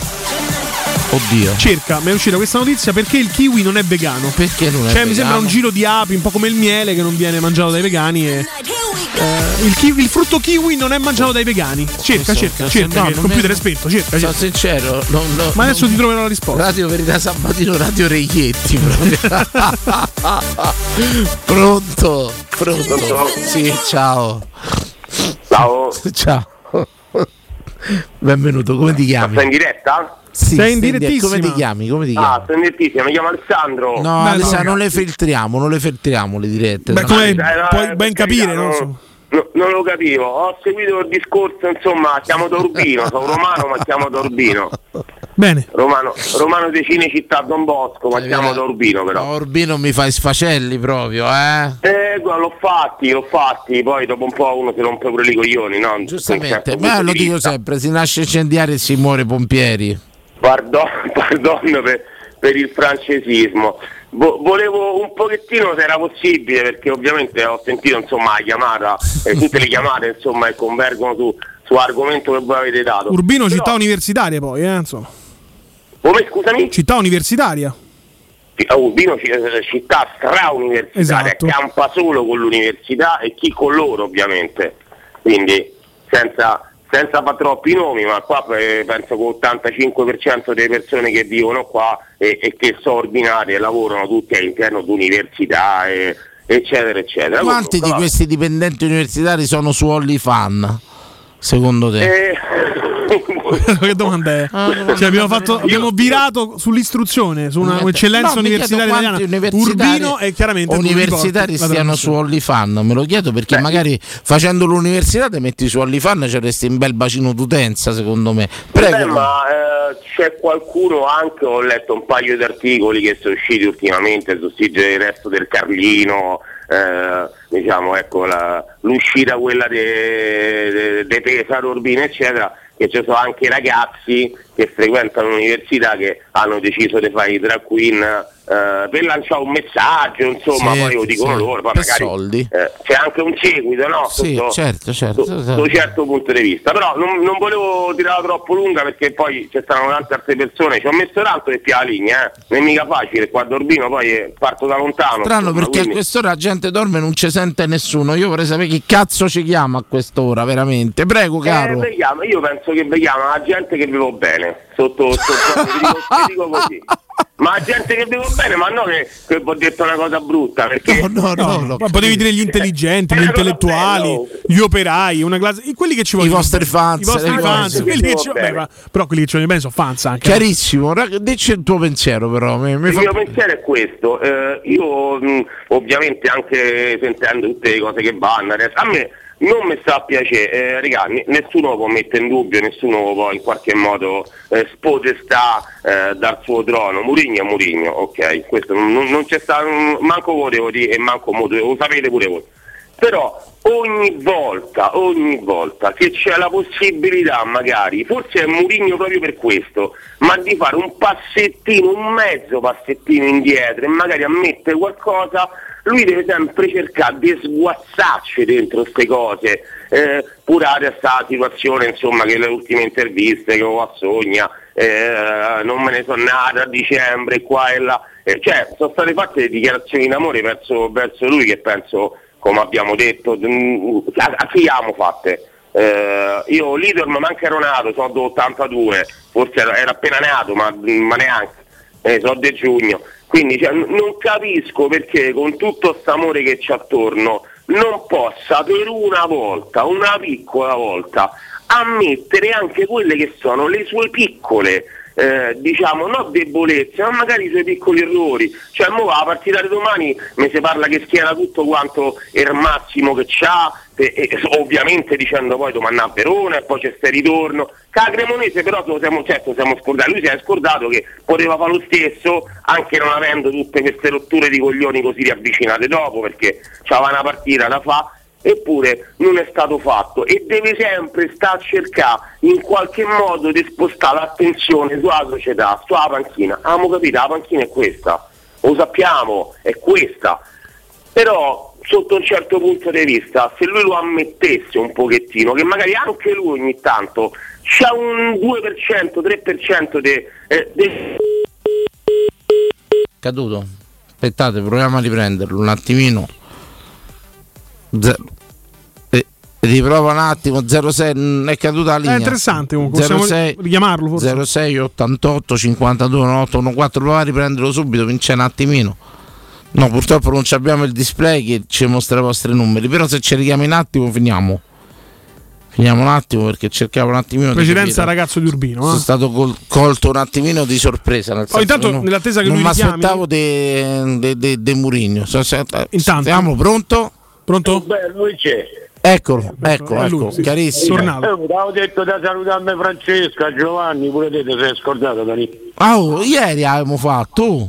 Oddio. Cerca, mi è uscita questa notizia perché il kiwi non è vegano. Perché non è Cioè, mi vegano? sembra un giro di api, un po' come il miele che non viene mangiato dai vegani. E, eh, il, kiwi- il frutto kiwi non è mangiato dai vegani. Cerca, So- cerca, cerca. no, il computer è spento. Cerca, Sono cerca. sincero, non- non- Ma adesso non- ti troverò la risposta. Radio Verità Sabatino, Radio Reietti. Pronto? Pronto? Sì, ciao. Ciao. Ciao. Benvenuto, come ti chiami? Sei in diretta? Sì, Sei in direttissima. Come ti chiami? Come ti chiami? Ah, sono in direttissima, mi chiamo Alessandro. No, Beh, Alessandro, no. non le filtriamo, non le filtriamo le dirette. Beh, no. come Eh, no, puoi eh, ben capire, carità, no? no, no, non lo capivo, ho seguito il discorso, insomma, chiamo da Urbino, sono romano ma chiamo da Urbino. Bene. Romano, romano di Cinecittà Don Bosco, ma chiamo da Urbino però. No, Urbino mi fai sfacelli proprio, eh? Eh, guarda, l'ho fatti, l'ho fatti, poi dopo un po' uno si rompe pure i coglioni, no? Giustamente, ma lo di dico sempre, si nasce incendiari e si muore pompieri. Pardon, pardon per, per il francesismo. Vo- volevo un pochettino se era possibile, perché ovviamente ho sentito insomma la chiamata, e tutte le chiamate insomma che convergono su, su argomento che voi avete dato. Urbino, Però- città universitaria, poi, eh, insomma. Come scusami? Città universitaria. Ah, Urbino ci- città strauniversitaria, Esatto. campa solo con l'università e chi con loro ovviamente. Quindi senza, senza fare troppi nomi, ma qua eh, penso che l'85% delle persone che vivono qua e, e che sono ordinarie lavorano tutte all'interno di università e- eccetera eccetera. Quanti di Comunque, vabbè. questi dipendenti universitari sono su OnlyFan? Secondo te? Eh, che domanda è? Cioè, abbiamo, fatto, abbiamo virato sull'istruzione, su una un'eccellenza No, universitaria italiana. universitari- Urbino e chiaramente universitari stiano su. OnlyFan, me lo chiedo perché magari facendo l'università ti metti su OnlyFan ci resti un bel bacino d'utenza secondo me. Prego. Beh, ma eh, c'è qualcuno anche, ho letto un paio di articoli che sono usciti ultimamente sul sito del resto del Carlino, eh, diciamo ecco la- l'uscita quella di Pesaro, Urbino eccetera, che ci sono anche ragazzi che frequentano l'università che hanno deciso di fare i drag queen eh, per lanciare un messaggio, insomma, Sì, poi lo dicono sì, loro, poi magari eh, c'è anche un seguito, no? Sì, Sotto- certo, certo. da un certo punto di vista. Però non, non volevo tirarla troppo lunga perché poi ci saranno tante altre persone. Ci ho messo tanto per più la linea, eh. non è mica facile. Qua a Urbino poi eh, parto da lontano. Strano insomma, perché a quindi- quest'ora la gente dorme e non ci sente nessuno. Io vorrei sapere chi cazzo ci chiama a quest'ora, veramente. Prego, Eh, caro. vediamo, io penso che vediamo la gente che vivo bene. Sotto, sotto vi, dico, vi dico così. Ma la gente che vivo bene, ma no che, che ho detto una cosa brutta. Perché No, no, no. Ma potevi dire gli intelligenti, gli intellettuali, gli operai, una classe. Quelli che ci vogliono. vostri fans, I vostri fans. Quelli che ci, Bene. beh, ma- però quelli che ci vogliono bene sono fans anche. Chiarissimo, rag- dici il tuo pensiero però. Mi, mi Il fa- mio pensiero è questo, eh, io mh, ovviamente anche sentendo tutte le cose che vanno, adesso, a me non mi sta a piacere, eh, ne- nessuno può mettere in dubbio, nessuno può in qualche modo eh, spodestà eh, dal suo trono, Murigno è Murigno, ok, questo non, non- c'è stato, manco voi devo dire e manco mo, lo sapete pure voi. Però ogni volta, ogni volta che c'è la possibilità magari, forse è Murigno proprio per questo, ma di fare un passettino, un mezzo passettino indietro e magari ammettere qualcosa, lui deve sempre cercare di sguazzarci dentro queste cose, eh, pure adesso sta situazione insomma che le ultime interviste che ho a Sogna, eh, non me ne sono nata a dicembre qua e là, eh, cioè sono state fatte le dichiarazioni d'amore verso, verso lui che penso come abbiamo detto, mm, a, a chi abbiamo fatte? Eh, io Lidl ma manca ero nato, sono del 82, forse era, era appena nato, ma, ma neanche, eh, sono di giugno. Quindi cioè, non capisco perché con tutto questo amore che c'è attorno non possa per una volta, una piccola volta, ammettere anche quelle che sono le sue piccole eh, diciamo non debolezze, ma magari i suoi piccoli errori. Cioè, mo la partita di domani mi si parla che schiera tutto quanto il massimo che c'ha, e, e ovviamente dicendo poi domani a Verona e poi c'è ste ritorno. Cremonese però siamo, certo, siamo scordati, lui si è scordato che poteva fare lo stesso anche non avendo tutte queste rotture di coglioni così riavvicinate dopo perché c'aveva una partita da fa eppure non è stato fatto e deve sempre stare a cercare in qualche modo di spostare l'attenzione sulla società, sulla panchina. Abbiamo capito, la panchina è questa, lo sappiamo, è questa. Però sotto un certo punto di vista, se lui lo ammettesse un pochettino, che magari anche lui ogni tanto c'ha un 2%, 3% di... eh, di- Caduto. Aspettate, proviamo a riprenderlo un attimino. Zero. Eh, riprova un attimo 06 mm, è caduta la linea È interessante comunque, possiamo 06 richiamarlo forse. 06 88 52 9814 prova a riprenderlo subito vince un attimino no purtroppo non ci abbiamo il display che ci mostra i vostri numeri però se ci richiami un attimo finiamo finiamo un attimo perché cercavo un attimino Precedenza di ragazzo di Urbino. sono eh. stato col- colto un attimino di sorpresa nel senso intanto, che non- nell'attesa che non lui mi aspettavo de, de, de, de Murigno So- se- Intanto. siamo pronto? pronto? Beh, lui c'è. Eccolo ecco è ecco lui, sì. chiarissimo Eh, avevo detto da salutarmi Francesca, Giovanni, pure te ti sei scordato Dani. Ah, oh, ieri abbiamo fatto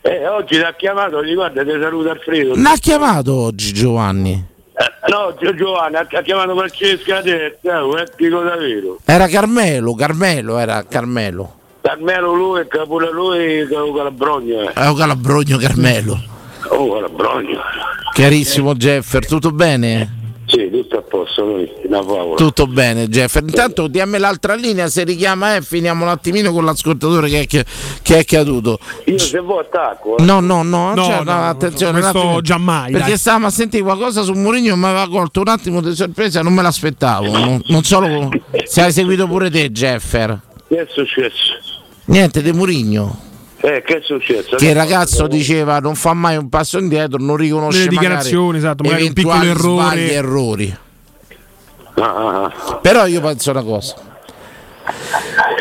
Eh, oggi ti ha chiamato, gli guarda, ti saluta Alfredo. non ha chiamato oggi Giovanni Eh, no, Gio- Giovanni ha, chiamato Francesca te, eh, dico davvero. era Carmelo Carmelo era Carmelo Carmelo lui, pure lui, calabrogno. Eh. calabrogno Carmelo Oh, calabrogno. chiarissimo Jeffer tutto bene? Sì, tutto a posto, noi, una favola. Tutto bene, Jeffer. Intanto diammi l'altra linea, se richiama e finiamo un attimino con l'ascoltatore che è, che, che è caduto. Io se vuoi attacco. eh. No, no, no, No, cioè, no, no, attenzione. questo un attimo. giammai, Perché dai. stavamo a sentire qualcosa su Mourinho mi aveva colto un attimo di sorpresa, non me l'aspettavo. Non, non solo se hai seguito pure te, Jeffer. Che è successo? Niente di Mourinho. Eh, che è successo? Che il ragazzo diceva non fa mai un passo indietro, non riconosce magari dichiarazioni, esatto, magari un piccolo eventuali errore. sbagli errori. Ah, ah, Però io penso una cosa.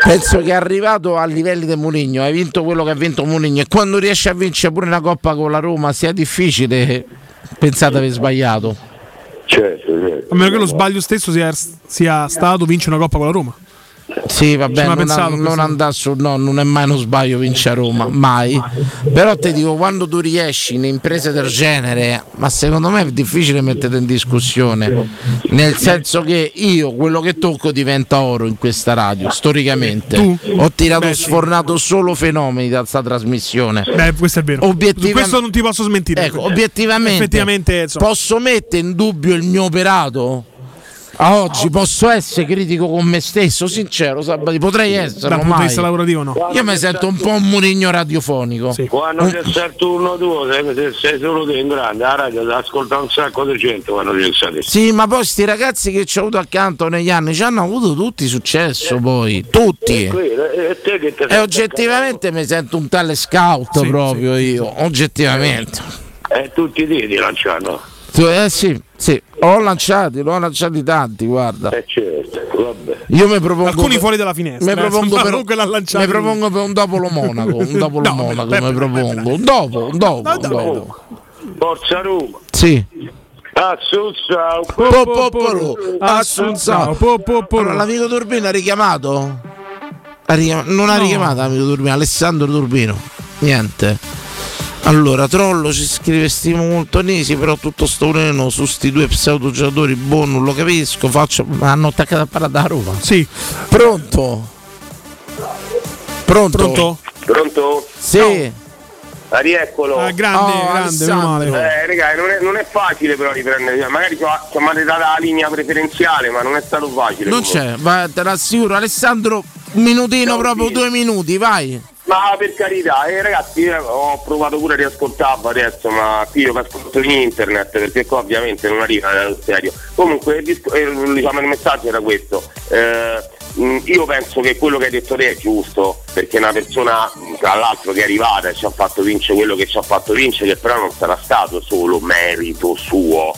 Penso che è arrivato a livelli di Mourinho, hai vinto quello che ha vinto Mourinho e quando riesci a vincere pure una coppa con la Roma sia difficile, pensate di aver sbagliato. Certo, certo. A meno che lo sbaglio stesso sia, sia stato vincere una coppa con la Roma. Sì, vabbè, non, pensato non questo? andare su, no, non è mai uno sbaglio vincere a Roma, mai. Però ti dico, quando tu riesci in imprese del genere, ma secondo me è difficile mettere in discussione, nel senso che io quello che tocco diventa oro in questa radio, storicamente. Tu? Ho tirato Beh, sì. sfornato solo fenomeni da questa trasmissione. Beh, questo è vero. Obiettiva- questo non ti posso smentire. Ecco, obiettivamente, posso mettere in dubbio il mio operato? A oggi posso essere critico con me stesso, sincero, Sabati, potrei essere. Dal punto di vista lavorativo no. Io mi sento un po' un murigno radiofonico. Quando c'è il turno tuo, sei, sei- solo te in grande, la radio ascolta un sacco di gente quando c'è il satellite. Sì, ma poi sti ragazzi che ci ho avuto accanto negli anni ci hanno avuto tutti successo poi, tutti. E te che te E oggettivamente mi sento un tale scout proprio io, oggettivamente. Eh, tutti i diti lanciano. Eh sì, sì, ho lanciati, l'ho lanciati tanti, guarda. Eh certo, vabbè. Io mi propongo Alcuni per- fuori dalla finestra. Mi eh, propongo, insomma, per, comunque l'ha lanciato mi propongo per un dopo lo Monaco, un dopo lo No, Monaco, beh, mi propongo. Un dopo, un dopo, un dopo. Forza Roma. Sì. Assunzao. Po, po, po, ro. Assunzao. Allora, l'amico Turbino ha richiamato? Non ha No. richiamato l'amico Turbino, Alessandro Turbino. Niente. Allora, Trollo ci scrive stimo molto Nisi, però tutto sto ureno su sti due pseudo giocatori, boh, non lo capisco, faccio... Ma hanno attaccato a parlare da Roma. Sì. Pronto? Pronto? Pronto? Pronto? Sì. Ah, rieccolo. Ah, grande, Oh, grande, meno male. Eh, raga, non è, non è facile però riprendere, magari ci ha mandato la linea preferenziale, ma non è stato facile. Non comunque. c'è, va, te l'assicuro. Alessandro, un minutino proprio, due minuti, vai. Ma per carità, eh, ragazzi, io ho provato pure a riascoltarlo adesso, ma qui io ascolto in internet perché qua ovviamente non arriva dallo serio. Comunque eh, diciamo, il messaggio era questo. Eh, mh, io penso che quello che hai detto te è giusto, perché una persona, tra l'altro, che è arrivata e ci ha fatto vincere quello che ci ha fatto vincere, che però non sarà stato solo merito suo,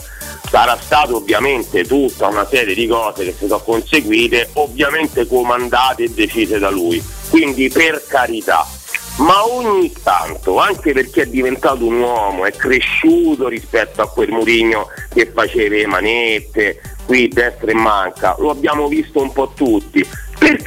sarà stato ovviamente tutta una serie di cose che si sono conseguite, ovviamente comandate e decise da lui. Quindi per carità. Ma ogni tanto, anche perché è diventato un uomo, è cresciuto rispetto a quel Murigno che faceva le manette, qui destra e manca, lo abbiamo visto un po' tutti.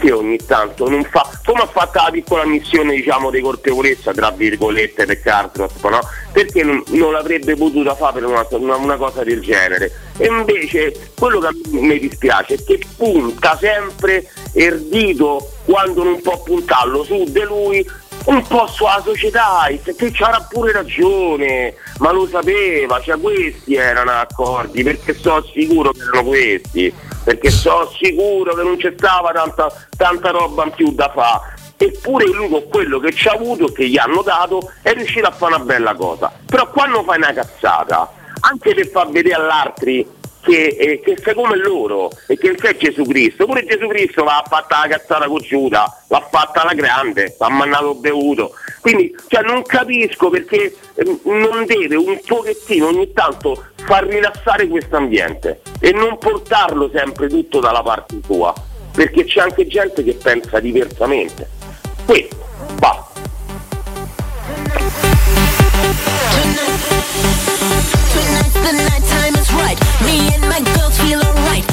Perché ogni tanto non fa, come ha fatto la piccola missione diciamo di colpevolezza, tra virgolette, per Cartrop, no? Perché non, non l'avrebbe potuta fare per una, una- una cosa del genere? E invece quello che a me dispiace è che punta sempre erdito quando non può puntarlo su di lui un po' sulla società, che c'era pure ragione, ma lo sapeva, cioè questi erano accordi, perché so sicuro che erano questi, perché so sicuro che non c'è stava tanta, tanta roba in più da fare. Eppure lui con quello che ci ha avuto, che gli hanno dato, è riuscito a fare una bella cosa. Però quando fai una cazzata, anche per far vedere all'altri che, eh, che sei come loro e che sei Gesù Cristo, pure Gesù Cristo va a fatta la cazzata con Giuda, l'ha fatta alla grande, l'ha mandato bevuto. Quindi cioè, non capisco perché eh, non deve un pochettino ogni tanto far rilassare questo ambiente e non portarlo sempre tutto dalla parte sua, perché c'è anche gente che pensa diversamente. Questo, Tonight, Tonight's the night time is right. Me and my girls feel alright.